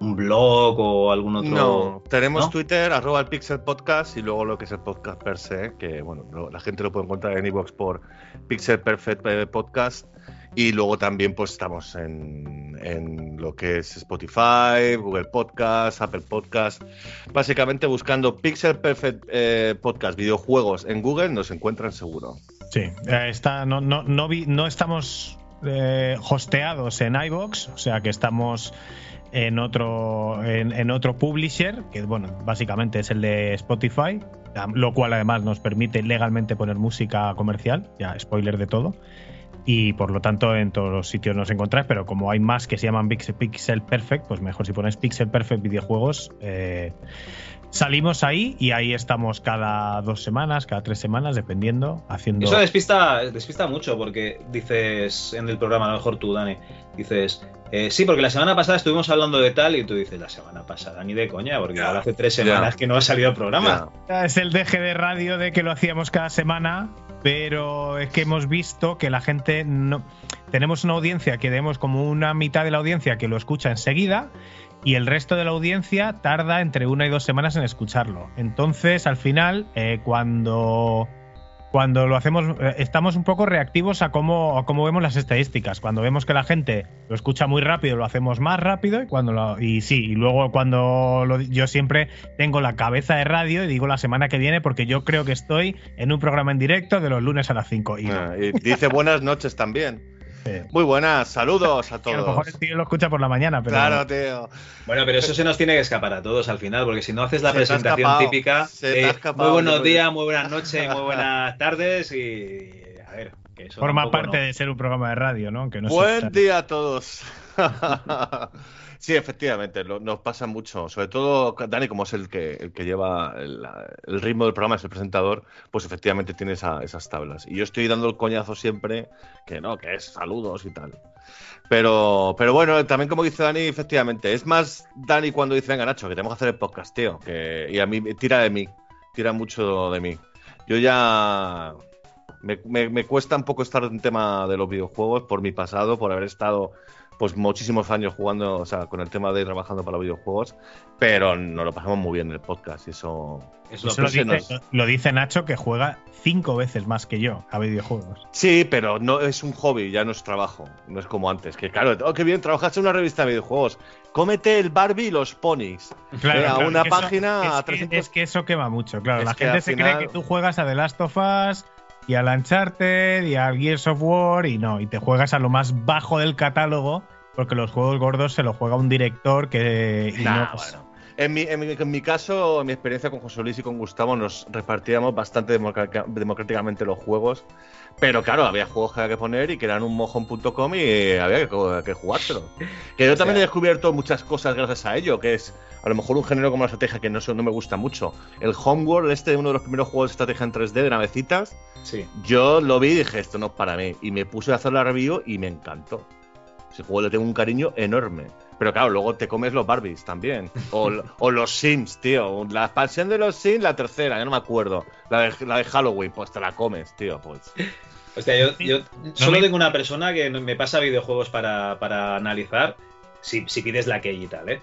un blog o algún otro. No, tenemos ¿no? Twitter, arroba el Pixel Podcast y luego lo que es el podcast per se, que bueno, lo- la gente lo puede encontrar en iVoox por Pixel Perfect eh, Podcast. Y luego también pues estamos en, en lo que es Spotify, Google Podcast, Apple Podcast. Básicamente buscando Pixel Perfect eh, Podcast videojuegos en Google nos encuentran seguro. Sí, eh, está, no, no, no, vi- no estamos eh, hosteados en iBox, o sea que estamos en otro, en, otro publisher, que bueno, básicamente es el de Spotify, lo cual además nos permite legalmente poner música comercial, ya spoiler de todo. Y por lo tanto en todos los sitios nos encontráis, pero como hay más que se llaman Pixel, Perfect, pues mejor si ponéis Pixel Perfect videojuegos, eh, salimos ahí y ahí estamos cada dos semanas, cada tres semanas, dependiendo, haciendo... Eso despista, despista mucho porque dices en el programa, a lo mejor tú, Dani, dices, eh, sí, porque la semana pasada estuvimos hablando de tal y tú dices, la semana pasada, ni de coña, porque ahora hace tres semanas que no ha salido el programa. Es el deje de radio de que lo hacíamos cada semana, pero es que hemos visto que la gente no. Tenemos una audiencia que tenemos como una mitad de la audiencia que lo escucha enseguida y el resto de la audiencia tarda entre una y dos semanas en escucharlo. Entonces, al final, eh, cuando. cuando lo hacemos, eh, estamos un poco reactivos a cómo, a cómo vemos las estadísticas. Cuando vemos que la gente lo escucha muy rápido, lo hacemos más rápido. Y cuando lo- y sí, y luego cuando lo- yo siempre tengo la cabeza de radio y digo la semana que viene, porque yo creo que estoy en un programa en directo de los lunes a las 5. Y, Ah, y dice buenas noches también. Muy buenas, saludos a a lo mejor todos. el tío lo escucha por la mañana, pero. Claro, tío. Bueno, pero eso se nos tiene que escapar a todos al final, porque si no haces la Se presentación escapado, típica, se eh, escapado, muy buenos días, muy buenas noches, muy buenas tardes y a ver, que eso Forma tampoco parte no. de ser un programa de radio, ¿no? Que no Buen día a todos. sí, efectivamente, nos pasa mucho. Sobre todo, Dani, como es el que, lleva el, ritmo del programa, es el presentador, pues efectivamente tiene esa- esas tablas. Y yo estoy dando el coñazo siempre que no, que es saludos y tal. Pero, pero bueno, también como dice Dani, efectivamente, es más Dani cuando dice, venga Nacho, que tenemos que hacer el podcast, tío. Que, y a mí tira de mí, tira mucho de mí. Yo ya me cuesta un poco estar en tema de los videojuegos por mi pasado, por haber estado pues muchísimos años jugando, o sea, con el tema de trabajando para los videojuegos, pero nos lo pasamos muy bien en el podcast y eso... Eso lo, no sé, dice, nos- lo dice Nacho que juega cinco veces más que yo a videojuegos. Sí, pero no es un hobby, ya no es trabajo, no es como antes, que claro, oh, qué bien, trabajas en una revista de videojuegos, cómete el Barbie y los ponis, Claro, claro, una es que eso- página es a que- 300... Es que eso quema mucho, claro. Es la gente se final- cree que tú juegas a The Last of Us y al Uncharted y al Gears of War y no, y te juegas a lo más bajo del catálogo porque los juegos gordos se los juega un director que... Nah, no, bueno. En mi, en, mi, en mi caso, en mi experiencia con José Luis y con Gustavo, nos repartíamos bastante democrática- democráticamente los juegos. Pero claro, había juegos que había que poner y que eran un mojón.com y había que, que jugárselo. Que yo también he descubierto muchas cosas gracias a ello, que es a lo mejor un género como la estrategia que no, no me gusta mucho. El Homeworld, este uno de los primeros juegos de estrategia en 3D de navecitas, Sí. yo lo vi y dije, esto no es para mí. Y me puse a hacer la review y me encantó. Ese juego le tengo un cariño enorme. Pero claro, luego te comes los Barbies también. O, o los Sims, tío. La expansión de los Sims, la tercera, ya no me acuerdo. La de, la de Halloween, pues te la comes, tío. Pues. Hostia, yo, yo solo me- tengo una persona que me pasa videojuegos para, para analizar, si, si pides la key y tal, ¿eh?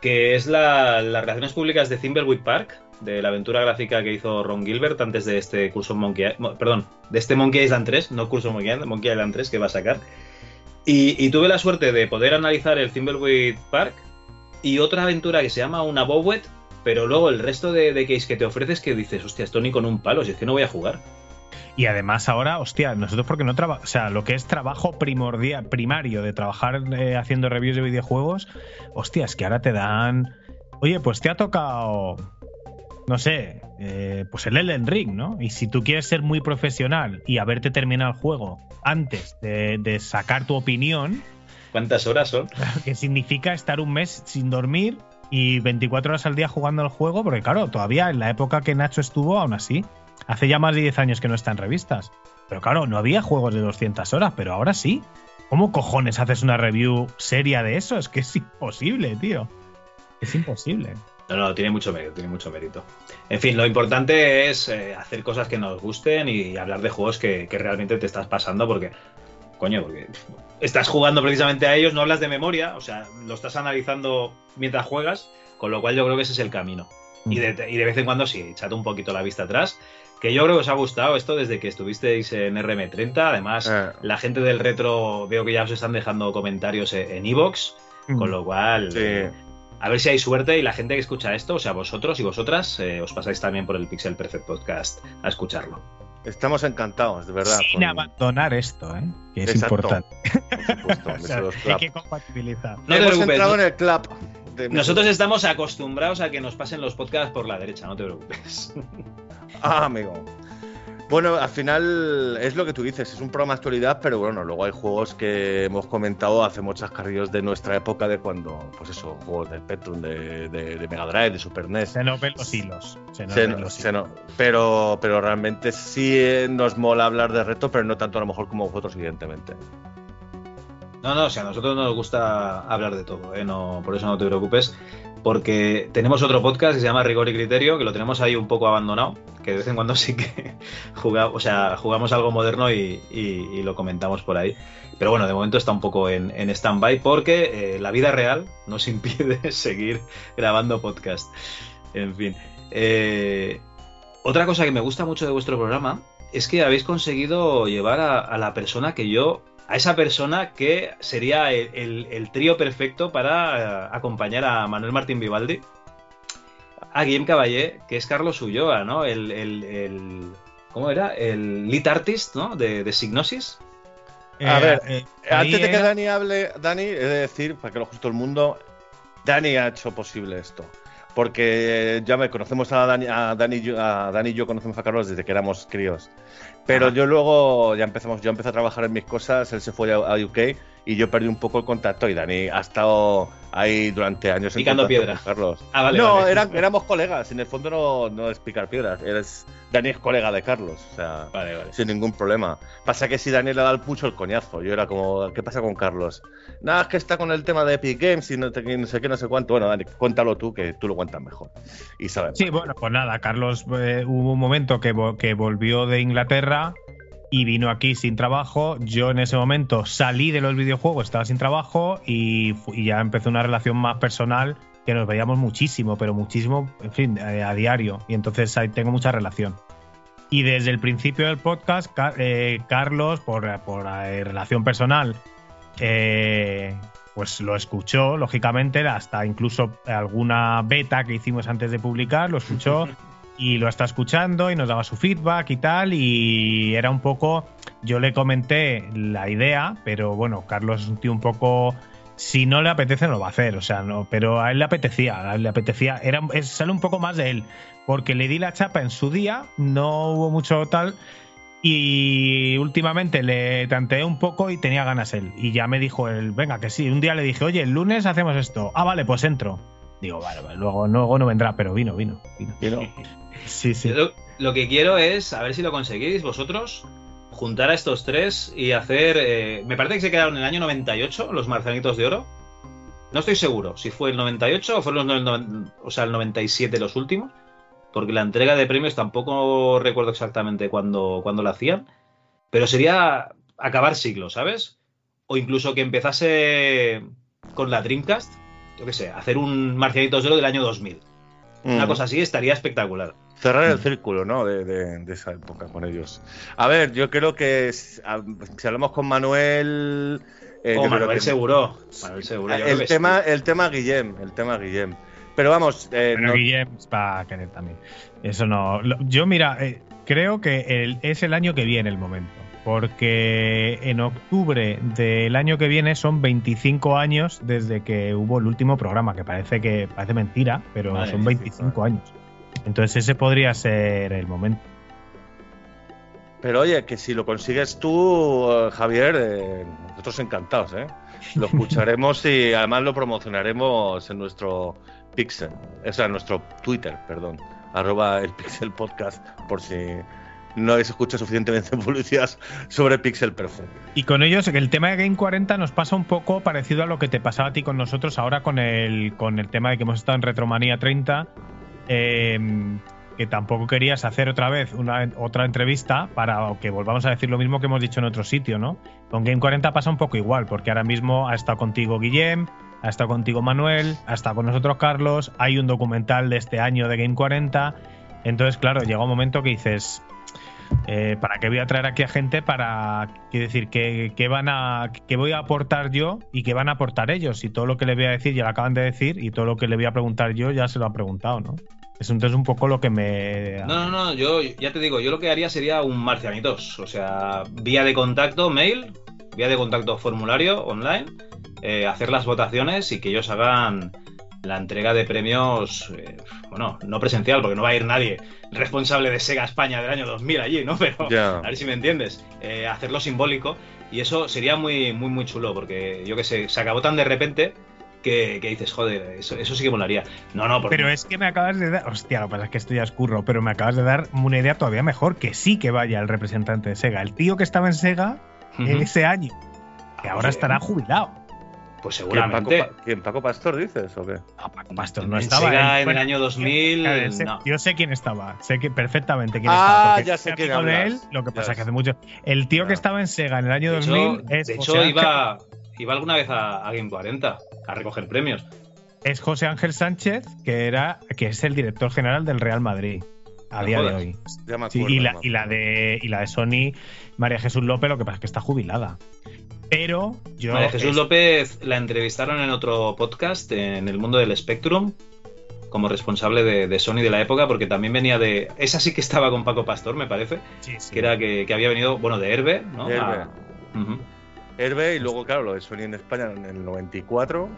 Que es la- las relaciones públicas de Thimbleweed Park, de la aventura gráfica que hizo Ron Gilbert antes de este curso Monkey Mo- perdón, de este Monkey Island 3, no curso Monkey Island, Monkey Island 3 que va a sacar. Y, tuve la suerte de poder analizar el Thimbleweed Park y otra aventura que se llama una Bowet, pero luego el resto de, de keys que te ofreces que dices, hostia, esto ni con un palo, si es que no voy a jugar. Y además ahora, hostia, nosotros porque no trabajamos, o sea, lo que es trabajo primordial, primario de trabajar eh, haciendo reviews de videojuegos, hostia, es que ahora te dan, oye, pues te ha tocado, no sé, eh, pues el Elden Ring, ¿no? Y si tú quieres ser muy profesional y haberte terminado el juego antes de, de sacar tu opinión, ¿Cuántas horas son? que significa estar un mes sin dormir y 24 horas al día jugando al juego, porque claro, todavía en la época que Nacho estuvo, aún así, hace ya más de 10 años que no está en revistas. Pero claro, no había juegos de 200 horas, pero ahora sí. ¿Cómo cojones haces una review seria de eso? Es que es imposible, tío. Es imposible. No, no, tiene mucho mérito, tiene mucho mérito. En fin, lo importante es eh, hacer cosas que nos gusten y hablar de juegos que, que realmente te estás pasando porque, coño, porque estás jugando precisamente a ellos, no hablas de memoria, o sea, lo estás analizando mientras juegas, con lo cual yo creo que ese es el camino. Y de, y de vez en cuando sí, echate un poquito la vista atrás, que yo creo que os ha gustado esto desde que estuvisteis en RM30, además Eh. la gente del retro veo que ya os están dejando comentarios en Evox, con lo cual... eh, a ver si hay suerte y la gente que escucha esto, o sea, vosotros y vosotras, eh, os pasáis también por el Pixel Perfect Podcast a escucharlo. Estamos encantados, de verdad. Sin abandonar esto, ¿eh? Que es Exacto. importante. Por supuesto, O sea, hay que compatibilizar. No te Hemos entrado en el club. de- Nosotros estamos acostumbrados a que nos pasen los podcasts por la derecha, no te preocupes. Ah, amigo. Bueno, al final es lo que tú dices, es un programa de actualidad, pero bueno, luego hay juegos que hemos comentado hace muchos carrillos de nuestra época, de cuando, pues eso, juegos de Spectrum, de, de, de Mega Drive, de Super NES. Se nos ven los hilos. Se nos Se ven no- los se hilos. no- pero, pero realmente sí eh, nos mola hablar de reto, pero no tanto a lo mejor como vosotros, evidentemente. No, no, o sea, a nosotros nos gusta hablar de todo, ¿eh? no, por eso no te preocupes, porque tenemos otro podcast que se llama Rigor y Criterio, que lo tenemos ahí un poco abandonado, que de vez en cuando sí que jugamos, algo moderno y, lo comentamos por ahí. Pero bueno, de momento está un poco en, en stand-by porque eh, la vida real nos impide seguir grabando podcast. En fin. Eh, otra cosa que me gusta mucho de vuestro programa es que habéis conseguido llevar a la persona que yo, a esa persona que sería el, el- el trío perfecto para eh, acompañar a Manuel Martín Vivaldi, a Guillem Caballé, que es Carlos Ulloa, ¿no? El, el- el- ¿cómo era? El lead artist, ¿no? De, de Signosis. A ver, eh, antes de que Dani hable, Dani, he de decir, para que lo justo el mundo, Dani ha hecho posible esto. Porque ya me conocemos a Dani, a Dani, a Dani y yo conocemos a Carlos desde que éramos críos. Pero yo luego ya empezamos, yo empecé a trabajar en mis cosas, él se fue a, a UK y yo perdí un poco el contacto y Dani ha estado ahí durante años Picando contacto piedra. con Carlos. Ah, vale, no, vale. eran- éramos colegas, en el fondo no, no es picar piedras, eres, Dani es colega de Carlos, o sea, sin ningún problema. Pasa que si Dani le da el pucho el coñazo, yo era como, ¿qué pasa con Carlos? Nada, es que está con el tema de Epic Games y no, te- no sé qué, no sé cuánto. Bueno, Dani, cuéntalo tú, que tú lo cuentas mejor. Y sabes. Sí, bueno, pues nada, Carlos eh, hubo un momento que, vo- que volvió de Inglaterra y vino aquí sin trabajo. Yo en ese momento salí de los videojuegos, estaba sin trabajo y, y ya empezó una relación más personal que nos veíamos muchísimo, pero muchísimo, en fin, eh, a diario. Y entonces ahí tengo mucha relación. Y desde el principio del podcast, Ca- eh, Carlos, por, por eh, relación personal, eh, pues lo escuchó, lógicamente, hasta incluso alguna beta que hicimos antes de publicar, lo escuchó y lo está escuchando y nos daba su feedback y tal. Y era un poco, yo le comenté la idea, pero bueno, Carlos es un tío un poco. Si no le apetece, no lo va a hacer, o sea, no, pero a él le apetecía, a él le apetecía, era, sale un poco más de él, porque le di la chapa en su día, no hubo mucho tal, y últimamente le tanteé un poco y tenía ganas él. Y ya me dijo él, venga, que sí. Un día le dije, oye, el lunes hacemos esto. Ah, vale, pues entro. Digo, vale, vale, luego, luego no vendrá, pero vino, vino, vino. Sí, sí. Lo, lo que quiero es, a ver si lo conseguís vosotros, juntar a estos tres y hacer... eh, me parece que se quedaron en el año 98 los marcianitos de oro. No estoy seguro si fue el 98 o fue los no- el noven- o sea, el 97 los últimos. Porque la entrega de premios tampoco recuerdo exactamente cuándo, cuándo la hacían. Pero sería acabar siglo, ¿sabes? O incluso que empezase con la Dreamcast, yo qué sé, hacer un Marcianitos de Oro del año 2000. Una Mm. cosa así estaría espectacular. Cerrar el círculo, ¿no? De, de- de esa época con ellos. A ver, yo creo que si, hablamos con Manuel. eh, Oh, Manuel que- seguro. Manuel El tema, el tema Guillem, el tema Guillem. Pero vamos, eh, Pero no- Guillem va a querer también. Eso no. Yo, mira, eh, creo que el- es el año que viene el momento. Porque en octubre del año que viene son 25 años desde que hubo el último programa, que parece que parece mentira, pero Madre son mía, 25 años. Entonces ese podría ser el momento. Pero oye, que si lo consigues tú, eh, Javier, eh, nosotros encantados, ¿eh? Lo escucharemos y además lo promocionaremos en nuestro Pixel, o sea, en nuestro Twitter, perdón, arroba el Pixel Podcast, por si no habéis escuchado suficientemente publicidad sobre Pixel Perfect. Y con ellos, el tema de Game 40 nos pasa un poco parecido a lo que te pasaba a ti con nosotros ahora con el, con el tema de que hemos estado en Retromanía 30, eh, que tampoco querías hacer otra vez una, otra entrevista para que volvamos a decir lo mismo que hemos dicho en otro sitio, ¿no? Con Game 40 pasa un poco igual, porque ahora mismo ha estado contigo Guillem, ha estado contigo Manuel, ha estado con nosotros Carlos, hay un documental de este año de Game 40, entonces claro, llega un momento que dices, eh, ¿para qué voy a traer aquí a gente para decir que, que van a que voy a aportar yo y que van a aportar ellos? Y todo lo que le voy a decir ya lo acaban de decir y todo lo que le voy a preguntar yo ya se lo han preguntado, ¿no? Es entonces un poco lo que me No, no, no, yo ya te digo, yo lo que haría sería un marcianitos. O sea, vía de contacto, mail, vía de contacto formulario online, eh, hacer las votaciones y que ellos hagan la entrega de premios, eh, bueno, no presencial, porque no va a ir nadie responsable de Sega España del año 2000 allí, ¿no? Pero Ya. a ver si me entiendes. Eh, hacerlo simbólico y eso sería muy, muy, muy chulo, porque yo que sé, se acabó tan de repente que, que dices, joder, eso, eso sí que molaría. No, no, porque Pero es que me acabas de dar. Hostia, lo que pasa es que esto ya es curro, pero me acabas de dar una idea todavía mejor: que sí que vaya el representante de Sega. El tío que estaba en Sega Ujú. ese año, que ahora estará jubilado. Pues ¿Quién seguramente. Paco, Pa- ¿Quién, Paco Pastor dices o qué? Pastor no En estaba. Sega Él- en el año 2000, Claro, sé- no. Yo sé quién estaba, sé que perfectamente quién Ah, estaba. ya sé quién de él, lo que pasa es que hace mucho. El tío que estaba en Sega en el año De hecho, 2000 es, de José hecho Ángel, iba, iba alguna vez a, a Game 40 a recoger premios. es José Ángel Sánchez, que era que es el director general del Real Madrid. A No día de hoy. Ya me Sí, acuerdo, y, la, y la de y la de Sony, María Jesús López, lo que pasa es que está jubilada. Pero yo. María Jesús es- López la entrevistaron en otro podcast, en el mundo del Spectrum, como responsable de, de Sony de la época, porque también venía de. Esa sí que estaba con Paco Pastor, me parece. Que era que, que había venido, bueno, de Herbe, ¿no? De Herbe. A-. Herbe y luego, claro, lo de Sony en España en el 94.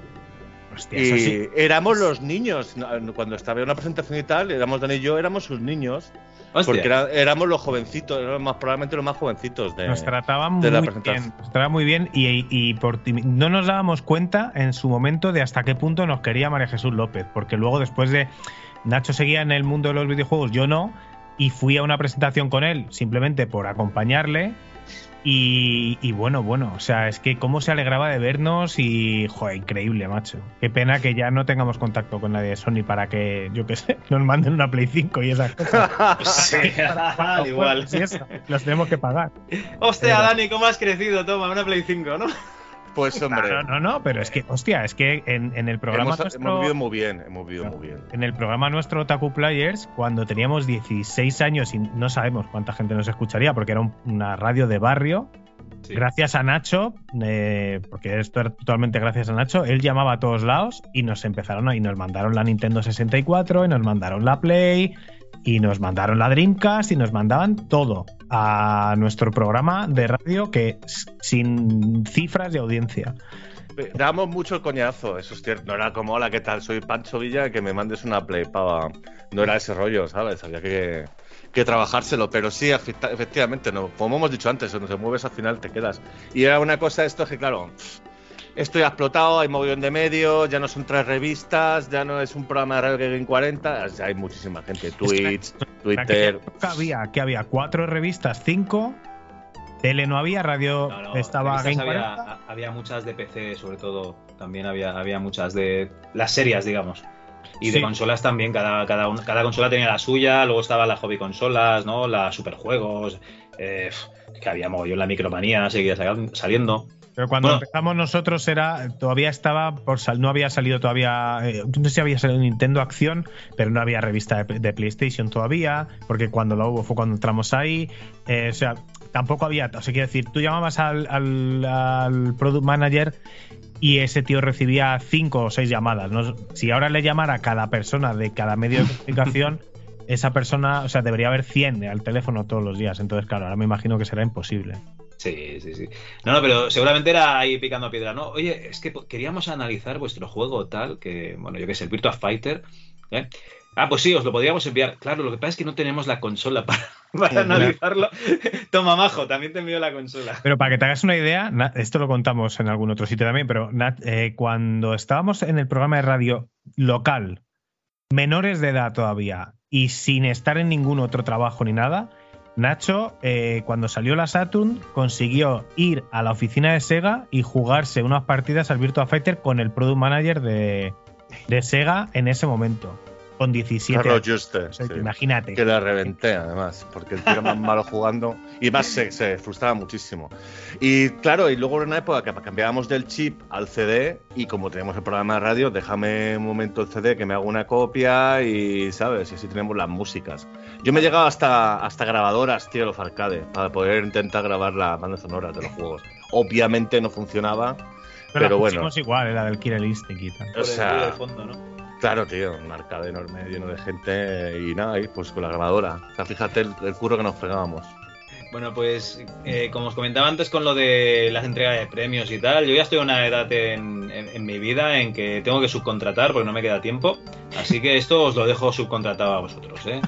Hostia, y eso sí. éramos los niños. Cuando estaba en una presentación y tal, éramos Dani y yo, éramos sus niños. Hostia. Porque era- éramos los jovencitos, éramos más, probablemente los más jovencitos de, Nos trataban de muy la bien, nos trataban muy bien y, y por no nos dábamos cuenta en su momento de hasta qué punto nos quería María Jesús López, porque luego después de Nacho seguía en el mundo de los videojuegos, yo no, y fui a una presentación con él simplemente por acompañarle y, y bueno, bueno, o sea, es que cómo se alegraba de vernos y, joder, increíble, macho. Qué pena que ya no tengamos contacto con nadie de Sony para que, yo qué sé, nos manden una Play 5 y esas cosas. Sí, al igual. Sí, eso, los tenemos que pagar. Hostia, Pero- Dani, ¿cómo has crecido? Toma, una Play 5, ¿no? Pues hombre, No, no, no, pero es que, hostia, es que en, en el programa hemos, nuestro, hemos vivido muy bien, hemos vivido muy bien. en el programa nuestro Otaku Players, cuando teníamos 16 años y no sabemos cuánta gente nos escucharía, porque era un- una radio de barrio, gracias a Nacho, eh, porque esto era totalmente gracias a Nacho, él llamaba a todos lados y nos empezaron a, y nos mandaron la Nintendo 64, y nos mandaron la Play, y nos mandaron la Dreamcast, y nos mandaban todo a nuestro programa de radio que sin cifras de audiencia. Dábamos mucho el coñazo, eso es cierto. No era como, hola, ¿qué tal? Soy Pancho Villa, que me mandes una play, pava. No era ese rollo, ¿sabes? Había que, que trabajárselo. Pero sí, efectivamente, como hemos dicho antes, cuando te mueves al final te quedas. Y era una cosa, esto que, claro, esto ya ha explotado, hay mogollón de medios, ya no son tres revistas, ya no es un programa de radio que en 40, ya hay muchísima gente. Twitch, Twitter. época había, que había cuatro revistas, cinco. Tele no había, radio estaba Game había, 40. a- había muchas de PC, sobre todo. También había, había muchas de las serias, digamos. Y de consolas también, cada, cada, una- cada consola tenía la suya, luego estaba la hobby consolas, ¿no? Las superjuegos, eh, que había mogollón, la micromanía seguía sal- saliendo. Pero cuando Bueno. empezamos nosotros era todavía estaba por sal, no había salido todavía eh, no sé si había salido Nintendo Acción pero no había revista de, de PlayStation todavía porque cuando lo hubo fue cuando entramos ahí eh, o sea tampoco había o sea quiero decir tú llamabas al, al, al product manager y ese tío recibía cinco o seis llamadas ¿no? si ahora le llamara a cada persona de cada medio de comunicación esa persona o sea debería haber 100 al teléfono todos los días entonces claro ahora me imagino que será imposible Sí, sí, sí. No, no, pero seguramente era ahí picando piedra, ¿no? Oye, es que queríamos analizar vuestro juego tal, que, bueno, yo qué sé, el Virtua Fighter. ¿eh? Ah, pues sí, os lo podríamos enviar. Claro, lo que pasa es que no tenemos la consola para, para analizarlo. Toma, majo, también te envío la consola. Pero para que te hagas una idea, esto lo contamos en algún otro sitio también, pero Nat, eh, cuando estábamos en el programa de radio local, menores de edad todavía, y sin estar en ningún otro trabajo ni nada, Nacho, eh, cuando salió la Saturn, consiguió ir a la oficina de Sega y jugarse unas partidas al Virtua Fighter con el product manager de, de Sega en ese momento, con 17 Carlos años. Juste, O sea, sí. Imagínate. Que la reventé, además, porque el tío era más malo jugando y más se, se frustraba muchísimo. Y claro, y luego en una época que cambiábamos del chip al CD y como teníamos el programa de radio, déjame un momento el CD que me hago una copia y, ¿sabes? Y así tenemos las músicas. Yo me he llegado hasta, hasta grabadoras, tío, los arcade, para poder intentar grabar las bandas sonoras de los juegos. Obviamente no funcionaba, Pero, pero la bueno. igual, eh, la del Killer Instinct y tal. O sea, fondo, ¿no? Claro, tío, un arcade enorme lleno de gente y nada, y pues con la grabadora. O sea, fíjate el, el curro que nos pegábamos. Bueno, pues eh, como os comentaba antes con lo de las entregas de premios y tal, yo ya estoy en una edad en, en- en mi vida en que tengo que subcontratar porque no me queda tiempo. Así que esto os lo dejo subcontratado a vosotros, ¿eh?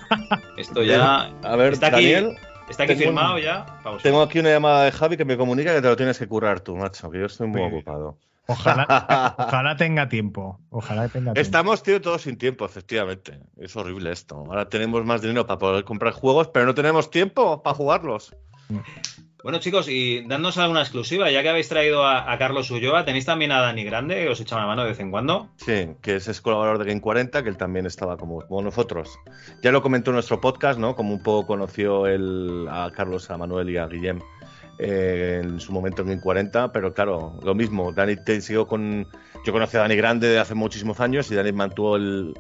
Esto ya A ver, está aquí, Daniel, está aquí un- firmado ya. Tengo aquí una llamada de Javi que me comunica que te lo tienes que currar tú, macho, que yo estoy muy ocupado. Ojalá, ojalá tenga tiempo. Ojalá tenga tiempo. Estamos, tío, todos sin tiempo, efectivamente. Es horrible esto. Ahora tenemos más dinero para poder comprar juegos, pero no tenemos tiempo para jugarlos. Bueno, chicos, y dándonos alguna exclusiva, ya que habéis traído a, a Carlos Ulloa, ¿tenéis también a Dani Grande, que os echa una mano de vez en cuando? Sí, que es colaborador de Game 40, que él también estaba como, como nosotros. Ya lo comentó en nuestro podcast, ¿no? Como un poco conoció él a Carlos, a Manuel y a Guillem eh, en su momento en Game 40, pero claro, lo mismo. Dani te siguió con. Yo conocí a Dani Grande de hace muchísimos años y Dani mantuvo el,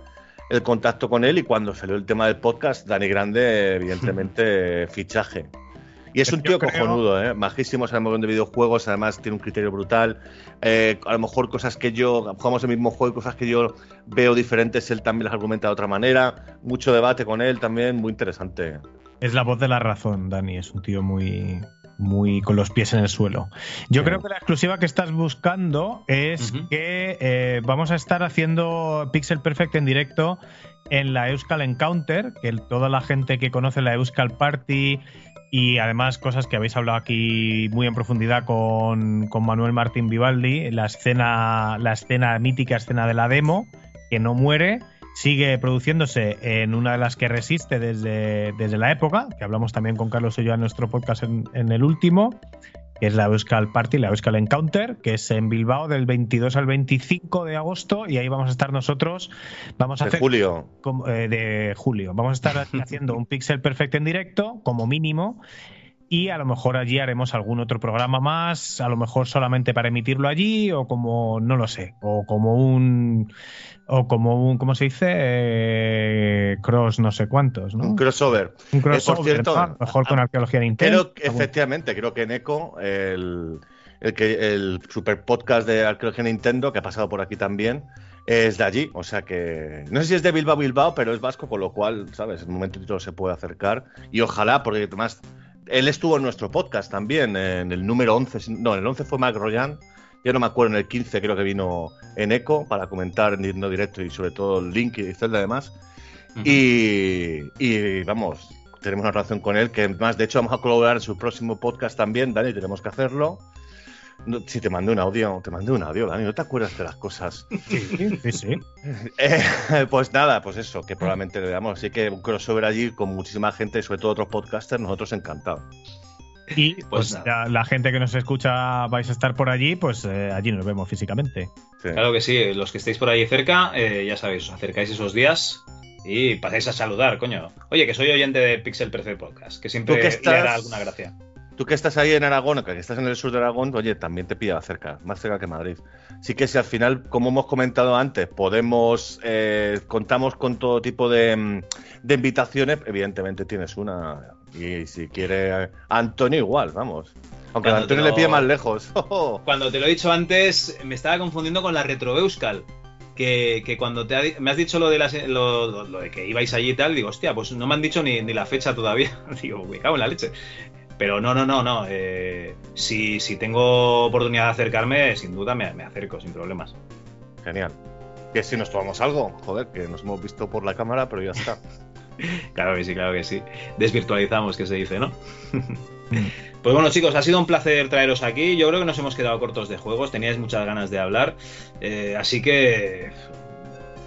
el contacto con él y cuando salió el tema del podcast, Dani Grande, evidentemente, fichaje. Y es un tío creo- cojonudo, ¿eh? majísimo, sabe bien de videojuegos, además tiene un criterio brutal. Eh, a lo mejor cosas que yo, jugamos el mismo juego y cosas que yo veo diferentes, él también las argumenta de otra manera. Mucho debate con él también, muy interesante. Es la voz de la razón, Dani. Es un tío muy, muy con los pies en el suelo. Yo creo que la exclusiva que estás buscando es que eh, vamos a estar haciendo Pixel Perfect en directo en la Euskal Encounter, que toda la gente que conoce la Euskal Party y además cosas que habéis hablado aquí muy en profundidad con, con Manuel Martín Vivaldi, la escena, la escena mítica escena de la demo, que no muere, sigue produciéndose en una de las que resiste desde, desde la época, que hablamos también con Carlos y yo en nuestro podcast en, en el último, que es la Euskal Party, la Euskal Encounter, que es en Bilbao del 22 al 25 de agosto, y ahí vamos a estar nosotros, vamos a De hacer julio. como- eh, de julio. Vamos a estar haciendo un Pixel Perfect en directo, como mínimo. Y a lo mejor allí haremos algún otro programa más, a lo mejor solamente para emitirlo allí, o como, no lo sé, o como un, o como un, ¿cómo se dice? Eh, cross no sé cuántos, ¿no? Un crossover. Un Eh, por crossover, cierto, mejor con arqueología de que, efectivamente, creo que en Eco, el, el, que, el super podcast de arqueología Nintendo, que ha pasado por aquí también, es de allí. O sea que. No sé si es de Bilbao Bilbao, pero es vasco, con lo cual, ¿sabes? En un momento se puede acercar. Y ojalá, porque además. Él estuvo en nuestro podcast también, en el número 11. si- No, en el 11 fue Mac Royan. Ya no me acuerdo, en el 15 creo que vino en Eco para comentar en no directo y sobre todo el Link y Zelda además. y, y vamos, tenemos una relación con él que más, de hecho, vamos a colaborar en su próximo podcast también, Dani, tenemos que hacerlo. No, si te mandé un audio, te mandé un audio, Dani, ¿no te acuerdas de las cosas? Sí, sí, sí. Eh, pues nada, pues eso, que probablemente le damos. Así que un crossover allí con muchísima gente, sobre todo otros podcasters, nosotros encantados. Y pues la, la gente que nos escucha vais a estar por allí, pues eh, allí nos vemos físicamente. Claro que sí, los que estéis por ahí cerca, eh, ya sabéis, os acercáis esos días y pasáis a saludar, coño. Oye, que soy oyente de Pixel Perfect Podcast, que siempre que le estás- hará alguna gracia. Tú que estás ahí en Aragón, que estás en el sur de Aragón, oye, también te pilla cerca, más cerca que Madrid. Sí que si al final, como hemos comentado antes, podemos, eh, contamos con todo tipo de, mm, de invitaciones, evidentemente tienes una. Y si quiere Antonio igual, vamos. Aunque a Cuando Antonio le pide más lejos. Cuando te lo he dicho antes, me estaba confundiendo con la Retro Euskal. Que, que cuando te ha me has dicho lo de, las- lo de que ibais allí y tal, digo, hostia, pues no me han dicho ni, ni la fecha todavía. digo, me cago en la leche. Pero no, no, no, no. eh, si, si tengo oportunidad de acercarme, sin duda me, me acerco, sin problemas. Genial. Que si nos tomamos algo, joder, que nos hemos visto por la cámara, pero ya está. Claro que sí, claro que sí. Desvirtualizamos, que se dice, ¿no? Pues bueno, chicos, ha sido un placer traeros aquí. Yo creo que nos hemos quedado cortos de juegos, teníais muchas ganas de hablar. Eh, así que.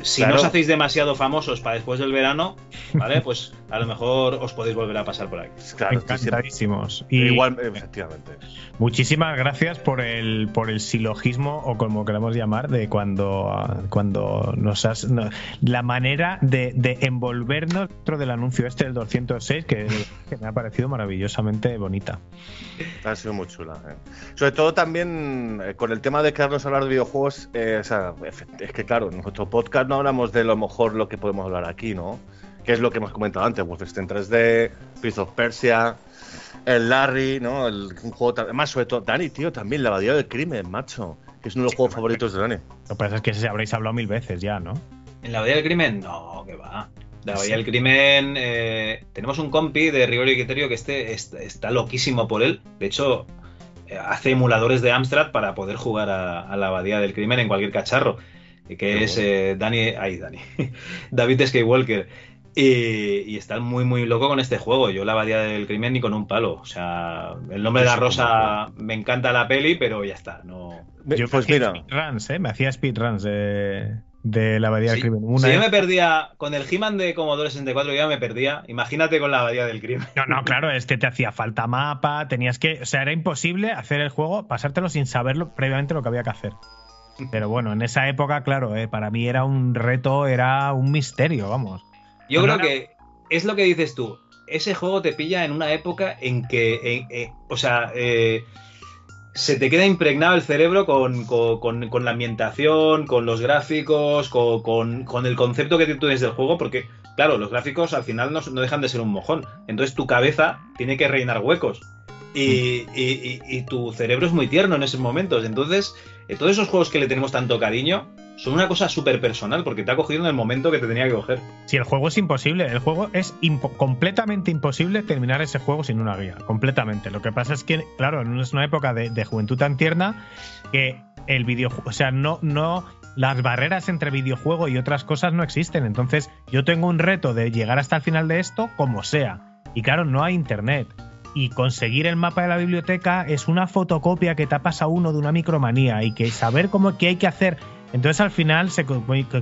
Si Claro. no os hacéis demasiado famosos para después del verano, ¿vale? Pues a lo mejor os podéis volver a pasar por aquí. Claro, Encantadísimos. Y Igual, efectivamente. muchísimas gracias por el, por el silogismo, o como queramos llamar, de cuando, ah, cuando nos has. no- la manera de, de envolvernos dentro del anuncio este del 206, que, que me ha parecido maravillosamente bonita. Ha sido muy chula. eh. Sobre todo también eh, con el tema de quedarnos a hablar de videojuegos, eh, o sea, es que claro, en nuestro podcast no hablamos de lo mejor lo que podemos hablar aquí, ¿no? Que es lo que hemos comentado antes, Wolfenstein 3D, Prince of Persia, el Larry, ¿no? El, un juego Además, sobre todo, Dani, tío, también la abadía del crimen, macho. Que es uno de los juegos favoritos de Dani. Lo que pasa es que se habréis hablado mil veces ya, ¿no? ¿En la Bahía del Crimen? No, que va. La Sí. del Crimen. eh, tenemos un compi de rigor y criterio que este está, está loquísimo por él. De hecho, eh, hace emuladores de Amstrad para poder jugar a, a la Abadía del Crimen en cualquier cacharro. eh, Que es eh, Dani. Ay, Dani. David Skywalker. Y, y está muy, muy loco con este juego. Yo la Abadía del Crimen ni con un palo. O sea, el nombre de la rosa me encanta la peli, pero ya está. No. Yo pues mira. speedruns, ¿eh? Me hacía speedruns de, de la Abadía del Crimen. si Una yo vez- me perdía con el He-Man de Commodore 64, yo ya me perdía. Imagínate con la Abadía del Crimen. No, no, claro, es que te hacía falta mapa, tenías que. O sea, era imposible hacer el juego, pasártelo sin saberlo previamente lo que había que hacer. Pero bueno, en esa época, claro, eh, para mí era un reto, era un misterio, vamos. Yo creo no que es lo que dices tú. Ese juego te pilla en una época en que, en- o sea, eh, se te queda impregnado el cerebro con, con- con- con la ambientación, con los gráficos, con, el concepto que tú tienes del juego, porque, claro, los gráficos al final no, no dejan de ser un mojón. Entonces tu cabeza tiene que rellenar huecos. Y, y- y- y tu cerebro es muy tierno en esos momentos. Entonces, eh, todos esos juegos que le tenemos tanto cariño son una cosa súper personal, porque te ha cogido en el momento que te tenía que coger. Si el juego es imposible, el juego es completamente imposible terminar ese juego sin una guía, completamente. Lo que pasa es que, claro, es una época de, de juventud tan tierna que el videojuego, o sea, no, no, las barreras entre videojuego y otras cosas no existen. Entonces, yo tengo un reto de llegar hasta el final de esto como sea. Y claro, no hay internet. Y conseguir el mapa de la biblioteca es una fotocopia que te ha pasado uno de una micromanía y que saber cómo qué hay que hacer. Entonces al final se,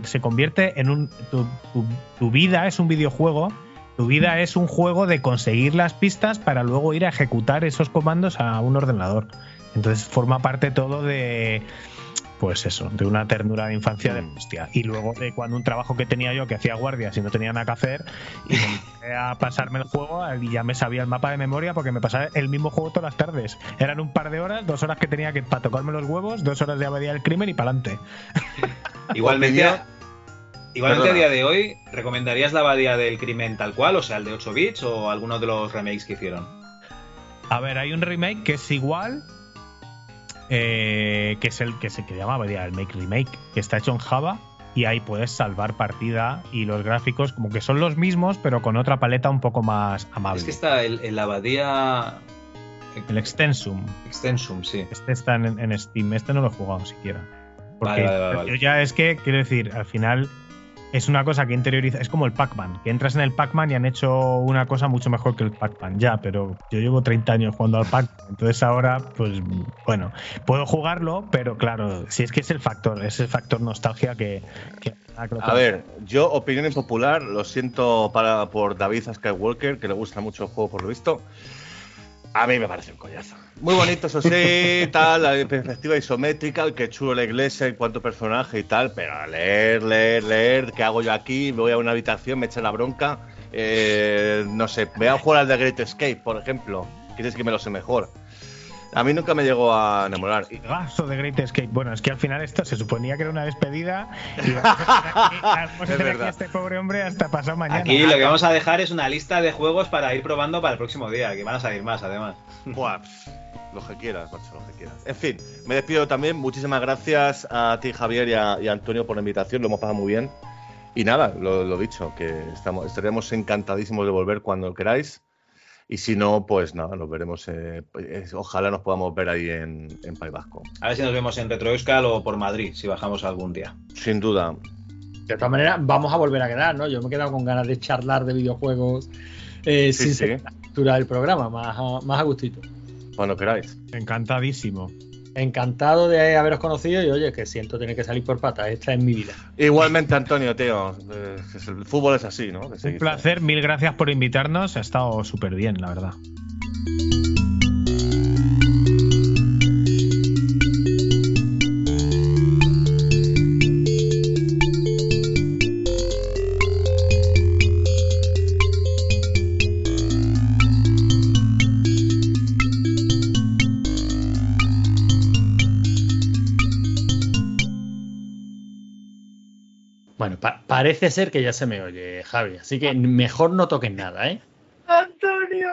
se convierte en un. Tu, tu- tu vida es un videojuego. Tu vida es un juego de conseguir las pistas para luego ir a ejecutar esos comandos a un ordenador. Entonces forma parte todo de. Pues eso, de una ternura de infancia de hostia. Y luego de cuando un trabajo que tenía yo que hacía guardias y no tenía nada que hacer, y me empecé a pasarme el juego y ya me sabía el mapa de memoria porque me pasaba el mismo juego todas las tardes. Eran un par de horas, dos horas que tenía que para tocarme los huevos, dos horas de abadía del crimen y para adelante. Igualmente, igualmente a día de hoy, ¿recomendarías la abadía del crimen tal cual? O sea, el de 8 bits o alguno de los remakes que hicieron. A ver, hay un remake que es igual. Eh, que es el que se que llama Abadía, el Make Remake, que está hecho en Java y ahí puedes salvar partida y los gráficos como que son los mismos, pero con otra paleta un poco más amable. Es que está el, el abadía El Extensum. Extensum, sí. Este está en, en Steam, este no lo he jugado siquiera. Porque vale, vale. yo ya es que, quiero decir, al final es una cosa que interioriza, es como el Pac-Man, que entras en el Pac-Man y han hecho una cosa mucho mejor que el Pac-Man, ya, pero yo llevo 30 años jugando al Pac-Man, entonces ahora, pues bueno, puedo jugarlo, pero claro, si es que es el factor, es el factor nostalgia que... que- A ver, yo, opinión impopular, lo siento para, por David Skywalker, que le gusta mucho el juego por lo visto. A mí me parece un collazo. Muy bonito, eso sí, tal, la perspectiva isométrica, el que chulo la iglesia en cuanto a personaje y tal, pero leer, leer, leer, ¿qué hago yo aquí? Me voy a una habitación, me echa la bronca. eh, no sé, voy a jugar al The Great Escape, por ejemplo. Quieres que me lo sé mejor. A mí nunca me llegó a enamorar. Gasto de Great Escape. Bueno, es que al final esto se suponía que era una despedida y vamos a tener aquí- a este pobre hombre hasta pasado mañana. Aquí lo que vamos a dejar es una lista de juegos para ir probando para el próximo día, que van a salir más además. Buah, lo que quieras, macho, lo que quieras. En fin, me despido también. Muchísimas gracias a ti, Javier, y a, y a Antonio por la invitación. Lo hemos pasado muy bien. Y nada, lo, lo dicho, que estamos, estaremos encantadísimos de volver cuando queráis. Y si no, pues nada, nos veremos. eh, ojalá nos podamos ver ahí en, en País Vasco. A ver si nos vemos en Retro Euskal o por Madrid, si bajamos algún día. Sin duda. De todas maneras, vamos a volver a quedar, ¿no? Yo me he quedado con ganas de charlar de videojuegos eh, Sí, sin sí. ser la estructura del programa, más a, más a gustito. Cuando queráis. Encantadísimo. Encantado de haberos conocido y oye, que siento tener que salir por patas. Esta es mi vida. Igualmente, Antonio, tío. eh, el fútbol es así, ¿no? Un placer, mil gracias por invitarnos. Ha estado súper bien, la verdad. Parece ser que ya se me oye, Javi. Así que mejor no toques nada, ¿eh? ¡Antonio!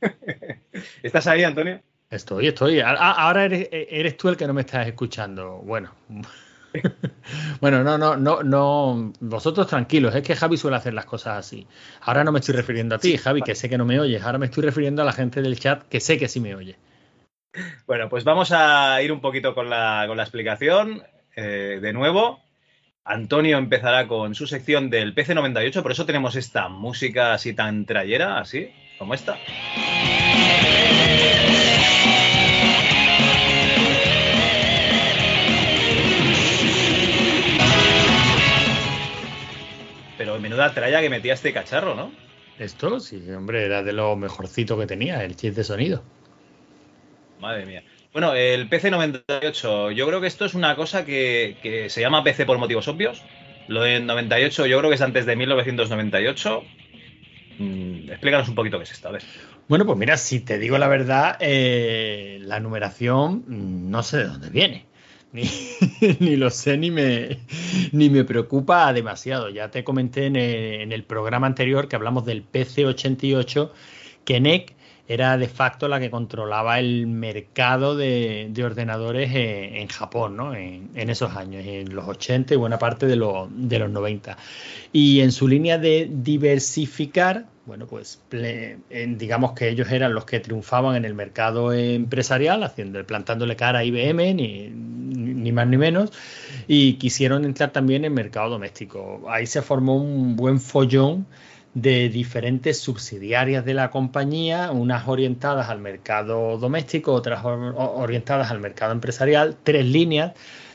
¿Estás ahí, Antonio? Estoy, estoy. Ahora eres, eres tú el que no me estás escuchando. Bueno. Bueno, no, no, no, no. Vosotros tranquilos, es que Javi suele hacer las cosas así. Ahora no me estoy refiriendo a ti, Javi, que sé que no me oyes. Ahora me estoy refiriendo a la gente del chat que sé que sí me oye. Bueno, pues vamos a ir un poquito con la, con la explicación. eh, de nuevo, Antonio empezará con su sección del PC98, por eso tenemos esta música así tan trayera, así como esta. Pero menuda tralla que metía este cacharro, ¿no? Esto, sí, hombre, era de lo mejorcito que tenía, el chip de sonido. Madre mía. Bueno, el PC98, yo creo que esto es una cosa que, se llama PC por motivos obvios. Lo del 98 yo creo que es antes de 1998. Mm, explícanos un poquito qué es esto, a ver. Bueno, pues mira, si te digo la verdad, eh, la numeración mm, no sé de dónde viene. Ni, lo sé ni me, ni me preocupa demasiado. Ya te comenté en el, en el programa anterior que hablamos del PC88 que NEC era de facto la que controlaba el mercado de, de ordenadores en, en Japón, ¿no? En, esos años, en los 80 y buena parte de, los de los 90. Y en su línea de diversificar, bueno, pues digamos que ellos eran los que triunfaban en el mercado empresarial, haciendo, plantándole cara a IBM, ni, ni más ni menos, y quisieron entrar también en el mercado doméstico. Ahí se formó un buen follón de diferentes subsidiarias de la compañía, unas orientadas al mercado doméstico, otras or- orientadas al mercado empresarial, tres líneas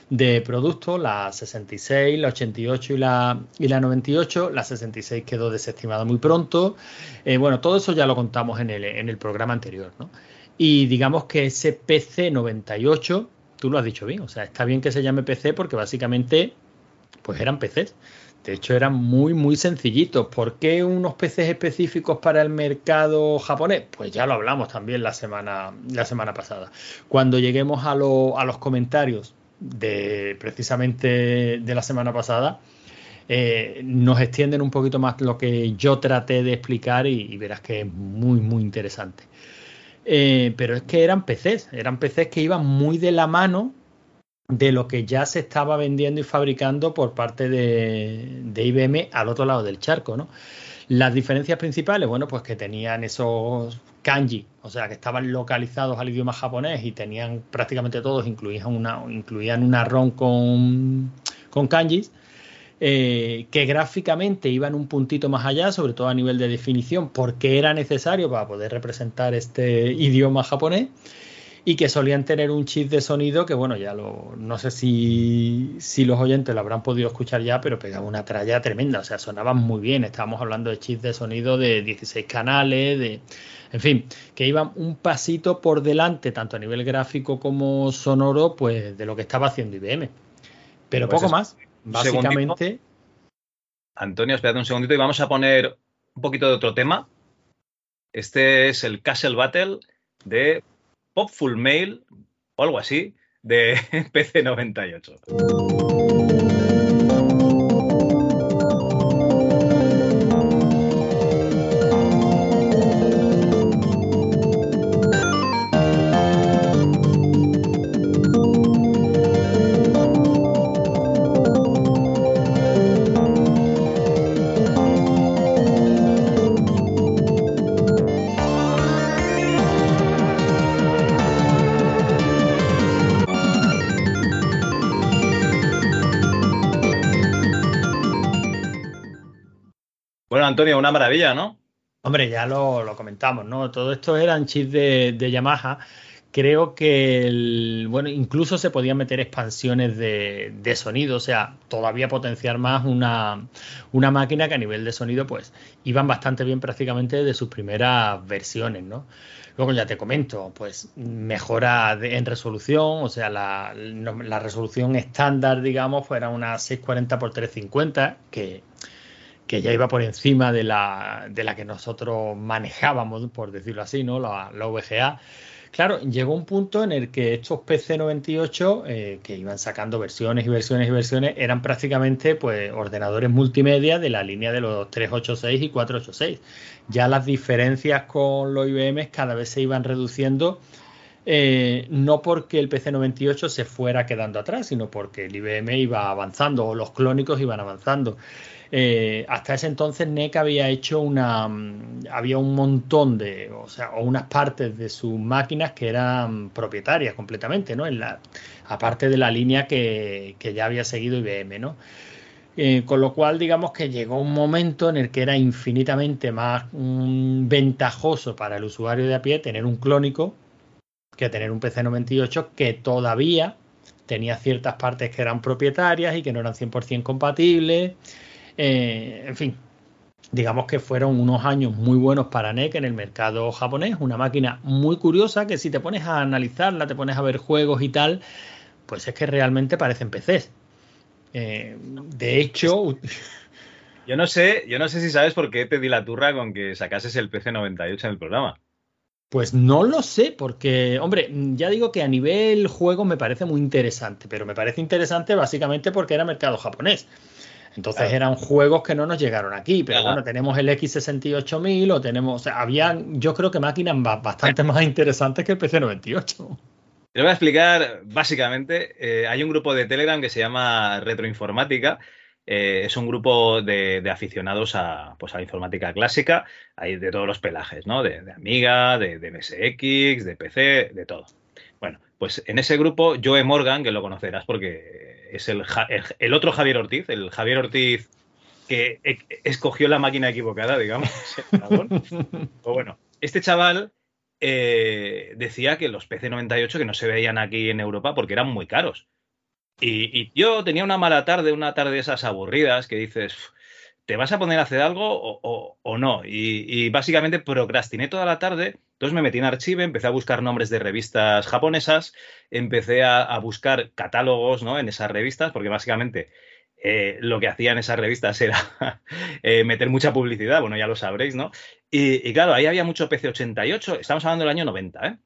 de productos, la 66, la 88 y la, y la 98. La 66 quedó desestimada muy pronto. Eh, bueno, todo eso ya lo contamos en el, en el programa anterior. ¿no? Y digamos que ese PC 98, tú lo has dicho bien, o sea, está bien que se llame PC porque básicamente pues eran PCs. De hecho, eran muy, muy sencillitos. ¿Por qué unos PCs específicos para el mercado japonés? Pues ya lo hablamos también la semana, la semana pasada. Cuando lleguemos a, lo- a los comentarios de precisamente de la semana pasada, eh, nos extienden un poquito más lo que yo traté de explicar y, y verás que es muy, muy interesante. Eh, pero es que eran PCs, eran PCs que iban muy de la mano de lo que ya se estaba vendiendo y fabricando por parte de, IBM al otro lado del charco, ¿no? Las diferencias principales, bueno, pues que tenían esos kanji, o sea, que estaban localizados al idioma japonés y tenían prácticamente todos, incluían una, incluían una ROM con, con kanjis, eh, que gráficamente iban un puntito más allá, sobre todo a nivel de definición, porque era necesario para poder representar este idioma japonés y que solían tener un chip de sonido que, bueno, ya lo, no sé si, si los oyentes lo habrán podido escuchar ya, pero pegaba una tralla tremenda, o sea, sonaban muy bien, estábamos hablando de chips de sonido de 16 canales, de, en fin, que iban un pasito por delante, tanto a nivel gráfico como sonoro, pues de lo que estaba haciendo IBM. Pero Pues poco es- más, básicamente... Antonio, espérate un segundito y vamos a poner un poquito de otro tema. Este es el Castle Battle de Popful Mail o algo así de PC98. Una maravilla, ¿no? Hombre, ya lo, comentamos, ¿no? Todo esto eran chips de, de Yamaha. Creo que, bueno, incluso se podían meter expansiones de, de sonido, o sea, todavía potenciar más una, máquina que a nivel de sonido, pues, iban bastante bien prácticamente de sus primeras versiones, ¿no? Luego ya te comento, pues, mejora en resolución, o sea, la, la resolución estándar, digamos, pues era una 640 x 350, que que ya iba por encima de la, de la que nosotros manejábamos, por decirlo así, ¿no? La, la VGA. Claro, llegó un punto en el que estos PC98, eh, que iban sacando versiones y versiones y versiones, eran prácticamente pues, ordenadores multimedia de la línea de los 386 y 486. Ya las diferencias con los IBM cada vez se iban reduciendo eh, no porque el PC98 se fuera quedando atrás, sino porque el IBM iba avanzando o los clónicos iban avanzando. Eh, hasta ese entonces NEC había hecho una mm, había un montón de o sea o unas partes de sus máquinas que eran propietarias completamente no en la aparte de la línea que, que ya había seguido IBM no Eh, con lo cual, digamos que llegó un momento en el que era infinitamente más mm, ventajoso para el usuario de a pie tener un clónico que tener un PC98 que todavía tenía ciertas partes que eran propietarias y que no eran 100% compatibles. Eh, en fin, digamos que fueron unos años muy buenos para NEC en el mercado japonés. Una máquina muy curiosa que si te pones a analizarla, te pones a ver juegos y tal, pues es que realmente parecen PCs. Eh, de hecho, Yo no sé, yo no sé si sabes por qué te di la turra con que sacases el PC98 en el programa. Pues no lo sé, porque, hombre, ya digo que a nivel juego me parece muy interesante, pero me parece interesante básicamente porque era mercado japonés. Entonces Claro. eran juegos que no nos llegaron aquí, pero bueno, tenemos el X68000 o tenemos, o sea, habían, yo creo que máquinas ba- bastante más interesantes que el PC98. Te voy a explicar básicamente. eh, hay un grupo de Telegram que se llama Retroinformática. eh, es un grupo de, de aficionados a, pues, a la informática clásica. Hay de todos los pelajes, ¿no? De, de Amiga, de, de MSX, de PC, de todo. Pues en ese grupo, Joe Morgan, que lo conocerás porque es el, el- otro Javier Ortiz, el Javier Ortiz que e- escogió la máquina equivocada, digamos. dragón. Pues bueno, este chaval eh, decía que los PC98 que no se veían aquí en Europa porque eran muy caros. Y, y yo tenía una mala tarde, una tarde de esas aburridas que dices, "Uf, ¿te vas a poner a hacer algo o, no? Y, básicamente procrastiné toda la tarde, entonces me metí en Archive, empecé a buscar nombres de revistas japonesas, empecé a, buscar catálogos ¿no? en esas revistas, porque básicamente eh, lo que hacían esas revistas era eh, meter mucha publicidad, bueno, ya lo sabréis, ¿no? Y, claro, ahí había mucho PC88, estamos hablando del año 90, ¿eh?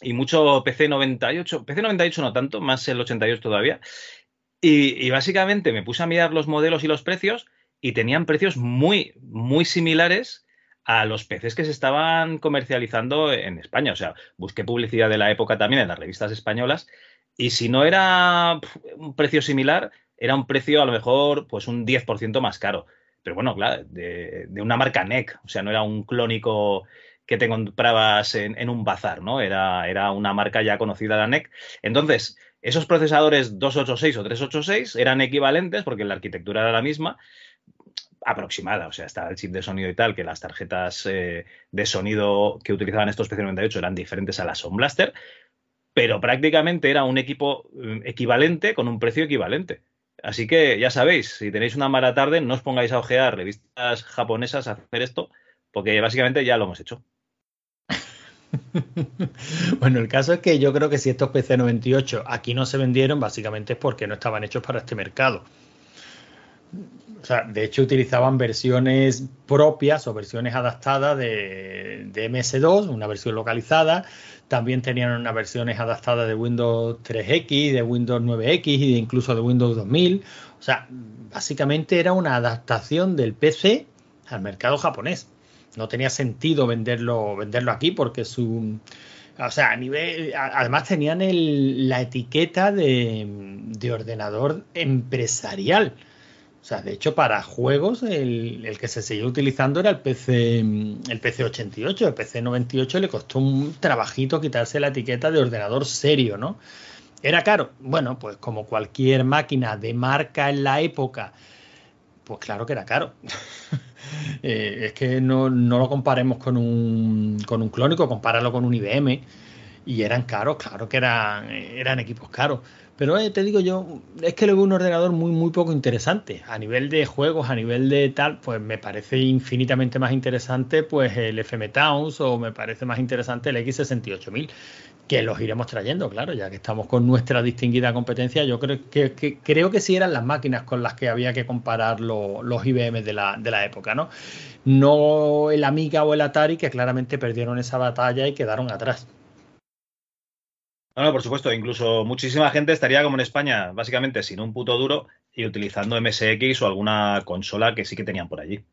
Y mucho PC98, PC98 no tanto, más el 88 todavía. Y básicamente me puse a mirar los modelos y los precios y tenían precios muy, muy similares a los PCs que se estaban comercializando en España. O sea, busqué publicidad de la época también en las revistas españolas y si no era un precio similar, era un precio a lo mejor pues un 10% más caro. Pero bueno, claro, de, una marca NEC, o sea, no era un clónico que te comprabas en, en un bazar, ¿no? Era, era una marca ya conocida, la NEC. Entonces, esos procesadores 286 o 386 eran equivalentes porque la arquitectura era la misma, aproximada, o sea, estaba el chip de sonido y tal, que las tarjetas eh, de sonido que utilizaban estos PC98 eran diferentes a las Sound Blaster, pero prácticamente era un equipo eh, equivalente con un precio equivalente. Así que ya sabéis, si tenéis una mala tarde, no os pongáis a ojear revistas japonesas a hacer esto, porque básicamente ya lo hemos hecho. Bueno, el caso es que yo creo que si estos PC98 aquí no se vendieron, básicamente es porque no estaban hechos para este mercado. O sea, de hecho utilizaban versiones propias o versiones adaptadas de, de MS2, una versión localizada. También tenían unas versiones adaptadas de Windows 3X, de Windows 9X y de incluso de Windows 2000. O sea, básicamente era una adaptación del PC al mercado japonés. No tenía sentido venderlo, venderlo aquí porque su, o sea, a nivel, además tenían la etiqueta de ordenador empresarial. O sea, de hecho, para juegos, el, el que se seguía utilizando era el PC, el PC 88. El PC 98 le costó un trabajito quitarse la etiqueta de ordenador serio, ¿no? ¿Era caro? Bueno, pues como cualquier máquina de marca en la época, pues claro que era caro. Eh, es que no, no lo comparemos con un, con un clónico, compáralo con un IBM. Y eran caros, claro que eran, eran equipos caros. Pero eh, te digo yo, es que le veo un ordenador muy, muy poco interesante. A nivel de juegos, a nivel de tal, pues me parece infinitamente más interesante pues el FM Towns o me parece más interesante el X68000, que los iremos trayendo, claro, ya que estamos con nuestra distinguida competencia. Yo creo que, que- creo que sí eran las máquinas con las que había que comparar lo- los IBM de la, de la época, ¿no? No el Amiga o el Atari, que claramente perdieron esa batalla y quedaron atrás. No, por supuesto, incluso muchísima gente estaría como en España, básicamente sin un puto duro y utilizando MSX o alguna consola que sí que tenían por allí.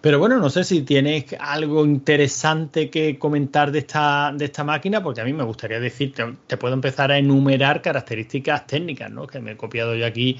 Pero bueno, no sé si tienes algo interesante que comentar de esta, de esta máquina, porque a mí me gustaría decir, te, te puedo empezar a enumerar características técnicas, ¿no? Que me he copiado yo aquí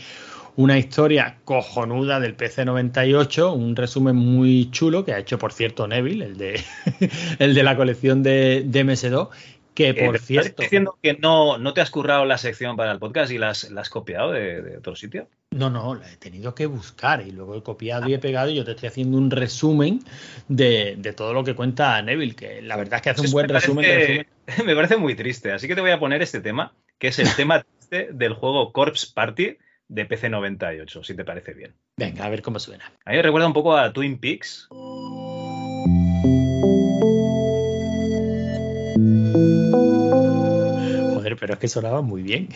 una historia cojonuda del PC98, un resumen muy chulo que ha hecho, por cierto, Neville, el de, el de la colección de, de MS2, que Eh, por ¿me estás cierto... diciendo que no, no te has currado la sección para el podcast y la has, la has copiado de, de otro sitio? No, no, la he tenido que buscar y luego he copiado y he pegado y yo te estoy haciendo un resumen de, de todo lo que cuenta Neville, que la verdad es que hace un buen me resumen. parece- resumen. Me parece muy triste, así que te voy a poner este tema, que es el tema triste del juego Corpse Party de PC98, si te parece bien. Venga, a ver cómo suena. A mí me recuerda un poco a Twin Peaks. Pero es que sonaba muy bien.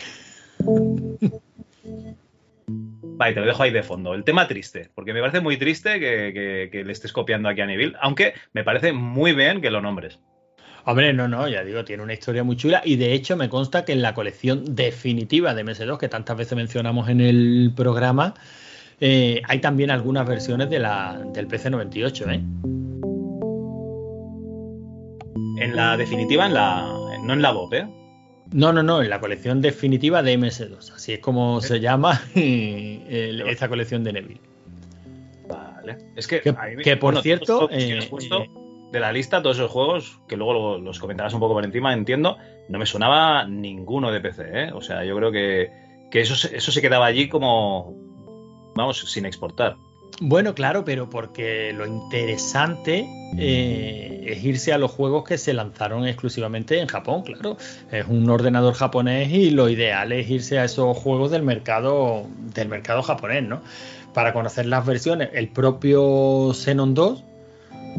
Vale, te lo dejo ahí de fondo. El tema triste, porque me parece muy triste que, que- que le estés copiando aquí a Neville, aunque me parece muy bien que lo nombres. Hombre, no, no, ya digo, tiene una historia muy chula y de hecho me consta que en la colección definitiva de MS2, que tantas veces mencionamos en el programa, eh, hay también algunas versiones de la, del PC98, ¿eh? En la definitiva, en la, no en la BOP, ¿eh? No, no, no, en la colección definitiva de MS2, así es como se llama el- esta colección de Neville. Vale. Es que, Que- me- por bueno, cierto, que eh, de la lista, todos esos juegos, que luego lo- los comentarás un poco por encima, entiendo, no me sonaba ninguno de PC, ¿eh? O sea, yo creo que, que eso, eso se quedaba allí como, vamos, sin exportar. Bueno, claro, pero porque lo interesante eh, es irse a los juegos que se lanzaron exclusivamente en Japón, claro. Es un ordenador japonés y lo ideal es irse a esos juegos del mercado del mercado japonés, ¿no? Para conocer las versiones. El propio Xenon 2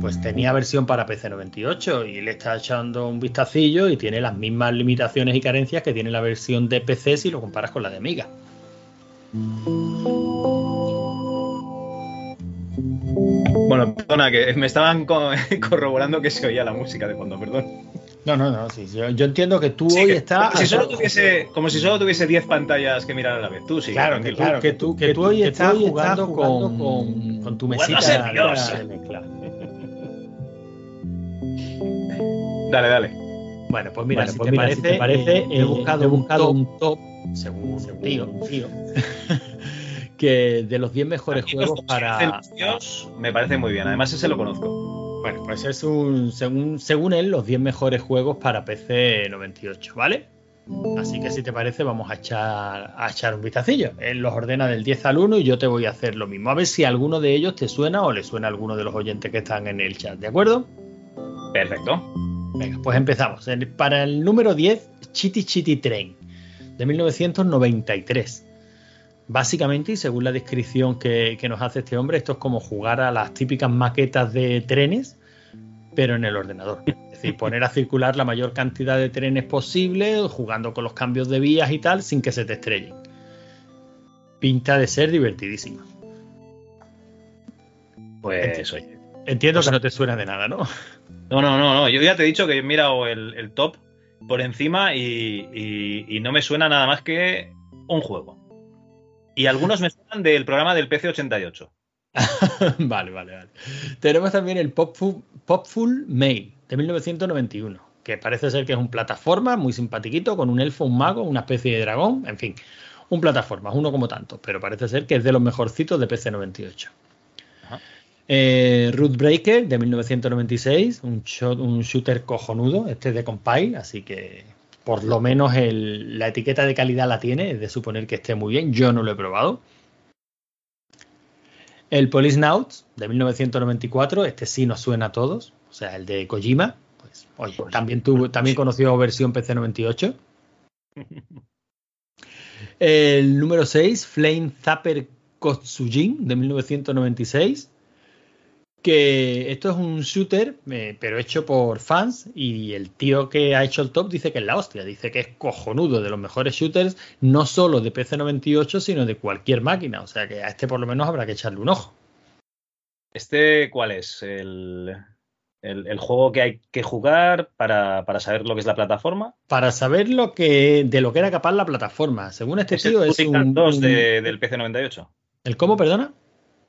pues tenía versión para PC 98 y le está echando un vistacillo y tiene las mismas limitaciones y carencias que tiene la versión de PC si lo comparas con la de Amiga. Bueno, perdona, que me estaban co- corroborando que se oía la música de fondo, perdón. No, no, no, sí, yo, yo entiendo que tú Sí, hoy estás... como si, solo tuviese, como si solo tuviese 10 pantallas que mirar a la vez. Tú sí, Claro, que, claro, que tú, que tú hoy estás jugando, con, con- con tu mesita a ser Dios. de mezcla. Dale, dale. Bueno, pues mira, Bueno, si, pues te mira, parece, si te parece, eh, he eh, buscado, he un, top, un top, según un tío, tío, que de los 10 mejores Aquí juegos para... Dios me parece muy bien. Además, ese lo conozco. Bueno, pues es un, según, según él, los 10 mejores juegos para PC 98, ¿vale? Así que si te parece, vamos a echar, a echar un vistacillo. Él los ordena del 10 al 1 y yo te voy a hacer lo mismo. A ver si alguno de ellos te suena o le suena a alguno de los oyentes que están en el chat, ¿de acuerdo? Perfecto. Venga, pues empezamos. Para el número 10, Chitty Chitty Train, de 1993. Básicamente, y según la descripción que, que nos hace este hombre, esto es como jugar a las típicas maquetas de trenes, pero en el ordenador. Es decir, poner a circular la mayor cantidad de trenes posible, jugando con los cambios de vías y tal, sin que se te estrellen. Pinta de ser divertidísima. Pues oye. Entiendo que no te suena de nada, ¿no? No, no, no, no. Yo ya te he dicho que he mirado el, el top por encima y, y- y no me suena nada más que un juego. Y algunos me suenan del programa del PC88. vale, vale, vale. Tenemos también el Popful, Popful Mail de 1991, que parece ser que es un plataforma muy simpatiquito con un elfo, un mago, una especie de dragón, en fin, un plataforma, uno como tantos, pero parece ser que es de los mejorcitos de PC 98. Eh, Root Breaker de 1996, un, shot- un shooter cojonudo, este es de Compile, así que por lo menos el- la etiqueta de calidad la tiene, es de suponer que esté muy bien, yo no lo he probado. El Police de 1994, este sí nos suena a todos, o sea, el de Kojima, pues oye, también tuvo, también conoció versión PC 98. El número 6, Flame Zapper Kotsujin de 1996, que esto es un shooter, eh, pero hecho por fans y el tío que ha hecho el top dice que es la hostia, dice que es cojonudo, de los mejores shooters, no solo de PC 98, sino de cualquier máquina, o sea que a este por lo menos habrá que echarle un ojo. ¿Este cuál es? El, el- el juego que hay que jugar para, para saber lo que es la plataforma. Para saber lo que de lo que era capaz la plataforma, según este Es el tío es Turrican un, 2 un- de- del PC98. ¿El cómo, perdona?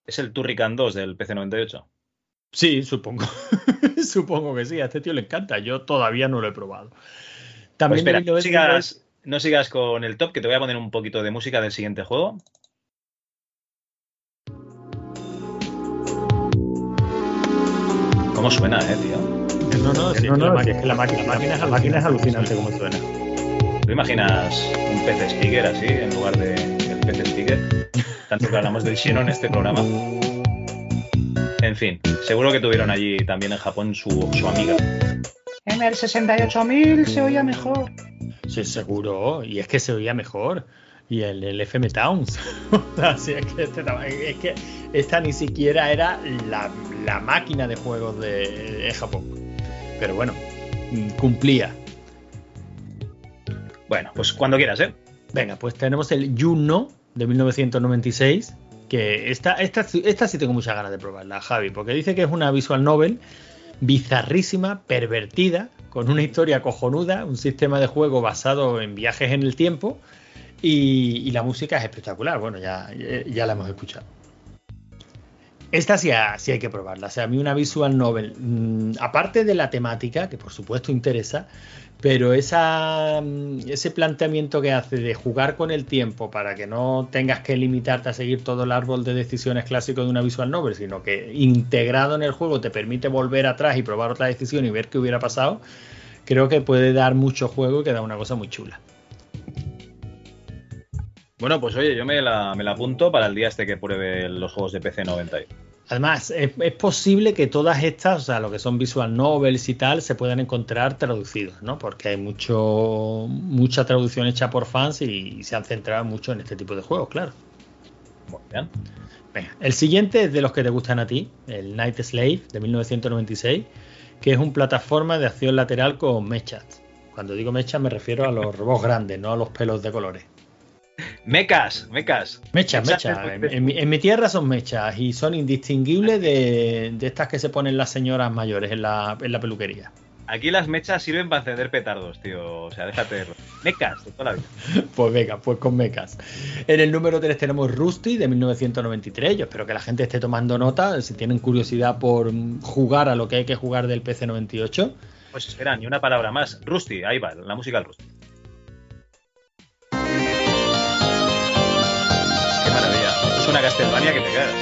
Es el Turrican 2 del PC98. Sí, supongo. supongo que sí, a este tío le encanta, yo todavía no lo he probado. Pues También espera, de no 1993 sigas, no sigas con el top, que te voy a poner un poquito de música del siguiente juego. ¿Cómo suena, eh, tío? No, no, sí, No, es que no, la, máquina, la, máquina, la máquina es, la máquina es alucinante como suena. ¿Tú imaginas un PC speaker así en lugar de- del PC speaker? Tanto que hablamos del Shino en este programa. En fin, seguro que tuvieron allí también en Japón su, su amiga. En el 68000 se oía mejor. Sí, seguro, y es que se oía mejor. Y el, el FM Towns. Así es que, este es que esta ni siquiera era la, la máquina de juegos de, de Japón. Pero bueno, mm, cumplía. Bueno, pues cuando quieras, ¿eh? Venga, pues tenemos el Juno de 1996. Que esta, esta, esta sí tengo muchas ganas de probarla, Javi, porque dice que es una visual novel bizarrísima, pervertida, con una historia cojonuda, un sistema de juego basado en viajes en el tiempo y, la música es espectacular. Bueno, ya, ya la hemos escuchado. Esta sí, sí hay que probarla. O sea, a mí una visual novel, mm, aparte de la temática, que por supuesto interesa, pero mm, ese planteamiento que hace de jugar con el tiempo para que no tengas que limitarte a seguir todo el árbol de decisiones clásico de una visual novel, sino que integrado en el juego te permite volver atrás y probar otra decisión y ver qué hubiera pasado, creo que puede dar mucho juego y queda una cosa muy chula. Bueno, pues oye, yo me la, me la apunto para el día este que pruebe los juegos de PC 90. Además, es, es posible que todas estas, o sea, lo que son visual novels y tal, se puedan encontrar traducidos, ¿no? Porque hay mucho, mucha traducción hecha por fans y, se han centrado mucho en este tipo de juegos, claro. Muy bien. Venga, el siguiente es de los que te gustan a ti, el Night Slave de 1996, que es un plataforma de acción lateral con mechas. Cuando digo mechas me refiero a los robots grandes, no a los pelos de colores. Mecas, mecas. Mechas, mechas. En, en mi, en mi tierra son mechas y son indistinguibles de, de estas que se ponen las señoras mayores en la, en la peluquería. Aquí las mechas sirven para encender petardos, tío. O sea, déjate de... Mecas, de toda la vida. Pues venga, pues con mechas. En el número 3 tenemos Rusty de 1993. Yo espero que la gente esté tomando nota. Si tienen curiosidad por jugar a lo que hay que jugar del PC 98. Pues espera, ni una palabra más. Rusty, ahí va, la música del Rusty. Una Castlevania que te cagas.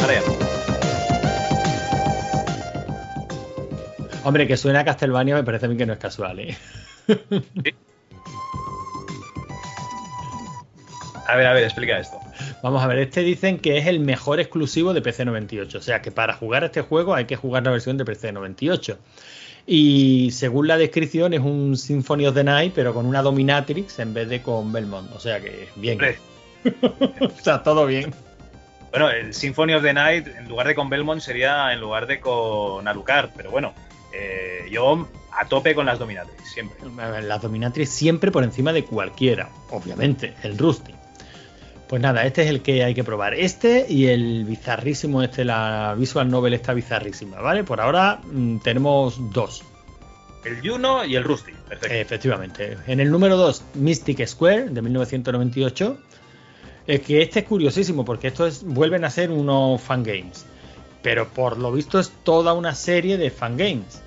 Ahora ya. Hombre, que suena a Castlevania me parece a mí que no es casual, ¿eh? A ver, a ver, explica esto. Vamos a ver, este dicen que es el mejor exclusivo de PC 98. O sea que para jugar este juego hay que jugar la versión de PC 98. Y según la descripción es un Symphony of the Night, pero con una Dominatrix en vez de con Belmont. O sea que bien. Hombre. o sea, todo bien. Bueno, el Symphony of the Night, en lugar de con Belmont, sería en lugar de con Alucard. Pero bueno, eh, yo a tope con las Dominatrix, siempre. La Dominatrix siempre por encima de cualquiera, obviamente, el Rusty. Pues nada, este es el que hay que probar. Este y el bizarrísimo, este, la Visual Novel está bizarrísima, ¿vale? Por ahora mm, tenemos dos. El Juno y el Rusty, perfecto. Efectivamente. En el número 2, Mystic Square, de 1998. Es que este es curiosísimo porque esto es, vuelven a ser unos fangames. Pero por lo visto es toda una serie de fangames.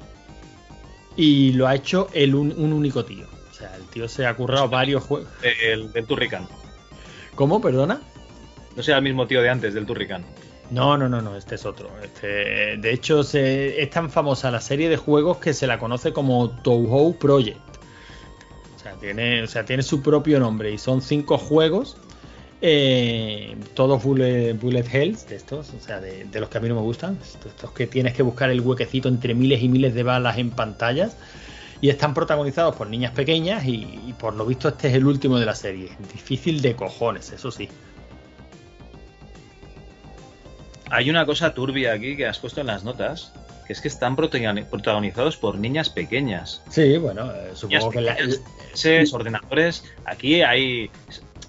Y lo ha hecho el un, un único tío. O sea, el tío se ha currado varios juegos. El del Turrican. ¿Cómo? ¿Perdona? No sea el mismo tío de antes, del Turrican. No, no, no, no, este es otro. Este, de hecho, se, es tan famosa la serie de juegos que se la conoce como Touhou Project. O sea, tiene, o sea, tiene su propio nombre y son cinco juegos, eh, todos bullet, bullet hells de estos, o sea, de, de los que a mí no me gustan. Estos, que tienes que buscar el huequecito entre miles y miles de balas en pantallas. Y están protagonizados por niñas pequeñas y, y por lo visto este es el último de la serie. Difícil de cojones, eso sí. Hay una cosa turbia aquí que has puesto en las notas, que es que están protagoni- protagonizados por niñas pequeñas. Sí, bueno, eh, supongo que Niñas pequeñas, ordenadores. Aquí hay.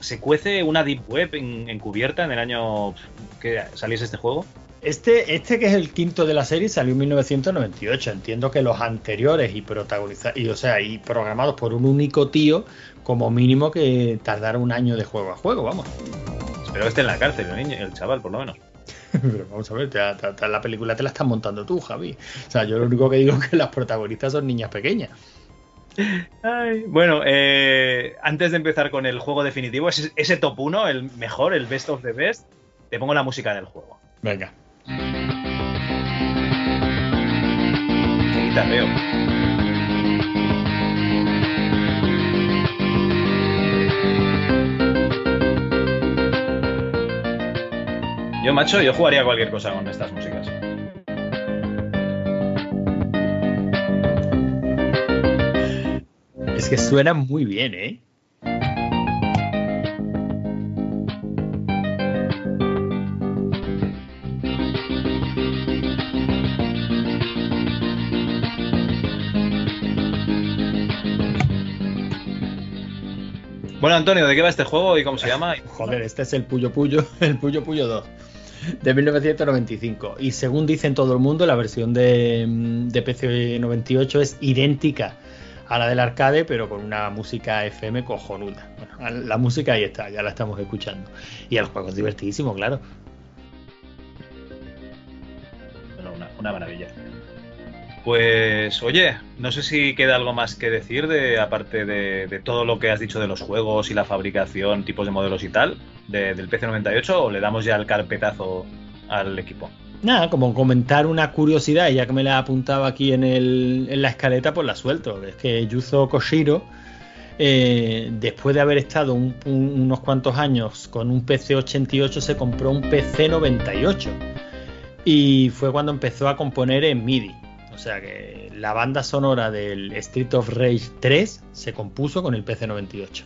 Se cuece una deep web en- encubierta en el año que saliese este juego. Este, este que es el quinto de la serie salió en 1998. Entiendo que los anteriores y protagonizados, y, o sea, y programados por un único tío, como mínimo que tardara un año de juego a juego, vamos. Espero que esté en la cárcel el niño, el chaval, por lo menos. Pero vamos a ver, te- te- te- la película te la estás montando tú, Javi. O sea, yo lo único que digo es que las protagonistas son niñas pequeñas. Ay, bueno, eh, antes de empezar con el juego definitivo, ese, ese top 1, el mejor, el best of the best, te pongo la música del juego. Venga. Qué guitarreo. Yo, macho, yo jugaría cualquier cosa con estas músicas. Es que suena muy bien, ¿eh? Bueno, Antonio, ¿de qué va este juego y cómo se llama? Joder, este es el Puyo Puyo, el Puyo Puyo 2 de 1995. Y según dicen todo el mundo, la versión de, mm, de PC 98 es idéntica a la del arcade, pero con una música FM cojonuda. Bueno, la música ahí está, ya la estamos escuchando. Y el juego es divertidísimo, claro. Bueno, una, una maravilla. Pues, oye, no sé si queda algo más que decir de aparte de, de todo lo que has dicho de los juegos y la fabricación, tipos de modelos y tal, de- del PC98, o le damos ya el carpetazo al equipo. Nada, como comentar una curiosidad, ya que me la apuntaba aquí en, la escaleta, pues la suelto. Es que Yuzo Koshiro, eh, después de haber estado un- un- unos cuantos años con un PC 88, se compró un PC 98. Y fue cuando empezó a componer en MIDI. O sea que la banda sonora del Street of Rage 3 se compuso con el PC 98.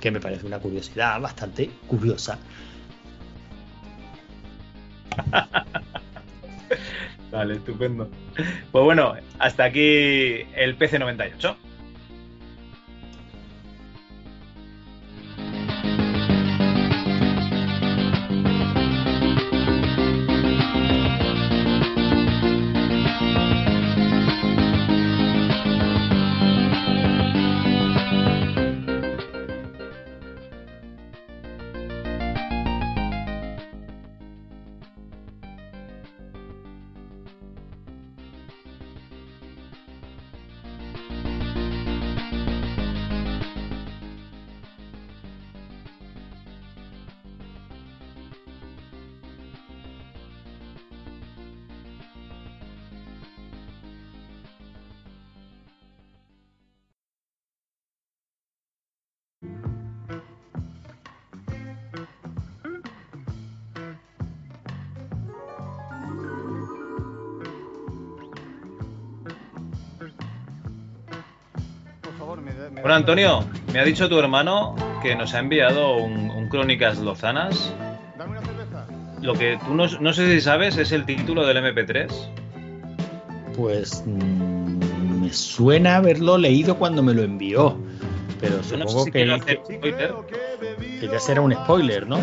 Que me parece una curiosidad bastante curiosa. Vale, estupendo. Pues bueno, hasta aquí el PC98. Bueno, Antonio, me ha dicho tu hermano que nos ha enviado un, un Crónicas Lozanas. Lo que tú no, no sé si sabes es el título del MP3. Pues mm, me suena haberlo leído cuando me lo envió. Pero Yo no sé supongo si que, hacer spoiler. que ya será un spoiler, ¿no?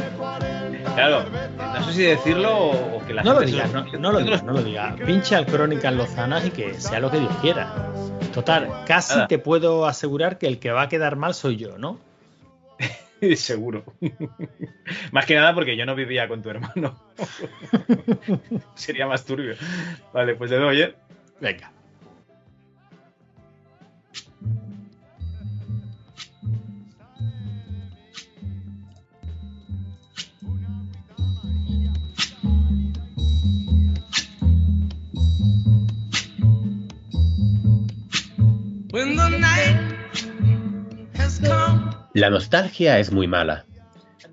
Claro, no sé si decirlo o, o que la No lo gente digas, se no, no lo digas, no lo digas. Pincha al Crónicas Lozanas y que sea lo que Dios quiera. Total, casi Nada. te puedo asegurar que el que va a quedar mal soy yo, ¿no? Seguro. más que nada porque yo no vivía con tu hermano. Sería más turbio. Vale, pues le doy, ¿eh? Venga. La nostalgia es muy mala.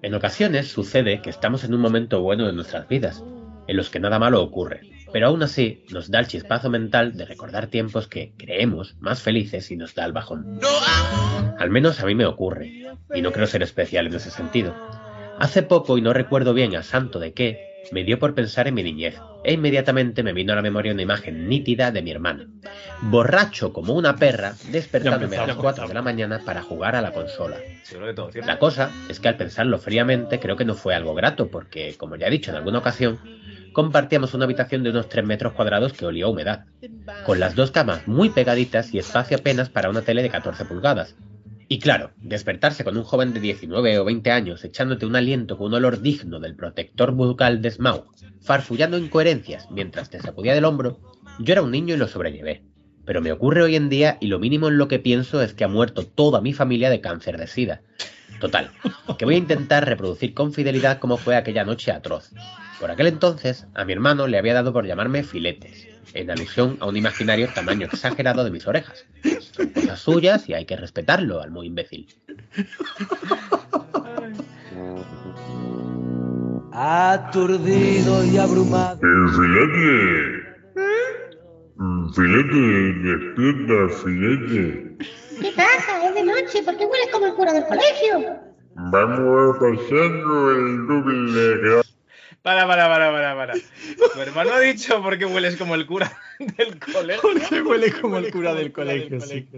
En ocasiones sucede que estamos en un momento bueno de nuestras vidas, en los que nada malo ocurre, pero aún así nos da el chispazo mental de recordar tiempos que creemos más felices y nos da el bajón. Al menos a mí me ocurre, y no creo ser especial en ese sentido. Hace poco, y no recuerdo bien a santo de qué, me dio por pensar en mi niñez, e inmediatamente me vino a la memoria una imagen nítida de mi hermano, borracho como una perra, despertándome a las 4 de la mañana para jugar a la consola. La cosa es que al pensarlo fríamente creo que no fue algo grato porque, como ya he dicho en alguna ocasión, compartíamos una habitación de unos 3 metros cuadrados que olía a humedad, con las dos camas muy pegaditas y espacio apenas para una tele de 14 pulgadas. Y claro, despertarse con un joven de 19 o 20 años echándote un aliento con un olor digno del protector bucal de Smaug, farfullando incoherencias mientras te sacudía del hombro, yo era un niño y lo sobrellevé. Pero me ocurre hoy en día y lo mínimo en lo que pienso es que ha muerto toda mi familia de cáncer de sida. Total, que voy a intentar reproducir con fidelidad cómo fue aquella noche atroz. Por aquel entonces, a mi hermano le había dado por llamarme filetes, en alusión a un imaginario tamaño exagerado de mis orejas. Son cosas suyas y hay que respetarlo al muy imbécil. Aturdido y abrumado. filete. Filete, despierta, filete. ¿Qué pasa? Es de noche. ¿Por qué hueles como el cura del colegio? Vamos pasando el doble Para, para, para, para, para. Tu hermano ha dicho por qué hueles como el cura del colegio. Porque huele como el cura del colegio, sí.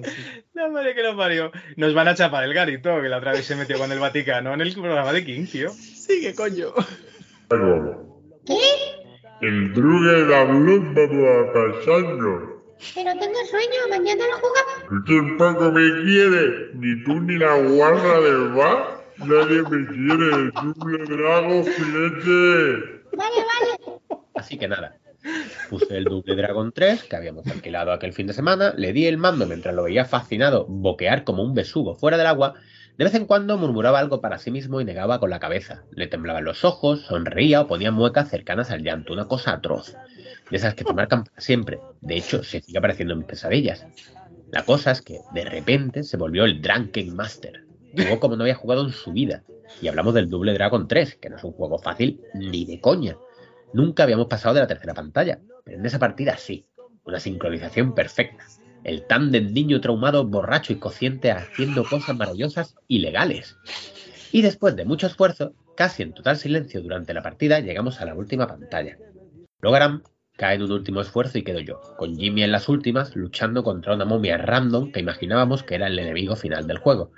La madre que lo parió. Nos van a chapar el garito que la otra vez se metió con el Vaticano en el programa de King, tío. Sí, qué coño. El drugue habló vamos a pasarnos. Pero tengo sueño, mañana lo jugamos. Tú tampoco me quieres, ni tú ni la guarra del bar. Nadie me quiere, doble drago, filete. Vale, vale. Así que nada. Puse el Double Dragon 3, que habíamos alquilado aquel fin de semana, le di el mando mientras lo veía fascinado boquear como un besugo fuera del agua. De vez en cuando murmuraba algo para sí mismo y negaba con la cabeza. Le temblaban los ojos, sonreía o ponía muecas cercanas al llanto, una cosa atroz. De esas que te marcan para siempre. De hecho, se sigue apareciendo en mis pesadillas. La cosa es que, de repente, se volvió el Drunken Master. Jugó como no había jugado en su vida. Y hablamos del Double Dragon 3, que no es un juego fácil ni de coña. Nunca habíamos pasado de la tercera pantalla, pero en esa partida sí. Una sincronización perfecta. El tándem niño traumado, borracho y consciente haciendo cosas maravillosas y legales. Y después de mucho esfuerzo, casi en total silencio durante la partida, llegamos a la última pantalla. Logaram cae en un último esfuerzo y quedo yo, con Jimmy en las últimas, luchando contra una momia random que imaginábamos que era el enemigo final del juego.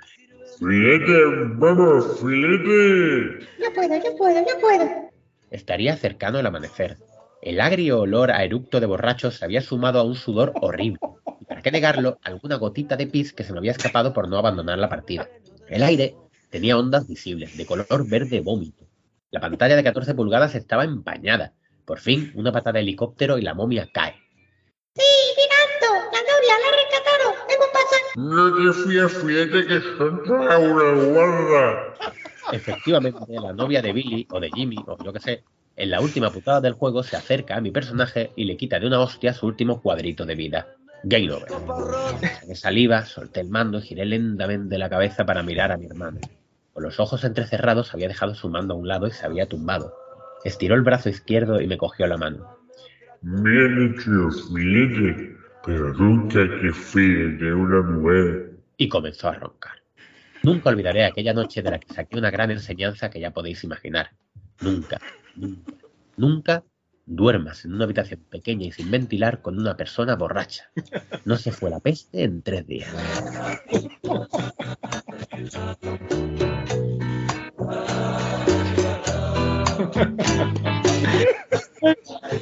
Filete, vamos, filete. Yo puedo, yo puedo, yo puedo. Estaría cercano el amanecer. El agrio olor a eructo de borrachos se había sumado a un sudor horrible. Y para qué negarlo, alguna gotita de pis que se me había escapado por no abandonar la partida. El aire tenía ondas visibles, de color verde vómito. La pantalla de 14 pulgadas estaba empañada. Por fin, una patada de helicóptero y la momia cae. Sí, No te fíes, filete, que son una guarda. Efectivamente, la novia de Billy o de Jimmy o yo que sé, en la última putada del juego se acerca a mi personaje y le quita de una hostia su último cuadrito de vida. Game over. Saqué saliva, solté el mando y giré lentamente la cabeza para mirar a mi hermano. Con los ojos entrecerrados había dejado su mando a un lado y se había tumbado. Estiró el brazo izquierdo y me cogió la mano. Bien hecho, filete, pero nunca que fíes de una mujer. y comenzó a roncar. Nunca olvidaré aquella noche de la que saqué una gran enseñanza que ya podéis imaginar. Nunca, nunca, nunca duermas en una habitación pequeña y sin ventilar con una persona borracha. No se fue la peste en tres días.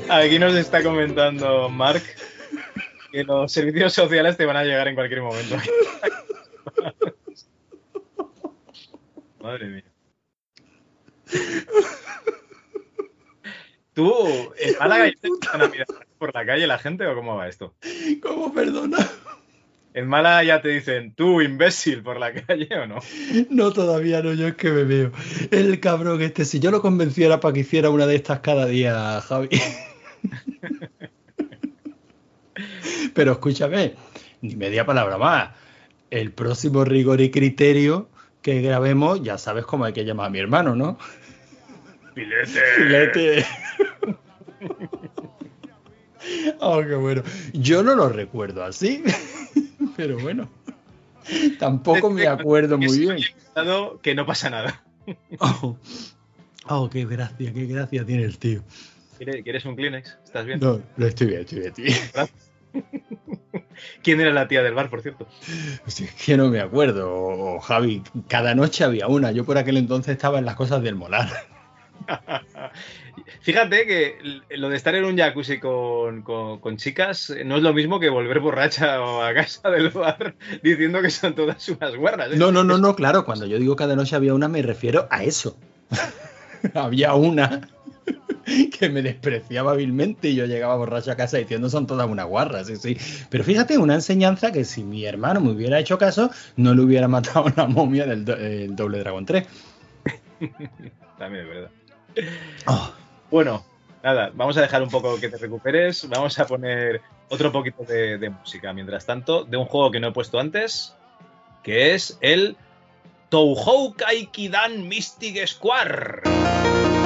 Aquí nos está comentando Mark que los servicios sociales te van a llegar en cualquier momento. Madre mía. ¿Tú, en Málaga, ya te a mirar por la calle la gente o cómo va esto? ¿Cómo perdona? En Málaga ya te dicen, tú, imbécil, por la calle o no? No, todavía no, yo es que me veo. El cabrón este, si yo lo convenciera para que hiciera una de estas cada día, Javi. Pero escúchame, ni media palabra más. El próximo rigor y criterio que grabemos, ya sabes cómo hay que llamar a mi hermano, ¿no? Filete. Filete. Oh, qué bueno. Yo no lo recuerdo así, pero bueno. Tampoco me acuerdo muy bien. Que no pasa nada. Oh, oh, qué gracia, qué gracia tiene el tío. ¿Quieres un Kleenex? ¿Estás bien? No, no estoy bien, estoy bien, bien. ¿Quién era la tía del bar, por cierto? Es que no me acuerdo, Javi. Cada noche había una. Yo por aquel entonces estaba en las cosas del molar. Fíjate que lo de estar en un jacuzzi con, con- con chicas no es lo mismo que volver borracha a casa del bar diciendo que son todas unas guarras. ¿eh? No, no, no, no, claro. Cuando yo digo cada noche había una, me refiero a eso. había una que me despreciaba hábilmente y yo llegaba borracho a casa diciendo son todas unas guarras, sí, sí. Pero fíjate, una enseñanza que si mi hermano me hubiera hecho caso, no le hubiera matado a la momia del do- el Doble Dragon 3. También es verdad. Bueno, nada, vamos a dejar un poco que te recuperes. Vamos a poner otro poquito de, de música mientras tanto, de un juego que no he puesto antes, que es el Touhou Kaikidan Mystic Square.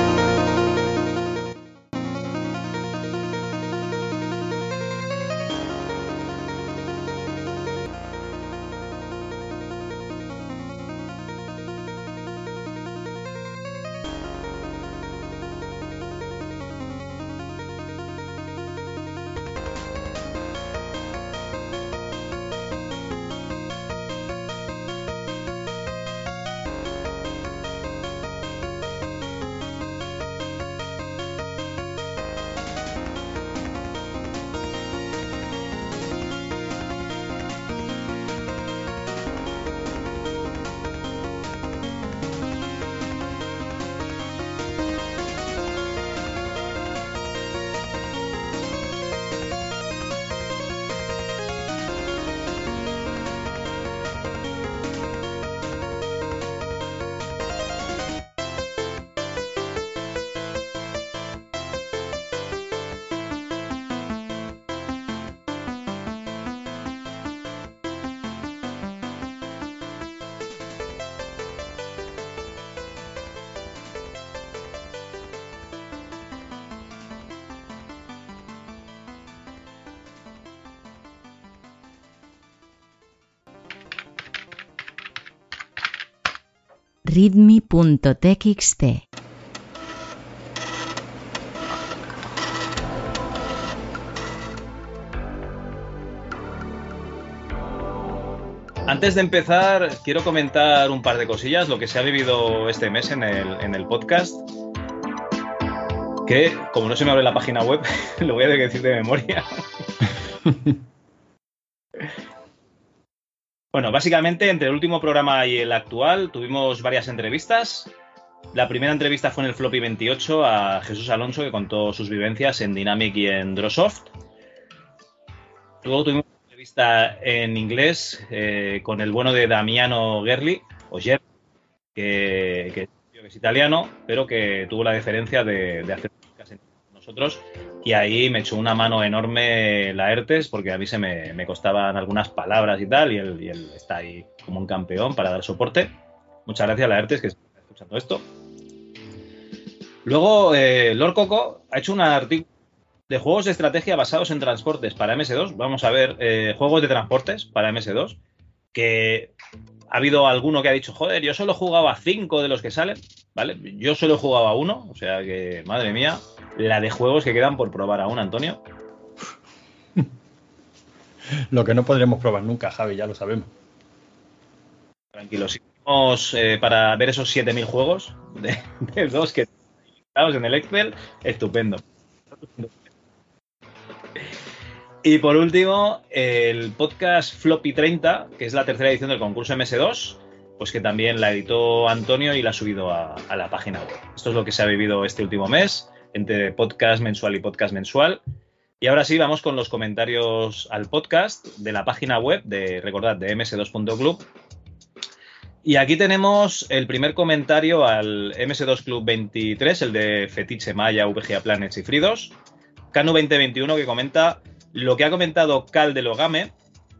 readme.txt. Antes de empezar, quiero comentar un par de cosillas, lo que se ha vivido este mes en el, en el podcast. Que, como no se me abre la página web, lo voy a decir de memoria. Bueno, básicamente entre el último programa y el actual tuvimos varias entrevistas. La primera entrevista fue en el Floppy 28 a Jesús Alonso, que contó sus vivencias en Dynamic y en Drosoft. Luego tuvimos una entrevista en inglés eh, con el bueno de Damiano Gerli, o Ger, que, que- es italiano, pero que tuvo la deferencia de, hacer nosotros. Y ahí me echó una mano enorme la ERTES, porque a mí se me, costaban algunas palabras y tal, y él, está ahí como un campeón para dar soporte. Muchas gracias a la ERTES que está escuchando esto. Luego, eh, Lord Coco ha hecho un artículo de juegos de estrategia basados en transportes para MS2. Vamos a ver, eh, juegos de transportes para MS2. Que ha habido alguno que ha dicho, joder, yo solo he jugado a cinco de los que salen, ¿vale? Yo solo he jugado a uno, o sea que, madre mía, la de juegos que quedan por probar aún, Antonio. Lo que no podremos probar nunca, Javi, ya lo sabemos. Tranquilo, si tenemos, eh, para ver esos 7000 juegos de, de dos que estamos en el Excel, estupendo. Y por último, el podcast Floppy 30, que es la tercera edición del concurso MS2, pues que también la editó Antonio y la ha subido a, la página web. Esto es lo que se ha vivido este último mes, entre podcast mensual y podcast mensual. Y ahora sí, vamos con los comentarios al podcast de la página web de, recordad, de ms2.club. Y aquí tenemos el primer comentario al MS2 Club 23, el de Fetiche Maya, VGA Planets y Fridos. Canu 2021 que comenta lo que ha comentado Cal de Logame,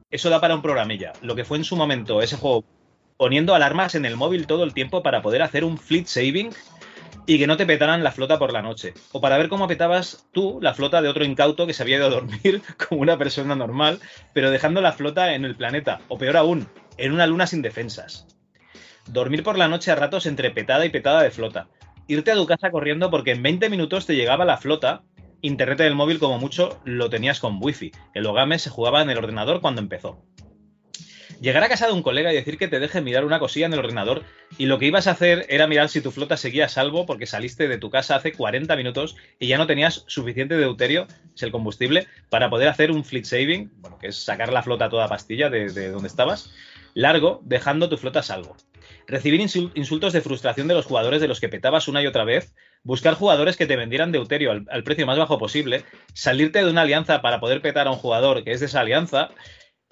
eso da para un programilla. Lo que fue en su momento ese juego poniendo alarmas en el móvil todo el tiempo para poder hacer un fleet saving y que no te petaran la flota por la noche. O para ver cómo petabas tú la flota de otro incauto que se había ido a dormir como una persona normal, pero dejando la flota en el planeta. O peor aún, en una luna sin defensas. Dormir por la noche a ratos entre petada y petada de flota. Irte a tu casa corriendo porque en 20 minutos te llegaba la flota. Internet del móvil como mucho lo tenías con wifi. El Ogame se jugaba en el ordenador cuando empezó. Llegar a casa de un colega y decir que te deje mirar una cosilla en el ordenador y lo que ibas a hacer era mirar si tu flota seguía a salvo porque saliste de tu casa hace 40 minutos y ya no tenías suficiente deuterio, es el combustible, para poder hacer un fleet saving, bueno, que es sacar la flota toda pastilla de, de donde estabas, largo, dejando tu flota a salvo. Recibir insul- insultos de frustración de los jugadores de los que petabas una y otra vez, buscar jugadores que te vendieran deuterio al precio más bajo posible, salirte de una alianza para poder petar a un jugador que es de esa alianza.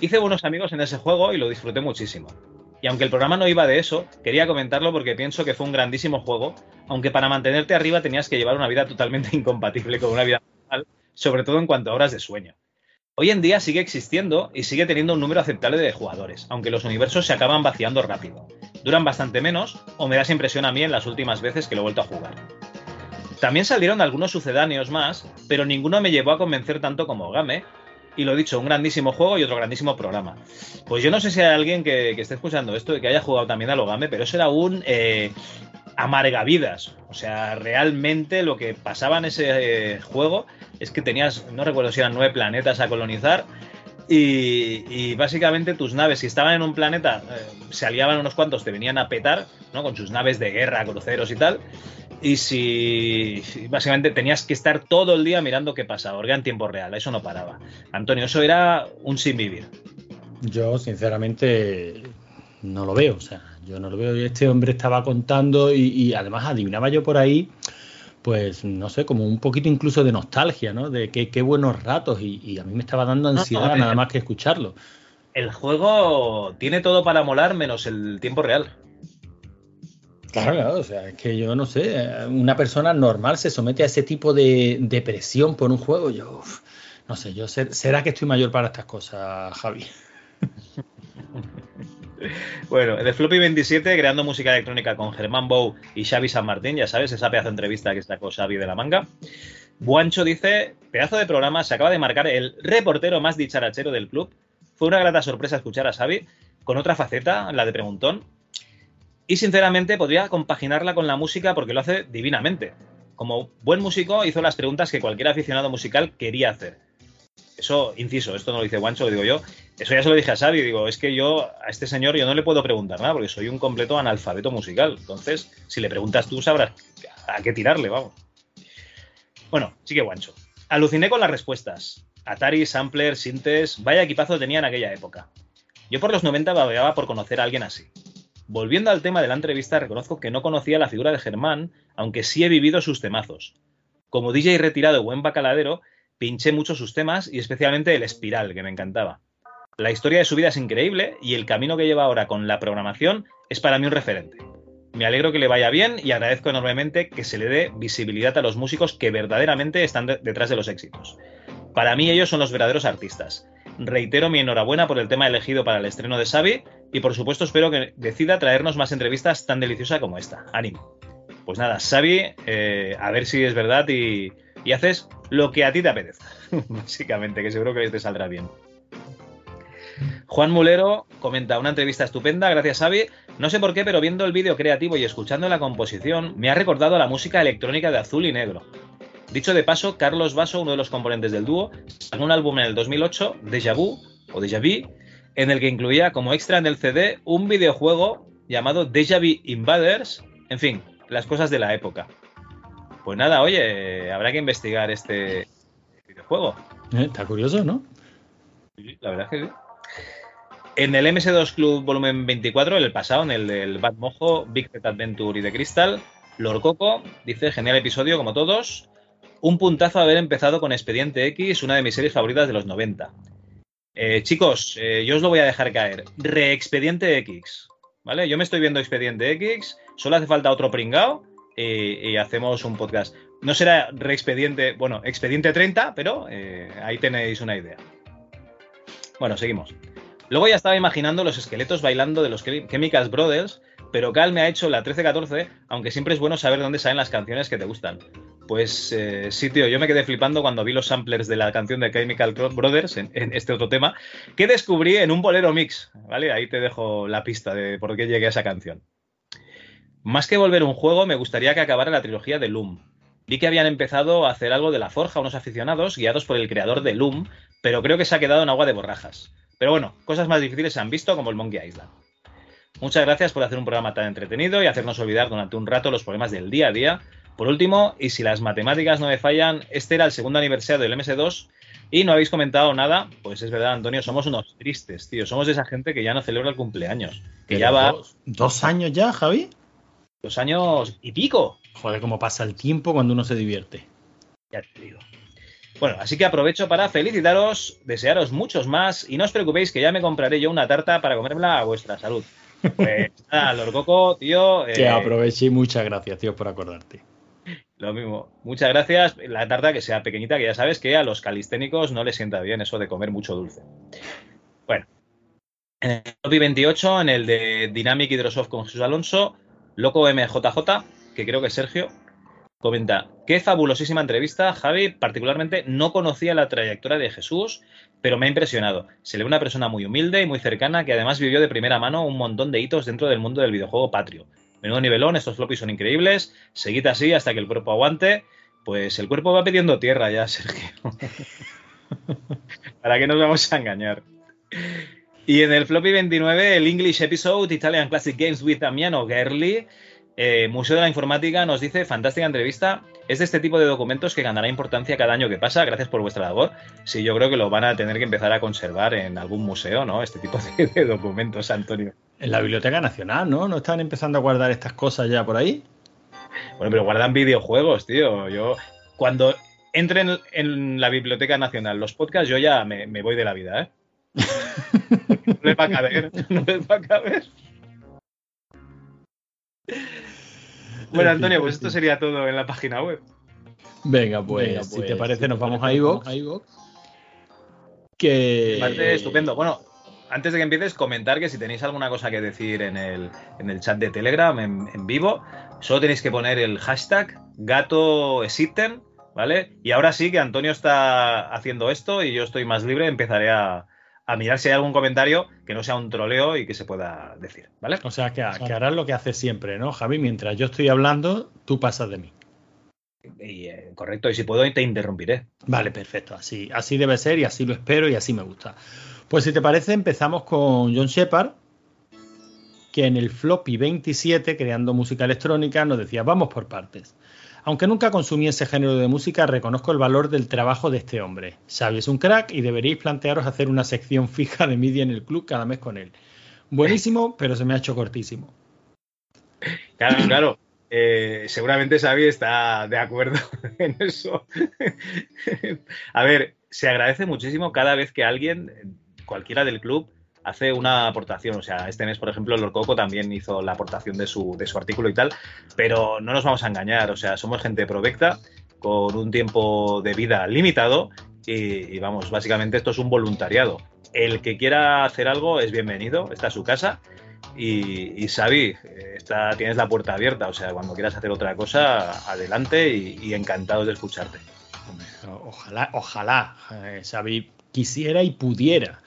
Hice buenos amigos en ese juego y lo disfruté muchísimo. Y aunque el programa no iba de eso, quería comentarlo porque pienso que fue un grandísimo juego, aunque para mantenerte arriba tenías que llevar una vida totalmente incompatible con una vida normal, sobre todo en cuanto a horas de sueño. Hoy en día sigue existiendo y sigue teniendo un número aceptable de jugadores, aunque los universos se acaban vaciando rápido. Duran bastante menos, o me da esa impresión a mí en las últimas veces que lo he vuelto a jugar. También salieron algunos sucedáneos más, pero ninguno me llevó a convencer tanto como Game. Y lo dicho, un grandísimo juego y otro grandísimo programa. Pues yo no sé si hay alguien que, que esté escuchando esto y que haya jugado también a Logame, pero eso era un eh, amargavidas. O sea, realmente lo que pasaba en ese eh, juego es que tenías, no recuerdo si eran nueve planetas a colonizar. Y, y básicamente tus naves, si estaban en un planeta, eh, se aliaban unos cuantos, te venían a petar, ¿no? Con sus naves de guerra, cruceros y tal. Y si si básicamente tenías que estar todo el día mirando qué pasaba, porque era en tiempo real, eso no paraba. Antonio, eso era un sin vivir. Yo, sinceramente, no lo veo. O sea, yo no lo veo. Este hombre estaba contando y, y además adivinaba yo por ahí, pues, no sé, como un poquito incluso de nostalgia, ¿no? De qué, qué buenos ratos y, y a mí me estaba dando ansiedad no, nada más que escucharlo. El juego tiene todo para molar menos el tiempo real. Claro, claro, o sea, es que yo no sé, una persona normal se somete a ese tipo de, de presión por un juego. Yo, no sé, yo ser- será que estoy mayor para estas cosas, Javi. Bueno, de Floppy 27, creando música electrónica con Germán Bou y Xavi San Martín, ya sabes, esa pedazo de entrevista que sacó Xavi de la manga. Buancho dice, pedazo de programa, se acaba de marcar el reportero más dicharachero del club. Fue una grata sorpresa escuchar a Xavi con otra faceta, la de preguntón. Y sinceramente podría compaginarla con la música porque lo hace divinamente. Como buen músico hizo las preguntas que cualquier aficionado musical quería hacer. Eso, inciso, esto no lo dice Guancho, lo digo yo. Eso ya se lo dije a Xavi, digo, es que yo a este señor yo no le puedo preguntar nada porque soy un completo analfabeto musical. Entonces, si le preguntas tú sabrás a qué tirarle, vamos. Bueno, sigue Guancho. Aluciné con las respuestas. Atari, Sampler, Sintes, vaya equipazo tenía en aquella época. Yo por los 90 babeaba por conocer a alguien así. Volviendo al tema de la entrevista, reconozco que no conocía la figura de Germán, aunque sí he vivido sus temazos. Como DJ retirado buen bacaladero, pinché mucho sus temas y especialmente el Espiral, que me encantaba. La historia de su vida es increíble y el camino que lleva ahora con la programación es para mí un referente. Me alegro que le vaya bien y agradezco enormemente que se le dé visibilidad a los músicos que verdaderamente están de- detrás de los éxitos. Para mí ellos son los verdaderos artistas. Reitero mi enhorabuena por el tema elegido para el estreno de Xavi y por supuesto espero que decida traernos más entrevistas tan deliciosas como esta. Ánimo. Pues nada, Xavi, eh, a ver si es verdad y, y haces lo que a ti te apetezca. Básicamente, que seguro que te saldrá bien. Juan Mulero comenta una entrevista estupenda, gracias Xavi. No sé por qué, pero viendo el vídeo creativo y escuchando la composición, me ha recordado a la música electrónica de Azul y Negro. Dicho de paso, Carlos Vaso, uno de los componentes del dúo, sacó un álbum en el 2008, Deja Vu, o Deja Vu, en el que incluía como extra en el CD un videojuego llamado Deja Vu Invaders, en fin, las cosas de la época. Pues nada, oye, habrá que investigar este videojuego. Eh, Está curioso, ¿no? La verdad es que sí. En el MS2 Club volumen 24, el pasado, en el del Bad Mojo, Big Pet Adventure y de Crystal, Lord Coco dice, genial episodio como todos. Un puntazo haber empezado con Expediente X, una de mis series favoritas de los 90. Eh, chicos, eh, yo os lo voy a dejar caer. Re-Expediente X. ¿Vale? Yo me estoy viendo Expediente X, solo hace falta otro pringao y, y hacemos un podcast. No será Re-Expediente, bueno, Expediente 30, pero eh, ahí tenéis una idea. Bueno, seguimos. Luego ya estaba imaginando los esqueletos bailando de los Chemi- Chemicals Brothers, pero Cal me ha hecho la 13-14, aunque siempre es bueno saber dónde salen las canciones que te gustan. Pues eh, sí, tío, yo me quedé flipando cuando vi los samplers de la canción de Chemical Brothers en, este otro tema, que descubrí en un bolero mix, ¿vale? Ahí te dejo la pista de por qué llegué a esa canción. Más que volver un juego, me gustaría que acabara la trilogía de Loom. Vi que habían empezado a hacer algo de la forja unos aficionados guiados por el creador de Loom, pero creo que se ha quedado en agua de borrajas. Pero bueno, cosas más difíciles se han visto como el Monkey Island. Muchas gracias por hacer un programa tan entretenido y hacernos olvidar durante un rato los problemas del día a día. Por último, y si las matemáticas no me fallan, este era el segundo aniversario del MS2 y no habéis comentado nada, pues es verdad, Antonio, somos unos tristes, tío. Somos de esa gente que ya no celebra el cumpleaños. Que ya va Dos, dos años ya, Javi. dos años y pico. Joder, cómo pasa el tiempo cuando uno se divierte. Ya te digo. Bueno, así que aprovecho para felicitaros, desearos muchos más y no os preocupéis que ya me compraré yo una tarta para comérmela a vuestra salud. Pues nada, Lord Coco, tío. eh, Que aproveche y muchas gracias, tío, por acordarte. Lo mismo. Muchas gracias. La tarta que sea pequeñita, que ya sabes que a los calisténicos no les sienta bien eso de comer mucho dulce. Bueno. En el top 28, en el de Dynamic Hydrosoft con Jesús Alonso, Loco MJJ, que creo que es Sergio, comenta, qué fabulosísima entrevista, Javi, particularmente no conocía la trayectoria de Jesús, pero me ha impresionado. Se le ve una persona muy humilde y muy cercana que además vivió de primera mano un montón de hitos dentro del mundo del videojuego patrio. Menudo nivelón, estos floppies son increíbles, seguid así hasta que el cuerpo aguante. Pues el cuerpo va pidiendo tierra ya, Sergio. ¿Para qué nos vamos a engañar? Y en el floppy 29, el English Episode Italian Classic Games with Damiano Gerli, eh, Museo de la Informática nos dice, fantástica entrevista, es de este tipo de documentos que ganará importancia cada año que pasa, gracias por vuestra labor. Sí, yo creo que lo van a tener que empezar a conservar en algún museo, ¿no? Este tipo de, de documentos, Antonio. En la Biblioteca Nacional, ¿no? ¿No están empezando a guardar estas cosas ya por ahí? Bueno, pero guardan videojuegos, tío. Yo, cuando entren en, en la Biblioteca Nacional los podcasts, yo ya me, me voy de la vida, ¿eh? no les va a caber, no les va a caber. Bueno, Antonio, pues esto sería todo en la página web. Venga, pues, Venga, si pues, te parece, si nos te vamos parece, a nos iVoox. Que... Me parece estupendo. Bueno, antes de que empieces, comentar que si tenéis alguna cosa que decir en el, en el chat de Telegram en, en vivo, solo tenéis que poner el hashtag gato existen, ¿vale? Y ahora sí que Antonio está haciendo esto y yo estoy más libre, empezaré a, a mirar si hay algún comentario que no sea un troleo y que se pueda decir, ¿vale? O sea, que, que harás lo que haces siempre, ¿no, Javi? Mientras yo estoy hablando, tú pasas de mí. Y, eh, correcto, y si puedo te interrumpiré. Vale, perfecto. Así, así debe ser y así lo espero y así me gusta. Pues si te parece, empezamos con John Shepard, que en el floppy 27, creando música electrónica, nos decía, vamos por partes. Aunque nunca consumí ese género de música, reconozco el valor del trabajo de este hombre. Xavi es un crack y deberíais plantearos hacer una sección fija de MIDI en el club cada mes con él. Buenísimo, pero se me ha hecho cortísimo. Claro, claro. Eh, seguramente Xavi está de acuerdo en eso. A ver, se agradece muchísimo cada vez que alguien, cualquiera del club, hace una aportación. O sea, este mes, por ejemplo, Lord Coco también hizo la aportación de su, de su artículo y tal, pero no nos vamos a engañar. O sea, somos gente provecta con un tiempo de vida limitado y, vamos, básicamente esto es un voluntariado. El que quiera hacer algo es bienvenido, está a su casa. Y, y Xavi, eh, está, tienes la puerta abierta, o sea, cuando quieras hacer otra cosa, adelante y, y encantados de escucharte. Ojalá, ojalá eh, Xavi quisiera y pudiera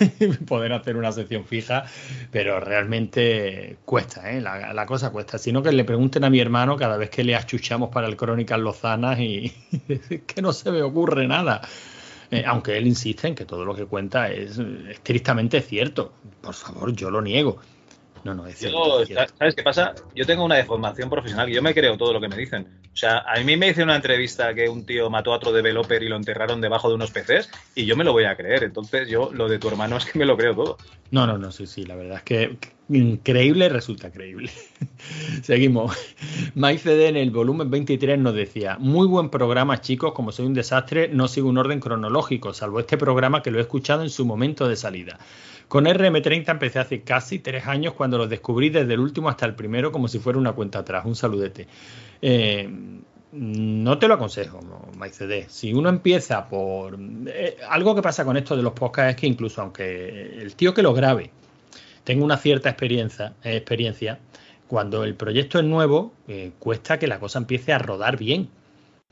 poder hacer una sección fija, pero realmente cuesta, ¿eh? la, la cosa cuesta. Sino que le pregunten a mi hermano cada vez que le achuchamos para el Crónicas Lozanas y es que no se me ocurre nada. Eh, aunque él insiste en que todo lo que cuenta es estrictamente cierto. Por favor, yo lo niego. No, no, es cierto. Yo, es cierto. ¿Sabes qué pasa? Yo tengo una deformación profesional, que yo me creo todo lo que me dicen. O sea, a mí me hice una entrevista que un tío mató a otro developer y lo enterraron debajo de unos PCs y yo me lo voy a creer. Entonces, yo lo de tu hermano es que me lo creo todo. No, no, no, sí, sí, la verdad es que increíble resulta creíble. Seguimos. Mike CD en el volumen 23 nos decía, muy buen programa chicos, como soy un desastre, no sigo un orden cronológico, salvo este programa que lo he escuchado en su momento de salida. Con RM30 empecé hace casi tres años cuando los descubrí desde el último hasta el primero como si fuera una cuenta atrás. Un saludete. Eh, no te lo aconsejo, Mike CD. Si uno empieza por... eh, algo que pasa con esto de los podcasts es que incluso aunque el tío que lo grabe tenga una cierta experiencia, eh, experiencia cuando el proyecto es nuevo, eh, cuesta que la cosa empiece a rodar bien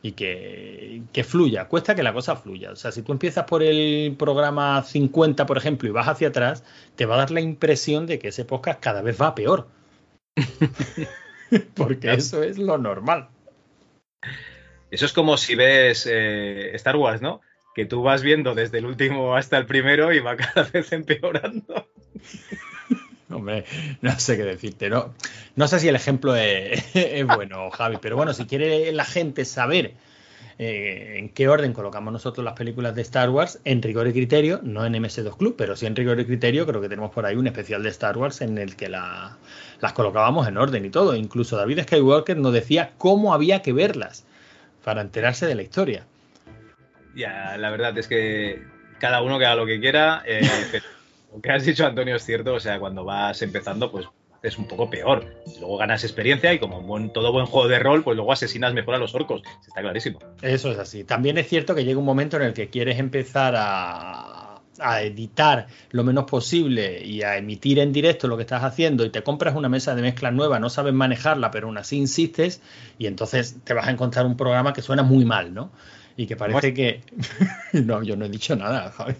y que, que, fluya. Cuesta que la cosa fluya. O sea, si tú empiezas por el programa 50, por ejemplo, y vas hacia atrás, te va a dar la impresión de que ese podcast cada vez va peor. Porque eso es lo normal. Eso es como si ves eh, Star Wars, ¿no? Que tú vas viendo desde el último hasta el primero y va cada vez empeorando. Hombre, no sé qué decirte. No, no sé si el ejemplo es, es bueno, Javi, pero bueno, si quiere la gente saber eh, en qué orden colocamos nosotros las películas de Star Wars, en rigor y criterio, no en MS2 Club, pero sí en rigor y criterio, creo que tenemos por ahí un especial de Star Wars en el que la, las colocábamos en orden y todo. Incluso David Skywalker nos decía cómo había que verlas para enterarse de la historia. Ya, la verdad es que cada uno que haga lo que quiera. Eh, pero lo que has dicho, Antonio, es cierto. O sea, cuando vas empezando, pues es un poco peor. Luego ganas experiencia y como en buen, todo buen juego de rol, pues luego asesinas mejor a los orcos. Está clarísimo. Eso es así. También es cierto que llega un momento en el que quieres empezar a, a editar lo menos posible y a emitir en directo lo que estás haciendo y te compras una mesa de mezcla nueva, no sabes manejarla, pero aún así insistes y entonces te vas a encontrar un programa que suena muy mal, ¿no? Y que parece que... no, yo no he dicho nada, Javi.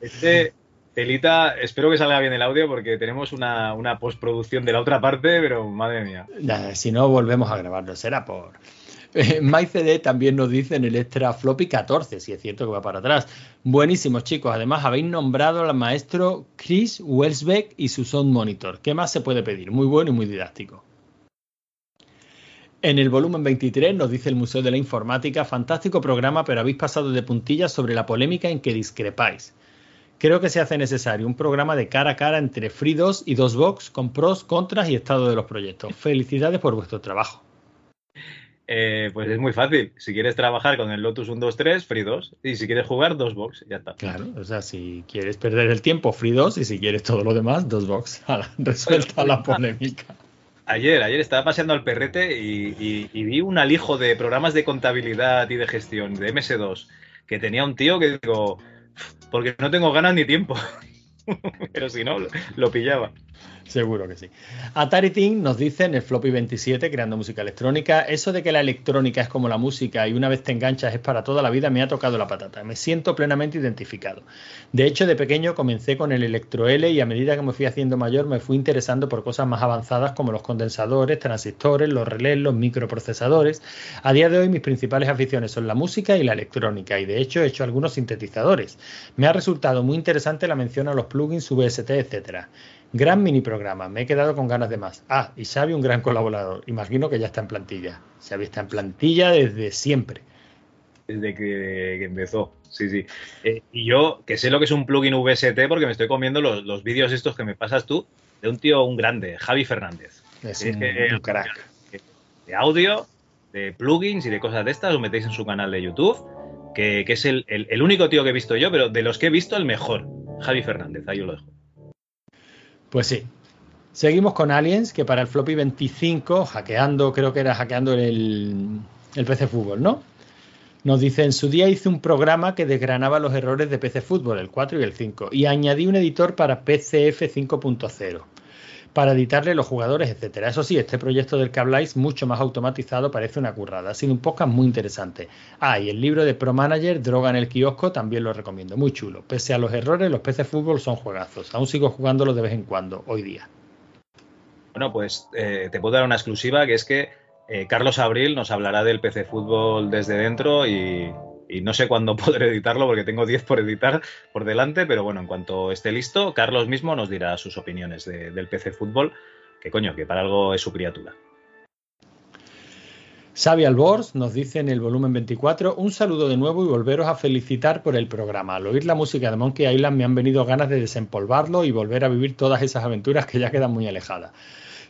Este, Telita, espero que salga bien el audio porque tenemos una, una postproducción de la otra parte, pero madre mía. Si no, volvemos a grabarlo, será por... Eh, MyCD también nos dice en el extra floppy 14, si es cierto que va para atrás. Buenísimos chicos, además habéis nombrado al maestro Chris Welsbeck y su Sound Monitor. ¿Qué más se puede pedir? Muy bueno y muy didáctico. En el volumen 23 nos dice el Museo de la Informática, fantástico programa, pero habéis pasado de puntillas sobre la polémica en que discrepáis. Creo que se hace necesario un programa de cara a cara entre FreeDOS y DOSBox con pros, contras y estado de los proyectos. Felicidades por vuestro trabajo. Eh, pues es muy fácil. Si quieres trabajar con el Lotus 123, Free 2. Y si quieres jugar, DOSBox, ya está. Claro, o sea, si quieres perder el tiempo, Free 2. Y si quieres todo lo demás, DOSBox. Resuelta la polémica. Ayer, ayer estaba paseando al perrete y, vi un alijo de programas de contabilidad y de gestión de MS2 que tenía un tío que digo, porque no tengo ganas ni tiempo. Pero si no, lo pillaba. Seguro que sí. Atari Team nos dice en el floppy 27, creando música electrónica, eso de que la electrónica es como la música y una vez te enganchas es para toda la vida, me ha tocado la patata. Me siento plenamente identificado. De hecho, de pequeño comencé con el Electro L y a medida que me fui haciendo mayor me fui interesando por cosas más avanzadas como los condensadores, transistores, los relés, los microprocesadores. A día de hoy mis principales aficiones son la música y la electrónica y de hecho he hecho algunos sintetizadores. Me ha resultado muy interesante la mención a los plugins VST, etcétera. Gran mini programa, me he quedado con ganas de más. Ah, y Xavi un gran colaborador. Imagino que ya está en plantilla. Xavi está en plantilla desde siempre. Desde que, empezó, sí, sí. Eh, y yo, que sé lo que es un plugin VST, porque me estoy comiendo los, los vídeos estos que me pasas tú, de un tío, un grande, Javi Fernández. Es Es un, que- un crack. De audio, de plugins y de cosas de estas, os metéis en su canal de YouTube, que, que es el, el- el único tío que he visto yo, pero de los que he visto, el mejor. Javi Fernández, ahí os lo dejo. Pues sí. Seguimos con Aliens, que para el floppy 25, hackeando, creo que era hackeando el, el PC Fútbol, ¿no? Nos dice, en su día hice un programa que desgranaba los errores de PC Fútbol, el 4 y el 5, y añadí un editor para PCF 5.0 para editarle los jugadores, etcétera. Eso sí, este proyecto del que habláis, mucho más automatizado, parece una currada. Ha sido un podcast muy interesante. Ah, y el libro de Pro Manager, Droga en el kiosco, también lo recomiendo. Muy chulo. Pese a los errores, los PC Fútbol son juegazos. Aún sigo jugándolo de vez en cuando, hoy día. Bueno, pues eh, te puedo dar una exclusiva, que es que eh, Carlos Abril nos hablará del PC Fútbol desde dentro y, y no sé cuándo podré editarlo porque tengo 10 por editar por delante, pero bueno, en cuanto esté listo, Carlos mismo nos dirá sus opiniones de- del PC Fútbol, que coño, que para algo es su criatura. Xavi Albors nos dice en el volumen 24, un saludo de nuevo y volveros a felicitar por el programa. Al oír la música de Monkey Island me han venido ganas de desempolvarlo y volver a vivir todas esas aventuras que ya quedan muy alejadas.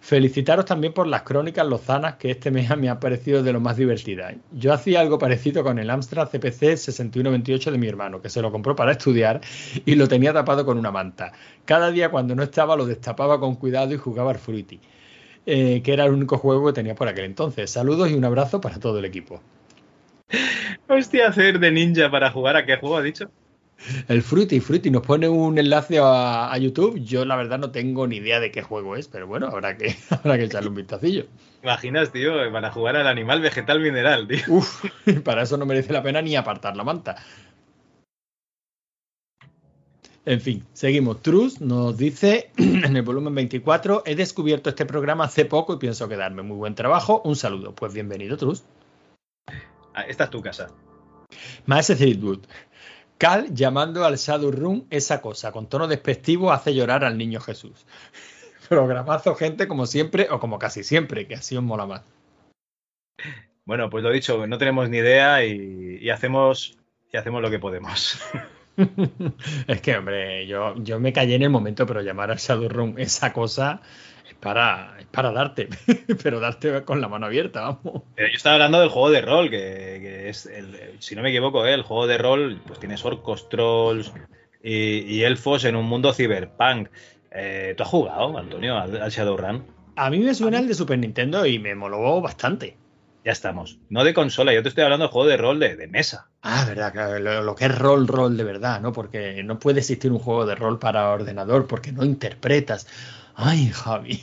Felicitaros también por las crónicas lozanas que este mes me ha parecido de lo más divertida. Yo hacía algo parecido con el Amstrad CPC 6128 de mi hermano, que se lo compró para estudiar y lo tenía tapado con una manta. Cada día cuando no estaba lo destapaba con cuidado y jugaba al Fruity, eh, que era el único juego que tenía por aquel entonces. Saludos y un abrazo para todo el equipo. Hostia, hacer de ninja para jugar a qué juego ha dicho. El Fruity, Fruity nos pone un enlace a, a YouTube. Yo la verdad no tengo ni idea de qué juego es, pero bueno, habrá que, habrá que echarle un vistacillo. Imaginas, tío, para jugar al animal vegetal mineral, tío. Uf, para eso no merece la pena ni apartar la manta. En fin, seguimos. Trus nos dice en el volumen 24, he descubierto este programa hace poco y pienso quedarme. Muy buen trabajo, un saludo. Pues bienvenido, Trus. Ah, Esta es tu casa. Más Threadwood. Cal llamando al Shadow Room esa cosa, con tono despectivo hace llorar al niño Jesús. Programazo, gente, como siempre, o como casi siempre, que así os mola más. Bueno, pues lo dicho, no tenemos ni idea y, y hacemos, y hacemos lo que podemos. es que, hombre, yo, yo me callé en el momento, pero llamar al Shadow Room esa cosa es para, es para darte, pero darte con la mano abierta, vamos. Pero yo estaba hablando del juego de rol, que, que es, el, si no me equivoco, ¿eh? el juego de rol, pues tienes orcos, trolls y, y elfos en un mundo cyberpunk. Eh, ¿Tú has jugado, Antonio, al, al Shadowrun? A mí me suena el de Super Nintendo y me moló bastante. Ya estamos. No de consola, yo te estoy hablando del juego de rol de, de mesa. Ah, verdad, claro, lo, lo que es rol, rol de verdad, ¿no? Porque no puede existir un juego de rol para ordenador porque no interpretas. Ay, Javi.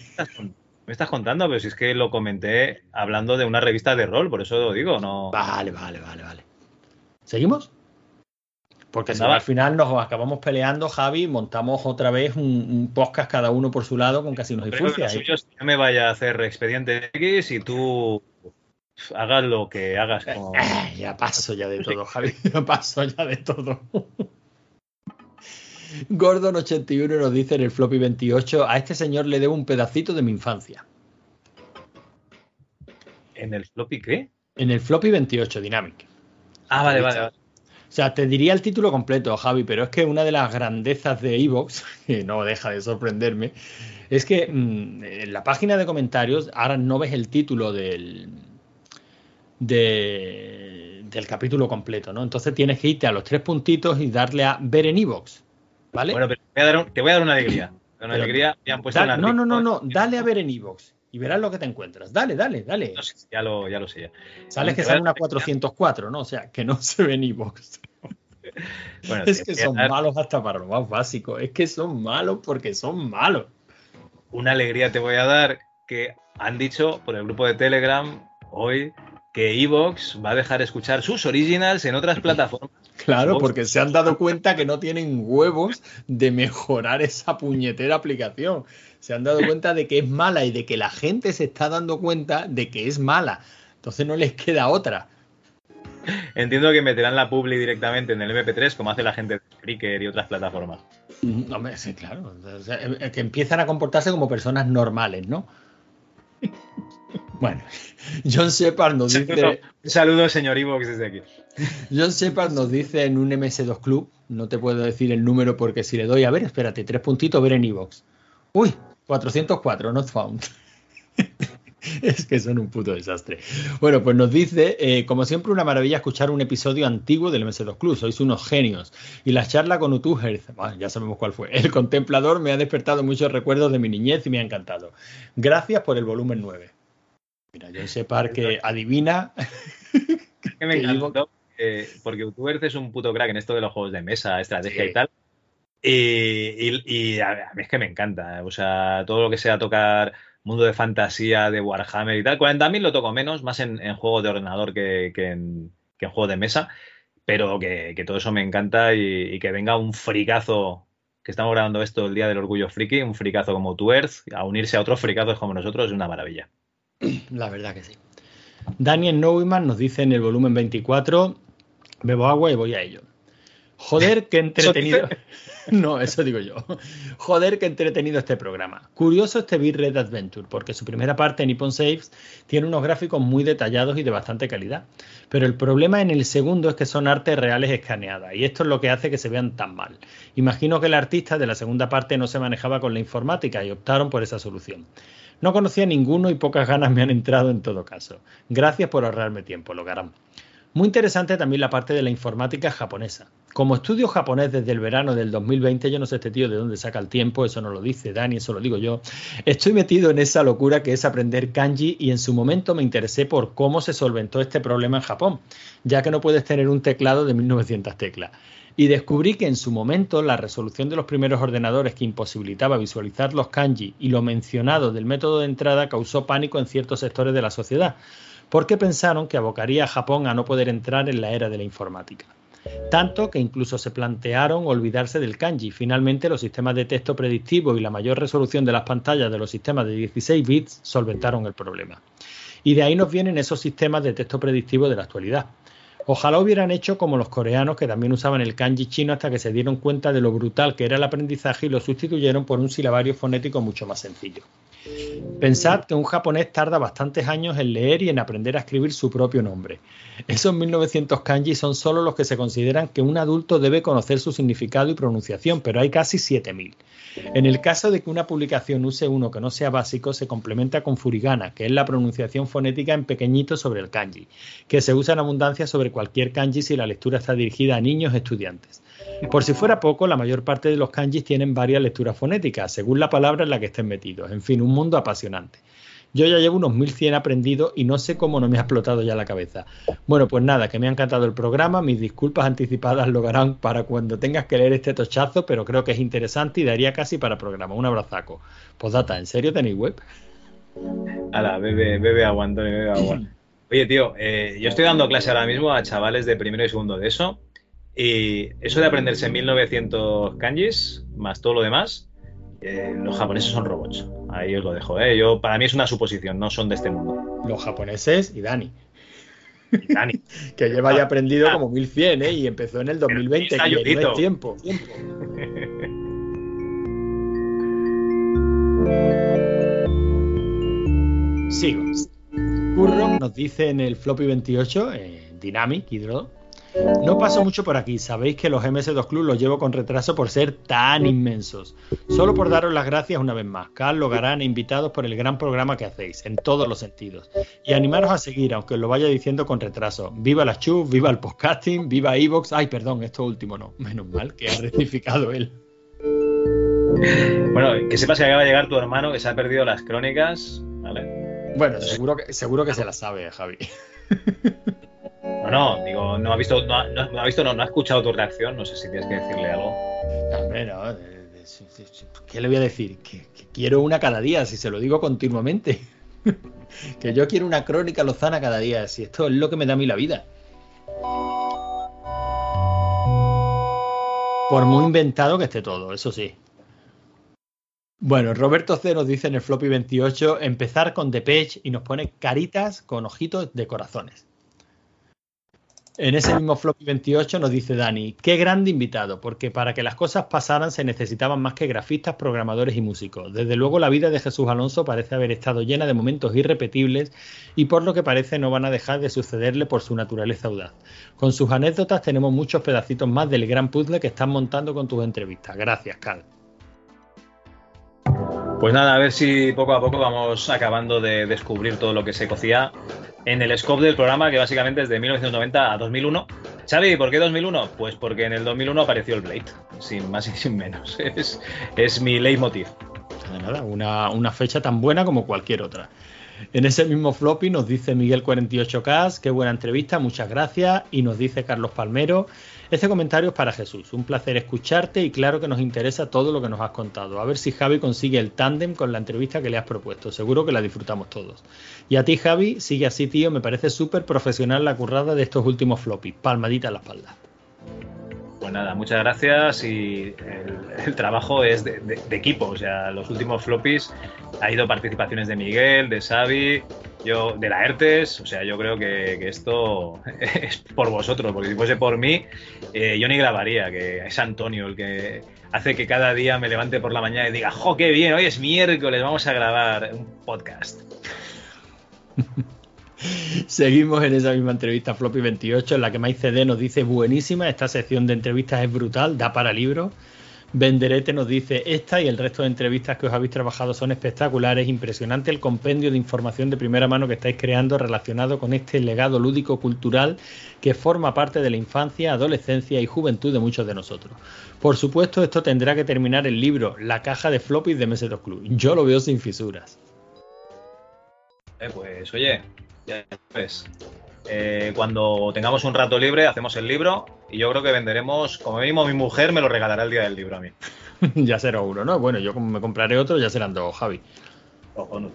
Me estás contando, pero si es que lo comenté hablando de una revista de rol, por eso lo digo, no. Vale, vale, vale, vale. ¿Seguimos? Porque si al final nos acabamos peleando, Javi, montamos otra vez un, un podcast cada uno por su lado con casinos y furcias. yo me vaya a hacer expediente X y tú hagas lo que hagas con. Eh, ya paso ya de todo, Javi. Ya paso ya de todo. Gordon81 nos dice en el floppy 28, a este señor le debo un pedacito de mi infancia. ¿En el floppy qué? En el floppy 28, Dynamic. Ah, vale, vale, vale. O sea, te diría el título completo, Javi, pero es que una de las grandezas de Evox, que no deja de sorprenderme, es que mm, en la página de comentarios ahora no ves el título del, de- del capítulo completo, ¿no? Entonces tienes que irte a los tres puntitos y darle a ver en Evox, ¿vale? Bueno, pero te voy a dar, un- te voy a dar una alegría. Una Pero- alegría. Me han puesto Dale- un no, no, no, no, dale a ver en Evox y verás lo que te encuentras. Dale, dale, dale. Ya lo, ya lo sé. ya. Sales que sale una dar- 404, ¿no? O sea, que no se ve en Evox. Bueno, es que son dar- malos hasta para lo más básico. Es que son malos porque son malos. una alegría te voy a dar que han dicho por el grupo de Telegram hoy que Evox va a dejar escuchar sus originals en otras plataformas. Claro, porque se han dado cuenta que no tienen huevos de mejorar esa puñetera aplicación. Se han dado cuenta de que es mala y de que la gente se está dando cuenta de que es mala. Entonces no les queda otra. Entiendo que meterán la publi directamente en el MP3 como hace la gente de Spreaker y otras plataformas. Mm, Hombre, sí, claro. O sea, eh, que empiezan a comportarse como personas normales, ¿no? Bueno, John Shepard nos dice. Un saludo, señor Evox, desde aquí. John Shepard nos dice en un MS2 Club, no te puedo decir el número porque si le doy, a ver, espérate, tres puntitos, ver en Evox. Uy, 404, not found. es que son un puto desastre. Bueno, pues nos dice, eh, como siempre, una maravilla escuchar un episodio antiguo del MS2 Club, sois unos genios. Y la charla con Utuherz, bueno, ya sabemos cuál fue. El contemplador me ha despertado muchos recuerdos de mi niñez y me ha encantado. Gracias por el volumen 9. Mira, John Shepard que adivina. que me encantó eh, porque Utuberz es un puto crack en esto de los juegos de mesa, estrategia Sí. y tal. Y, y- y a, mí es que me encanta. O sea, todo lo que sea tocar mundo de fantasía, de Warhammer y tal. 40.000 lo toco menos, más en, en juegos de ordenador que, que en, que en juegos de mesa. Pero que, que todo eso me encanta y, y que venga un fricazo. Que estamos grabando esto el día del orgullo friki, un fricazo como Utuberz, a unirse a otros fricazos como nosotros es una maravilla. La verdad que sí. Daniel Neumann nos dice en el volumen 24, bebo agua y voy a ello. Joder, qué entretenido. No, eso digo yo. Joder, qué entretenido este programa. Curioso este Beat Red Adventure, porque su primera parte, Nippon Saves, tiene unos gráficos muy detallados y de bastante calidad. Pero el problema en el segundo es que son artes reales escaneadas, y esto es lo que hace que se vean tan mal. Imagino que el artista de la segunda parte no se manejaba con la informática y optaron por esa solución. No conocía ninguno y pocas ganas me han entrado en todo caso. Gracias por ahorrarme tiempo, Logaram. Muy interesante también la parte de la informática japonesa. Como estudio japonés desde el verano del 2020, yo no sé este tío de dónde saca el tiempo, eso no lo dice Dani, eso lo digo yo. Estoy metido en esa locura que es aprender kanji y en su momento me interesé por cómo se solventó este problema en Japón, ya que no puedes tener un teclado de 1900 teclas. Y descubrí que en su momento la resolución de los primeros ordenadores que imposibilitaba visualizar los kanji y lo mencionado del método de entrada causó pánico en ciertos sectores de la sociedad, porque pensaron que abocaría a Japón a no poder entrar en la era de la informática. Tanto que incluso se plantearon olvidarse del kanji. Finalmente, los sistemas de texto predictivo y la mayor resolución de las pantallas de los sistemas de 16 bits solventaron el problema. Y de ahí nos vienen esos sistemas de texto predictivo de la actualidad. Ojalá hubieran hecho como los coreanos que también usaban el kanji chino hasta que se dieron cuenta de lo brutal que era el aprendizaje y lo sustituyeron por un silabario fonético mucho más sencillo. Pensad que un japonés tarda bastantes años en leer y en aprender a escribir su propio nombre. Esos 1900 kanji son solo los que se consideran que un adulto debe conocer su significado y pronunciación, pero hay casi 7000. En el caso de que una publicación use uno que no sea básico, se complementa con furigana, que es la pronunciación fonética en pequeñito sobre el kanji, que se usa en abundancia sobre cualquier kanji si la lectura está dirigida a niños estudiantes. Por si fuera poco, la mayor parte de los kanjis tienen varias lecturas fonéticas, según la palabra en la que estén metidos. En fin, un mundo apasionante. Yo ya llevo unos 1100 aprendidos y no sé cómo no me ha explotado ya la cabeza. Bueno, pues nada, que me ha encantado el programa. Mis disculpas anticipadas lo harán para cuando tengas que leer este tochazo, pero creo que es interesante y daría casi para programa. Un abrazaco. Pues data, ¿en serio tenéis web? Ala, bebe, bebe agua, Antonio, bebe agua. Oye, tío, eh, yo estoy dando clase ahora mismo a chavales de primero y segundo de eso. Y eso de aprenderse 1900 kanjis, más todo lo demás, eh, los japoneses son robots. Ahí os lo dejo. ¿eh? Yo, para mí es una suposición, no son de este mundo. Los japoneses y Dani. Y Dani. Que lleva ya aprendido como 1100, ¿eh? Y empezó en el 2020, está que no es tiempo. Sigo. Curro nos dice en el floppy 28, eh, Dynamic, Hydro. No paso mucho por aquí, sabéis que los MS2 Club los llevo con retraso por ser tan inmensos. Solo por daros las gracias una vez más, Carlos, Garán e invitados por el gran programa que hacéis, en todos los sentidos. Y animaros a seguir, aunque os lo vaya diciendo con retraso. Viva la Chuf, viva el podcasting, viva Evox. Ay, perdón, esto último no. Menos mal que ha rectificado él. Bueno, que sepas que acaba de llegar tu hermano que se ha perdido las crónicas. ¿vale? Bueno, seguro que, seguro que se la sabe, Javi. No, no, digo, no ha visto, no, ha- no, ha visto, no, no ha escuchado tu reacción. No sé si tienes que decirle algo. Hombre, no, de- de- sí, sí, sí. ¿Qué le voy a decir? Que, quiero una cada día, si se lo digo continuamente. que yo quiero una crónica lozana cada día, si esto es lo que me da a mí la vida. Por muy inventado que esté todo, eso sí. Bueno, Roberto C nos dice en el floppy 28 empezar con Depeche y nos pone caritas con ojitos de corazones. En ese mismo floppy 28 nos dice Dani, qué grande invitado, porque para que las cosas pasaran se necesitaban más que grafistas, programadores y músicos. Desde luego la vida de Jesús Alonso parece haber estado llena de momentos irrepetibles y por lo que parece no van a dejar de sucederle por su naturaleza audaz. Con sus anécdotas tenemos muchos pedacitos más del gran puzzle que están montando con tus entrevistas. Gracias, Carl. Pues nada, a ver si poco a poco vamos acabando de descubrir todo lo que se cocía en el scope del programa, que básicamente es de 1990 a 2001. Xavi, ¿por qué 2001? Pues porque en el 2001 apareció el Blade, sin más y sin menos. Es, es mi leitmotiv. Nada, una, una fecha tan buena como cualquier otra. En ese mismo floppy nos dice Miguel48K, qué buena entrevista, muchas gracias. Y nos dice Carlos Palmero, este comentario es para Jesús. Un placer escucharte y claro que nos interesa todo lo que nos has contado. A ver si Javi consigue el tándem con la entrevista que le has propuesto. Seguro que la disfrutamos todos. Y a ti, Javi, sigue así, tío. Me parece súper profesional la currada de estos últimos floppy. Palmadita en la espalda. Pues nada, muchas gracias y el, trabajo es de, equipo. O sea, los últimos floppies ha ido participaciones de Miguel, de Xavi, yo, de la ERTES. O sea, yo creo que, que esto es por vosotros, porque si fuese por mí, eh, yo ni grabaría, que es Antonio el que hace que cada día me levante por la mañana y diga, ¡jo, qué bien! Hoy es miércoles, vamos a grabar un podcast. Seguimos en esa misma entrevista Floppy 28 en la que Mike CD nos dice buenísima, esta sección de entrevistas es brutal, da para libros. Venderete nos dice esta y el resto de entrevistas que os habéis trabajado son espectaculares, impresionante el compendio de información de primera mano que estáis creando relacionado con este legado lúdico cultural que forma parte de la infancia, adolescencia y juventud de muchos de nosotros. Por supuesto, esto tendrá que terminar el libro La caja de floppies de MS2 Club. Yo lo veo sin fisuras. Eh, pues oye, ya ves. Eh, cuando tengamos un rato libre, hacemos el libro y yo creo que venderemos, como mínimo mi mujer me lo regalará el día del libro a mí. ya será uno, ¿no? Bueno, yo como me compraré otro, ya serán dos, Javi. Cojonudo.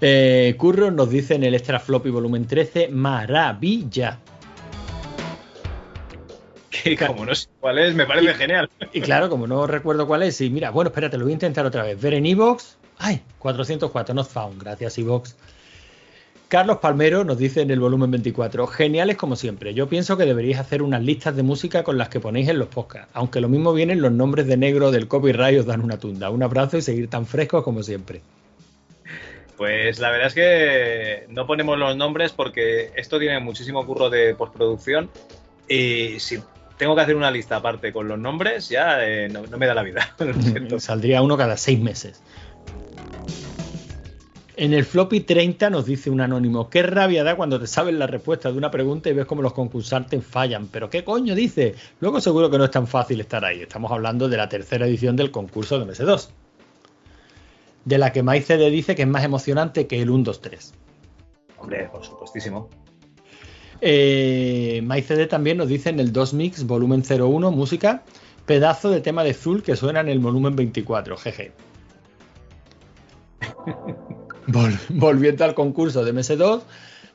Eh, Curro nos dice en el Extra Floppy volumen 13, maravilla. Que como no sé cuál es, me parece genial. Y claro, como no recuerdo cuál es, y mira, bueno, espérate, lo voy a intentar otra vez. Ver en Evox. ¡Ay! 404, not found. Gracias, Evox. Carlos Palmero nos dice en el volumen 24, geniales como siempre. Yo pienso que deberíais hacer unas listas de música con las que ponéis en los podcasts. Aunque lo mismo vienen los nombres de negro del copyright os dan una tunda. Un abrazo y seguir tan frescos como siempre. Pues la verdad es que no ponemos los nombres porque esto tiene muchísimo curro de postproducción y si tengo que hacer una lista aparte con los nombres ya eh, no, no me da la vida. Saldría uno cada seis meses. En el floppy 30 nos dice un anónimo, qué rabia da cuando te sabes la respuesta de una pregunta y ves cómo los concursantes fallan. Pero qué coño dice. Luego seguro que no es tan fácil estar ahí. Estamos hablando de la tercera edición del concurso de MS2. De la que Mike CD dice que es más emocionante que el 1, 2, 3. Hombre, por supuestísimo. Eh, Mike CD también nos dice en el 2 Mix, volumen 01, música, pedazo de tema de Zul que suena en el volumen 24, jeje. Vol- volviendo al concurso de MS2,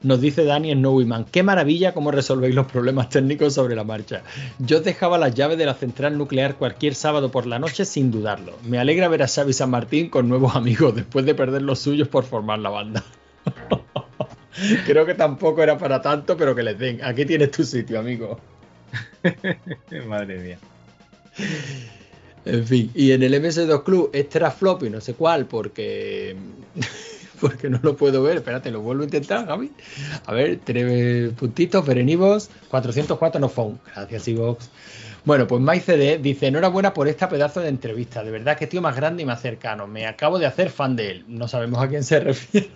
nos dice Dani Snowman, qué maravilla cómo resolvéis los problemas técnicos sobre la marcha. Yo os dejaba las llaves de la central nuclear cualquier sábado por la noche sin dudarlo. Me alegra ver a Xavi San Martín con nuevos amigos después de perder los suyos por formar la banda. Creo que tampoco era para tanto, pero que les den. Aquí tienes tu sitio, amigo. Madre mía. En fin, y en el MS2 Club extra floppy, no sé cuál, porque porque no lo puedo ver. Espérate, lo vuelvo a intentar, Javi. A ver, tres puntitos, ver en Ivox, 404 no phone. Gracias, Ivox. Bueno, pues MyCD dice, enhorabuena por esta pedazo de entrevista. De verdad que tío más grande y más cercano. Me acabo de hacer fan de él. No sabemos a quién se refiere.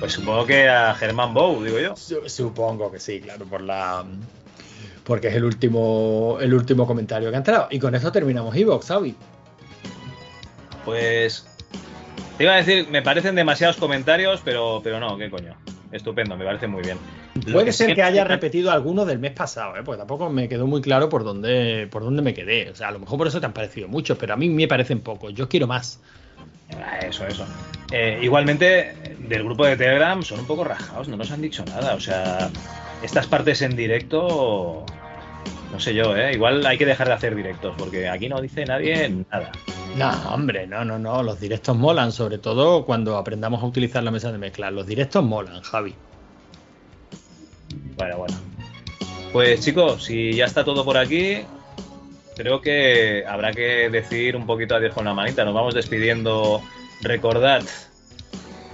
Pues supongo que a Germán Bou, digo yo. Su- Supongo que sí, claro, por la porque es el último el último comentario que ha entrado. Y con eso terminamos Evox, Xavi. Pues te iba a decir, me parecen demasiados comentarios, pero, pero no, qué coño. Estupendo, me parece muy bien. Lo Puede ser que haya no- repetido alguno del mes pasado, ¿eh? porque tampoco me quedó muy claro por dónde, por dónde me quedé. O sea, a lo mejor por eso te han parecido muchos, pero a mí me parecen pocos. Yo quiero más. Ah, Eso, eso. Eh, igualmente, del grupo de Telegram son un poco rajados, no nos han dicho nada. O sea, estas partes en directo, no sé yo, ¿eh? Igual hay que dejar de hacer directos, porque aquí no dice nadie nada. No, hombre, no, no, no. Los directos molan, sobre todo cuando aprendamos a utilizar la mesa de mezcla. Los directos molan, Javi. Bueno, bueno. Pues chicos, si ya está todo por aquí, creo que habrá que decir un poquito adiós con la manita. Nos vamos despidiendo. Recordad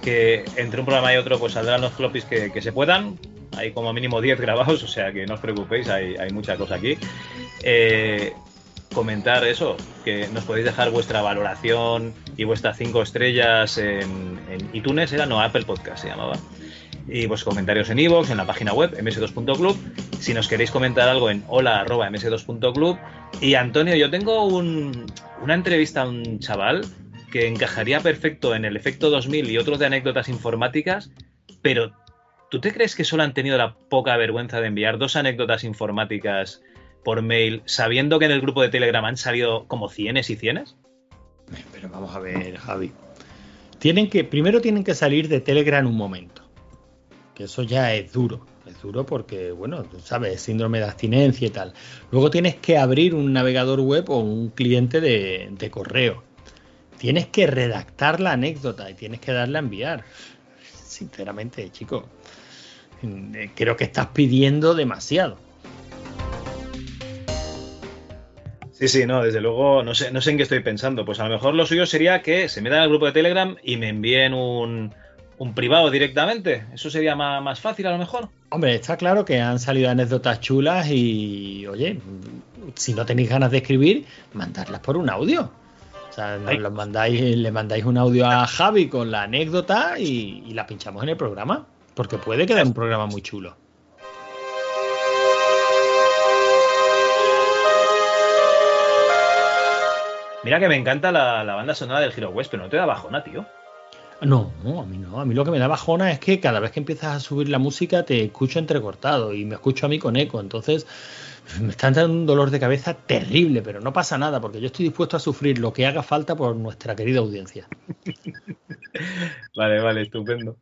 que entre un programa y otro pues saldrán los floppies que, que se puedan. Hay como mínimo 10 grabados, o sea que no os preocupéis, hay, mucha cosa aquí. Eh, comentar eso, que nos podéis dejar vuestra valoración y vuestras 5 estrellas en, en iTunes, era no Apple Podcast se llamaba y pues comentarios en iVoox, en la página web ms2.club. Si nos queréis comentar algo en hola@ms2.club. Y Antonio, yo tengo un- una entrevista a un chaval que encajaría perfecto en el efecto 2000 y otros de anécdotas informáticas, pero ¿tú te crees que solo han tenido la poca vergüenza de enviar dos anécdotas informáticas por mail sabiendo que en el grupo de Telegram han salido como cienes y cienes? Pero vamos a ver, Javi. Tienen que, primero tienen que salir de Telegram un momento. Que eso ya es duro. Es duro porque, bueno, tú sabes, síndrome de abstinencia y tal. Luego tienes que abrir un navegador web o un cliente de, correo. Tienes que redactar la anécdota y tienes que darle a enviar. Sinceramente, chico, eh, creo que estás pidiendo demasiado. Sí, sí, no, desde luego, no sé, no sé en qué estoy pensando. Pues a lo mejor lo suyo sería que se metan al grupo de Telegram y me envíen un, un privado directamente. Eso sería más, más fácil a lo mejor. Hombre, está claro que han salido anécdotas chulas y, oye, si no tenéis ganas de escribir, mandarlas por un audio. O sea, nos los mandáis, le mandáis un audio a Javi con la anécdota y, y la pinchamos en el programa. Porque puede quedar un programa muy chulo. Mira que me encanta la, la banda sonora del Hero West, pero no te da bajona, tío. No, no, a mí no. A mí lo que me da bajona es que cada vez que empiezas a subir la música te escucho entrecortado y me escucho a mí con eco. Entonces me está dando un dolor de cabeza terrible, pero no pasa nada porque yo estoy dispuesto a sufrir lo que haga falta por nuestra querida audiencia. Vale, vale, estupendo.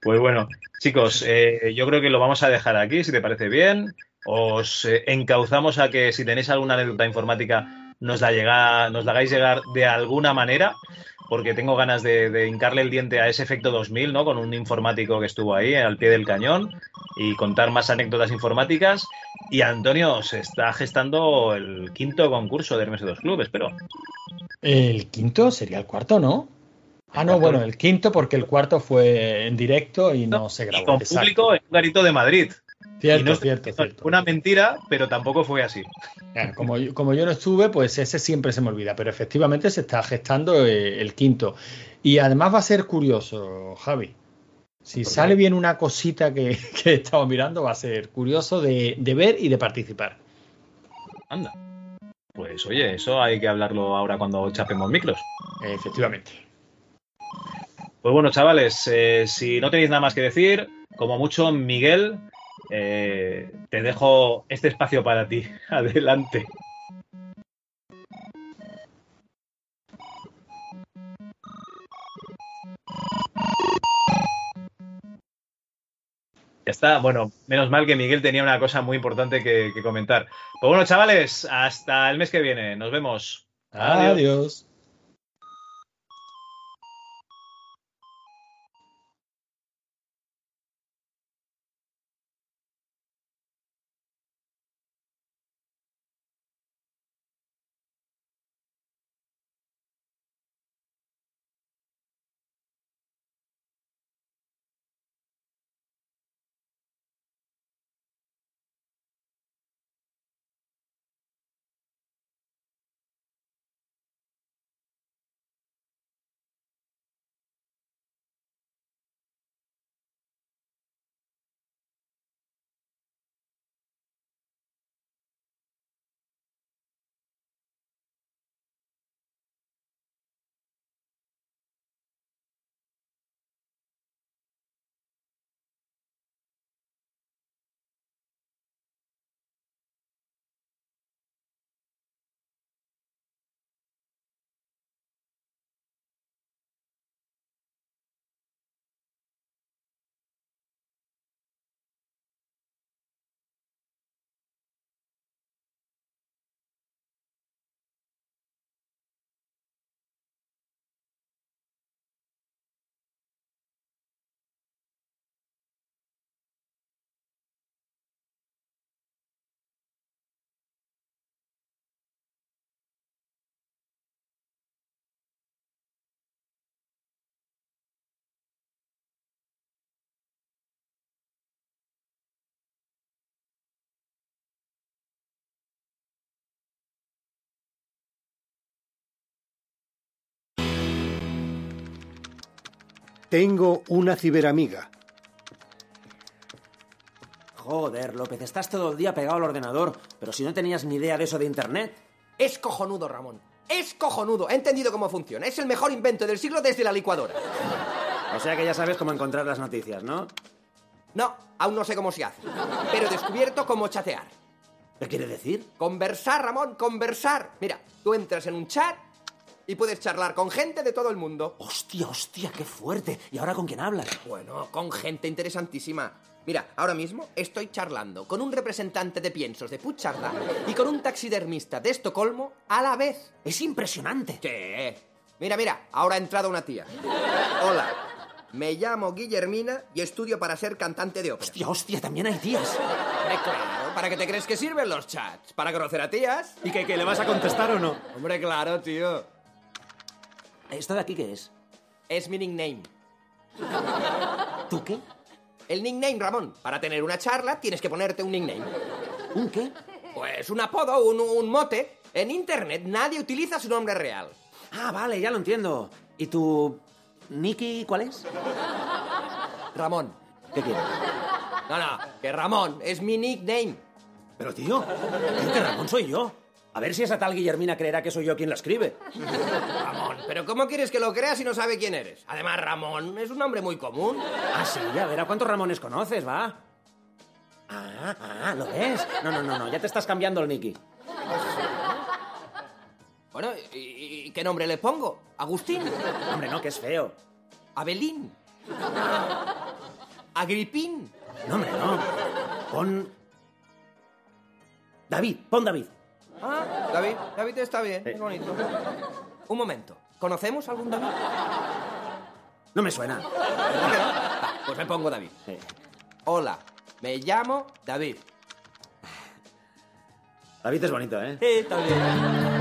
Pues bueno, chicos, eh, yo creo que lo vamos a dejar aquí, si te parece bien. Os eh, encauzamos a que si tenéis alguna anécdota informática nos la, llega, nos la hagáis llegar de alguna manera, porque tengo ganas de, hincarle el diente a ese efecto 2000, ¿no? Con un informático que estuvo ahí al pie del cañón y contar más anécdotas informáticas. Y Antonio, se está gestando el quinto concurso de MS2 Club, espero. El quinto sería el cuarto, ¿no? Ah, no, bueno, el quinto porque el cuarto fue en directo y no se grabó. Y con exacto. público en un garito de Madrid. Cierto, no cierto, cierto. Una mentira, pero tampoco fue así. Como yo, como yo no estuve, pues ese siempre se me olvida, pero efectivamente se está gestando eh, el quinto. Y además va a ser curioso, Javi. Si sale bien una cosita que, que he estado mirando, va a ser curioso de, de ver y de participar. Anda. Pues oye, eso hay que hablarlo ahora cuando chapemos micros. Efectivamente. Pues bueno, chavales, eh, si no tenéis nada más que decir, como mucho, Miguel, eh, te dejo este espacio para ti. Adelante. Ya está, bueno, menos mal que Miguel tenía una cosa muy importante que, que comentar. Pues bueno, chavales, hasta el mes que viene. Nos vemos. Adiós. Tengo una ciberamiga. Joder, López, estás todo el día pegado al ordenador, pero si no tenías ni idea de eso de internet. Es cojonudo, Ramón. Es cojonudo. He entendido cómo funciona. Es el mejor invento del siglo desde la licuadora. O sea que ya sabes cómo encontrar las noticias, ¿no? No, aún no sé cómo se hace. Pero he descubierto cómo chatear. ¿Qué quiere decir? Conversar, Ramón, conversar. Mira, tú entras en un chat y puedes charlar con gente de todo el mundo. Hostia, hostia, qué fuerte. ¿Y ahora con quién hablas? Bueno, con gente interesantísima. Mira, ahora mismo estoy charlando con un representante de piensos de Puigcerdá y con un taxidermista de Estocolmo a la vez. Es impresionante. ¿Qué? Mira, mira, ahora ha entrado una tía. Hola, me llamo Guillermina y estudio para ser cantante de ópera. Hostia, hostia, también hay tías. Hombre, claro, ¿para qué te crees que sirven los chats? ¿Para conocer a tías? ¿Y que, que le vas a contestar o no? Hombre, claro, tío. ¿Esto de aquí qué es? Es mi nickname. ¿Tú qué? El nickname, Ramón. Para tener una charla tienes que ponerte un nickname. ¿Un qué? Pues un apodo, un, un mote. En internet nadie utiliza su nombre real. Ah, vale, ya lo entiendo. ¿Y tu... Nicky cuál es? Ramón. ¿Qué quieres? No, no, que Ramón es mi nickname. Pero tío, que Ramón soy yo. A ver si esa tal Guillermina creerá que soy yo quien la escribe. Ramón, pero ¿cómo quieres que lo creas si no sabe quién eres? Además, Ramón es un nombre muy común. Ah, sí, a ver, ¿a cuántos Ramones conoces, va? Ah, ah, ¿lo ves? No, no, no, no, ya te estás cambiando el Nicky. Bueno, ¿y, y qué nombre le pongo? ¿Agustín? Hombre, no, que es feo. ¿Abelín? ¿Agripín? No, hombre, no. Pon... David, pon David. Ah, David, David está bien, es bonito. Un momento, ¿conocemos algún David? No me suena. Va, pues me pongo David. Hola, me llamo David. David es bonito, ¿eh? Sí, está bien.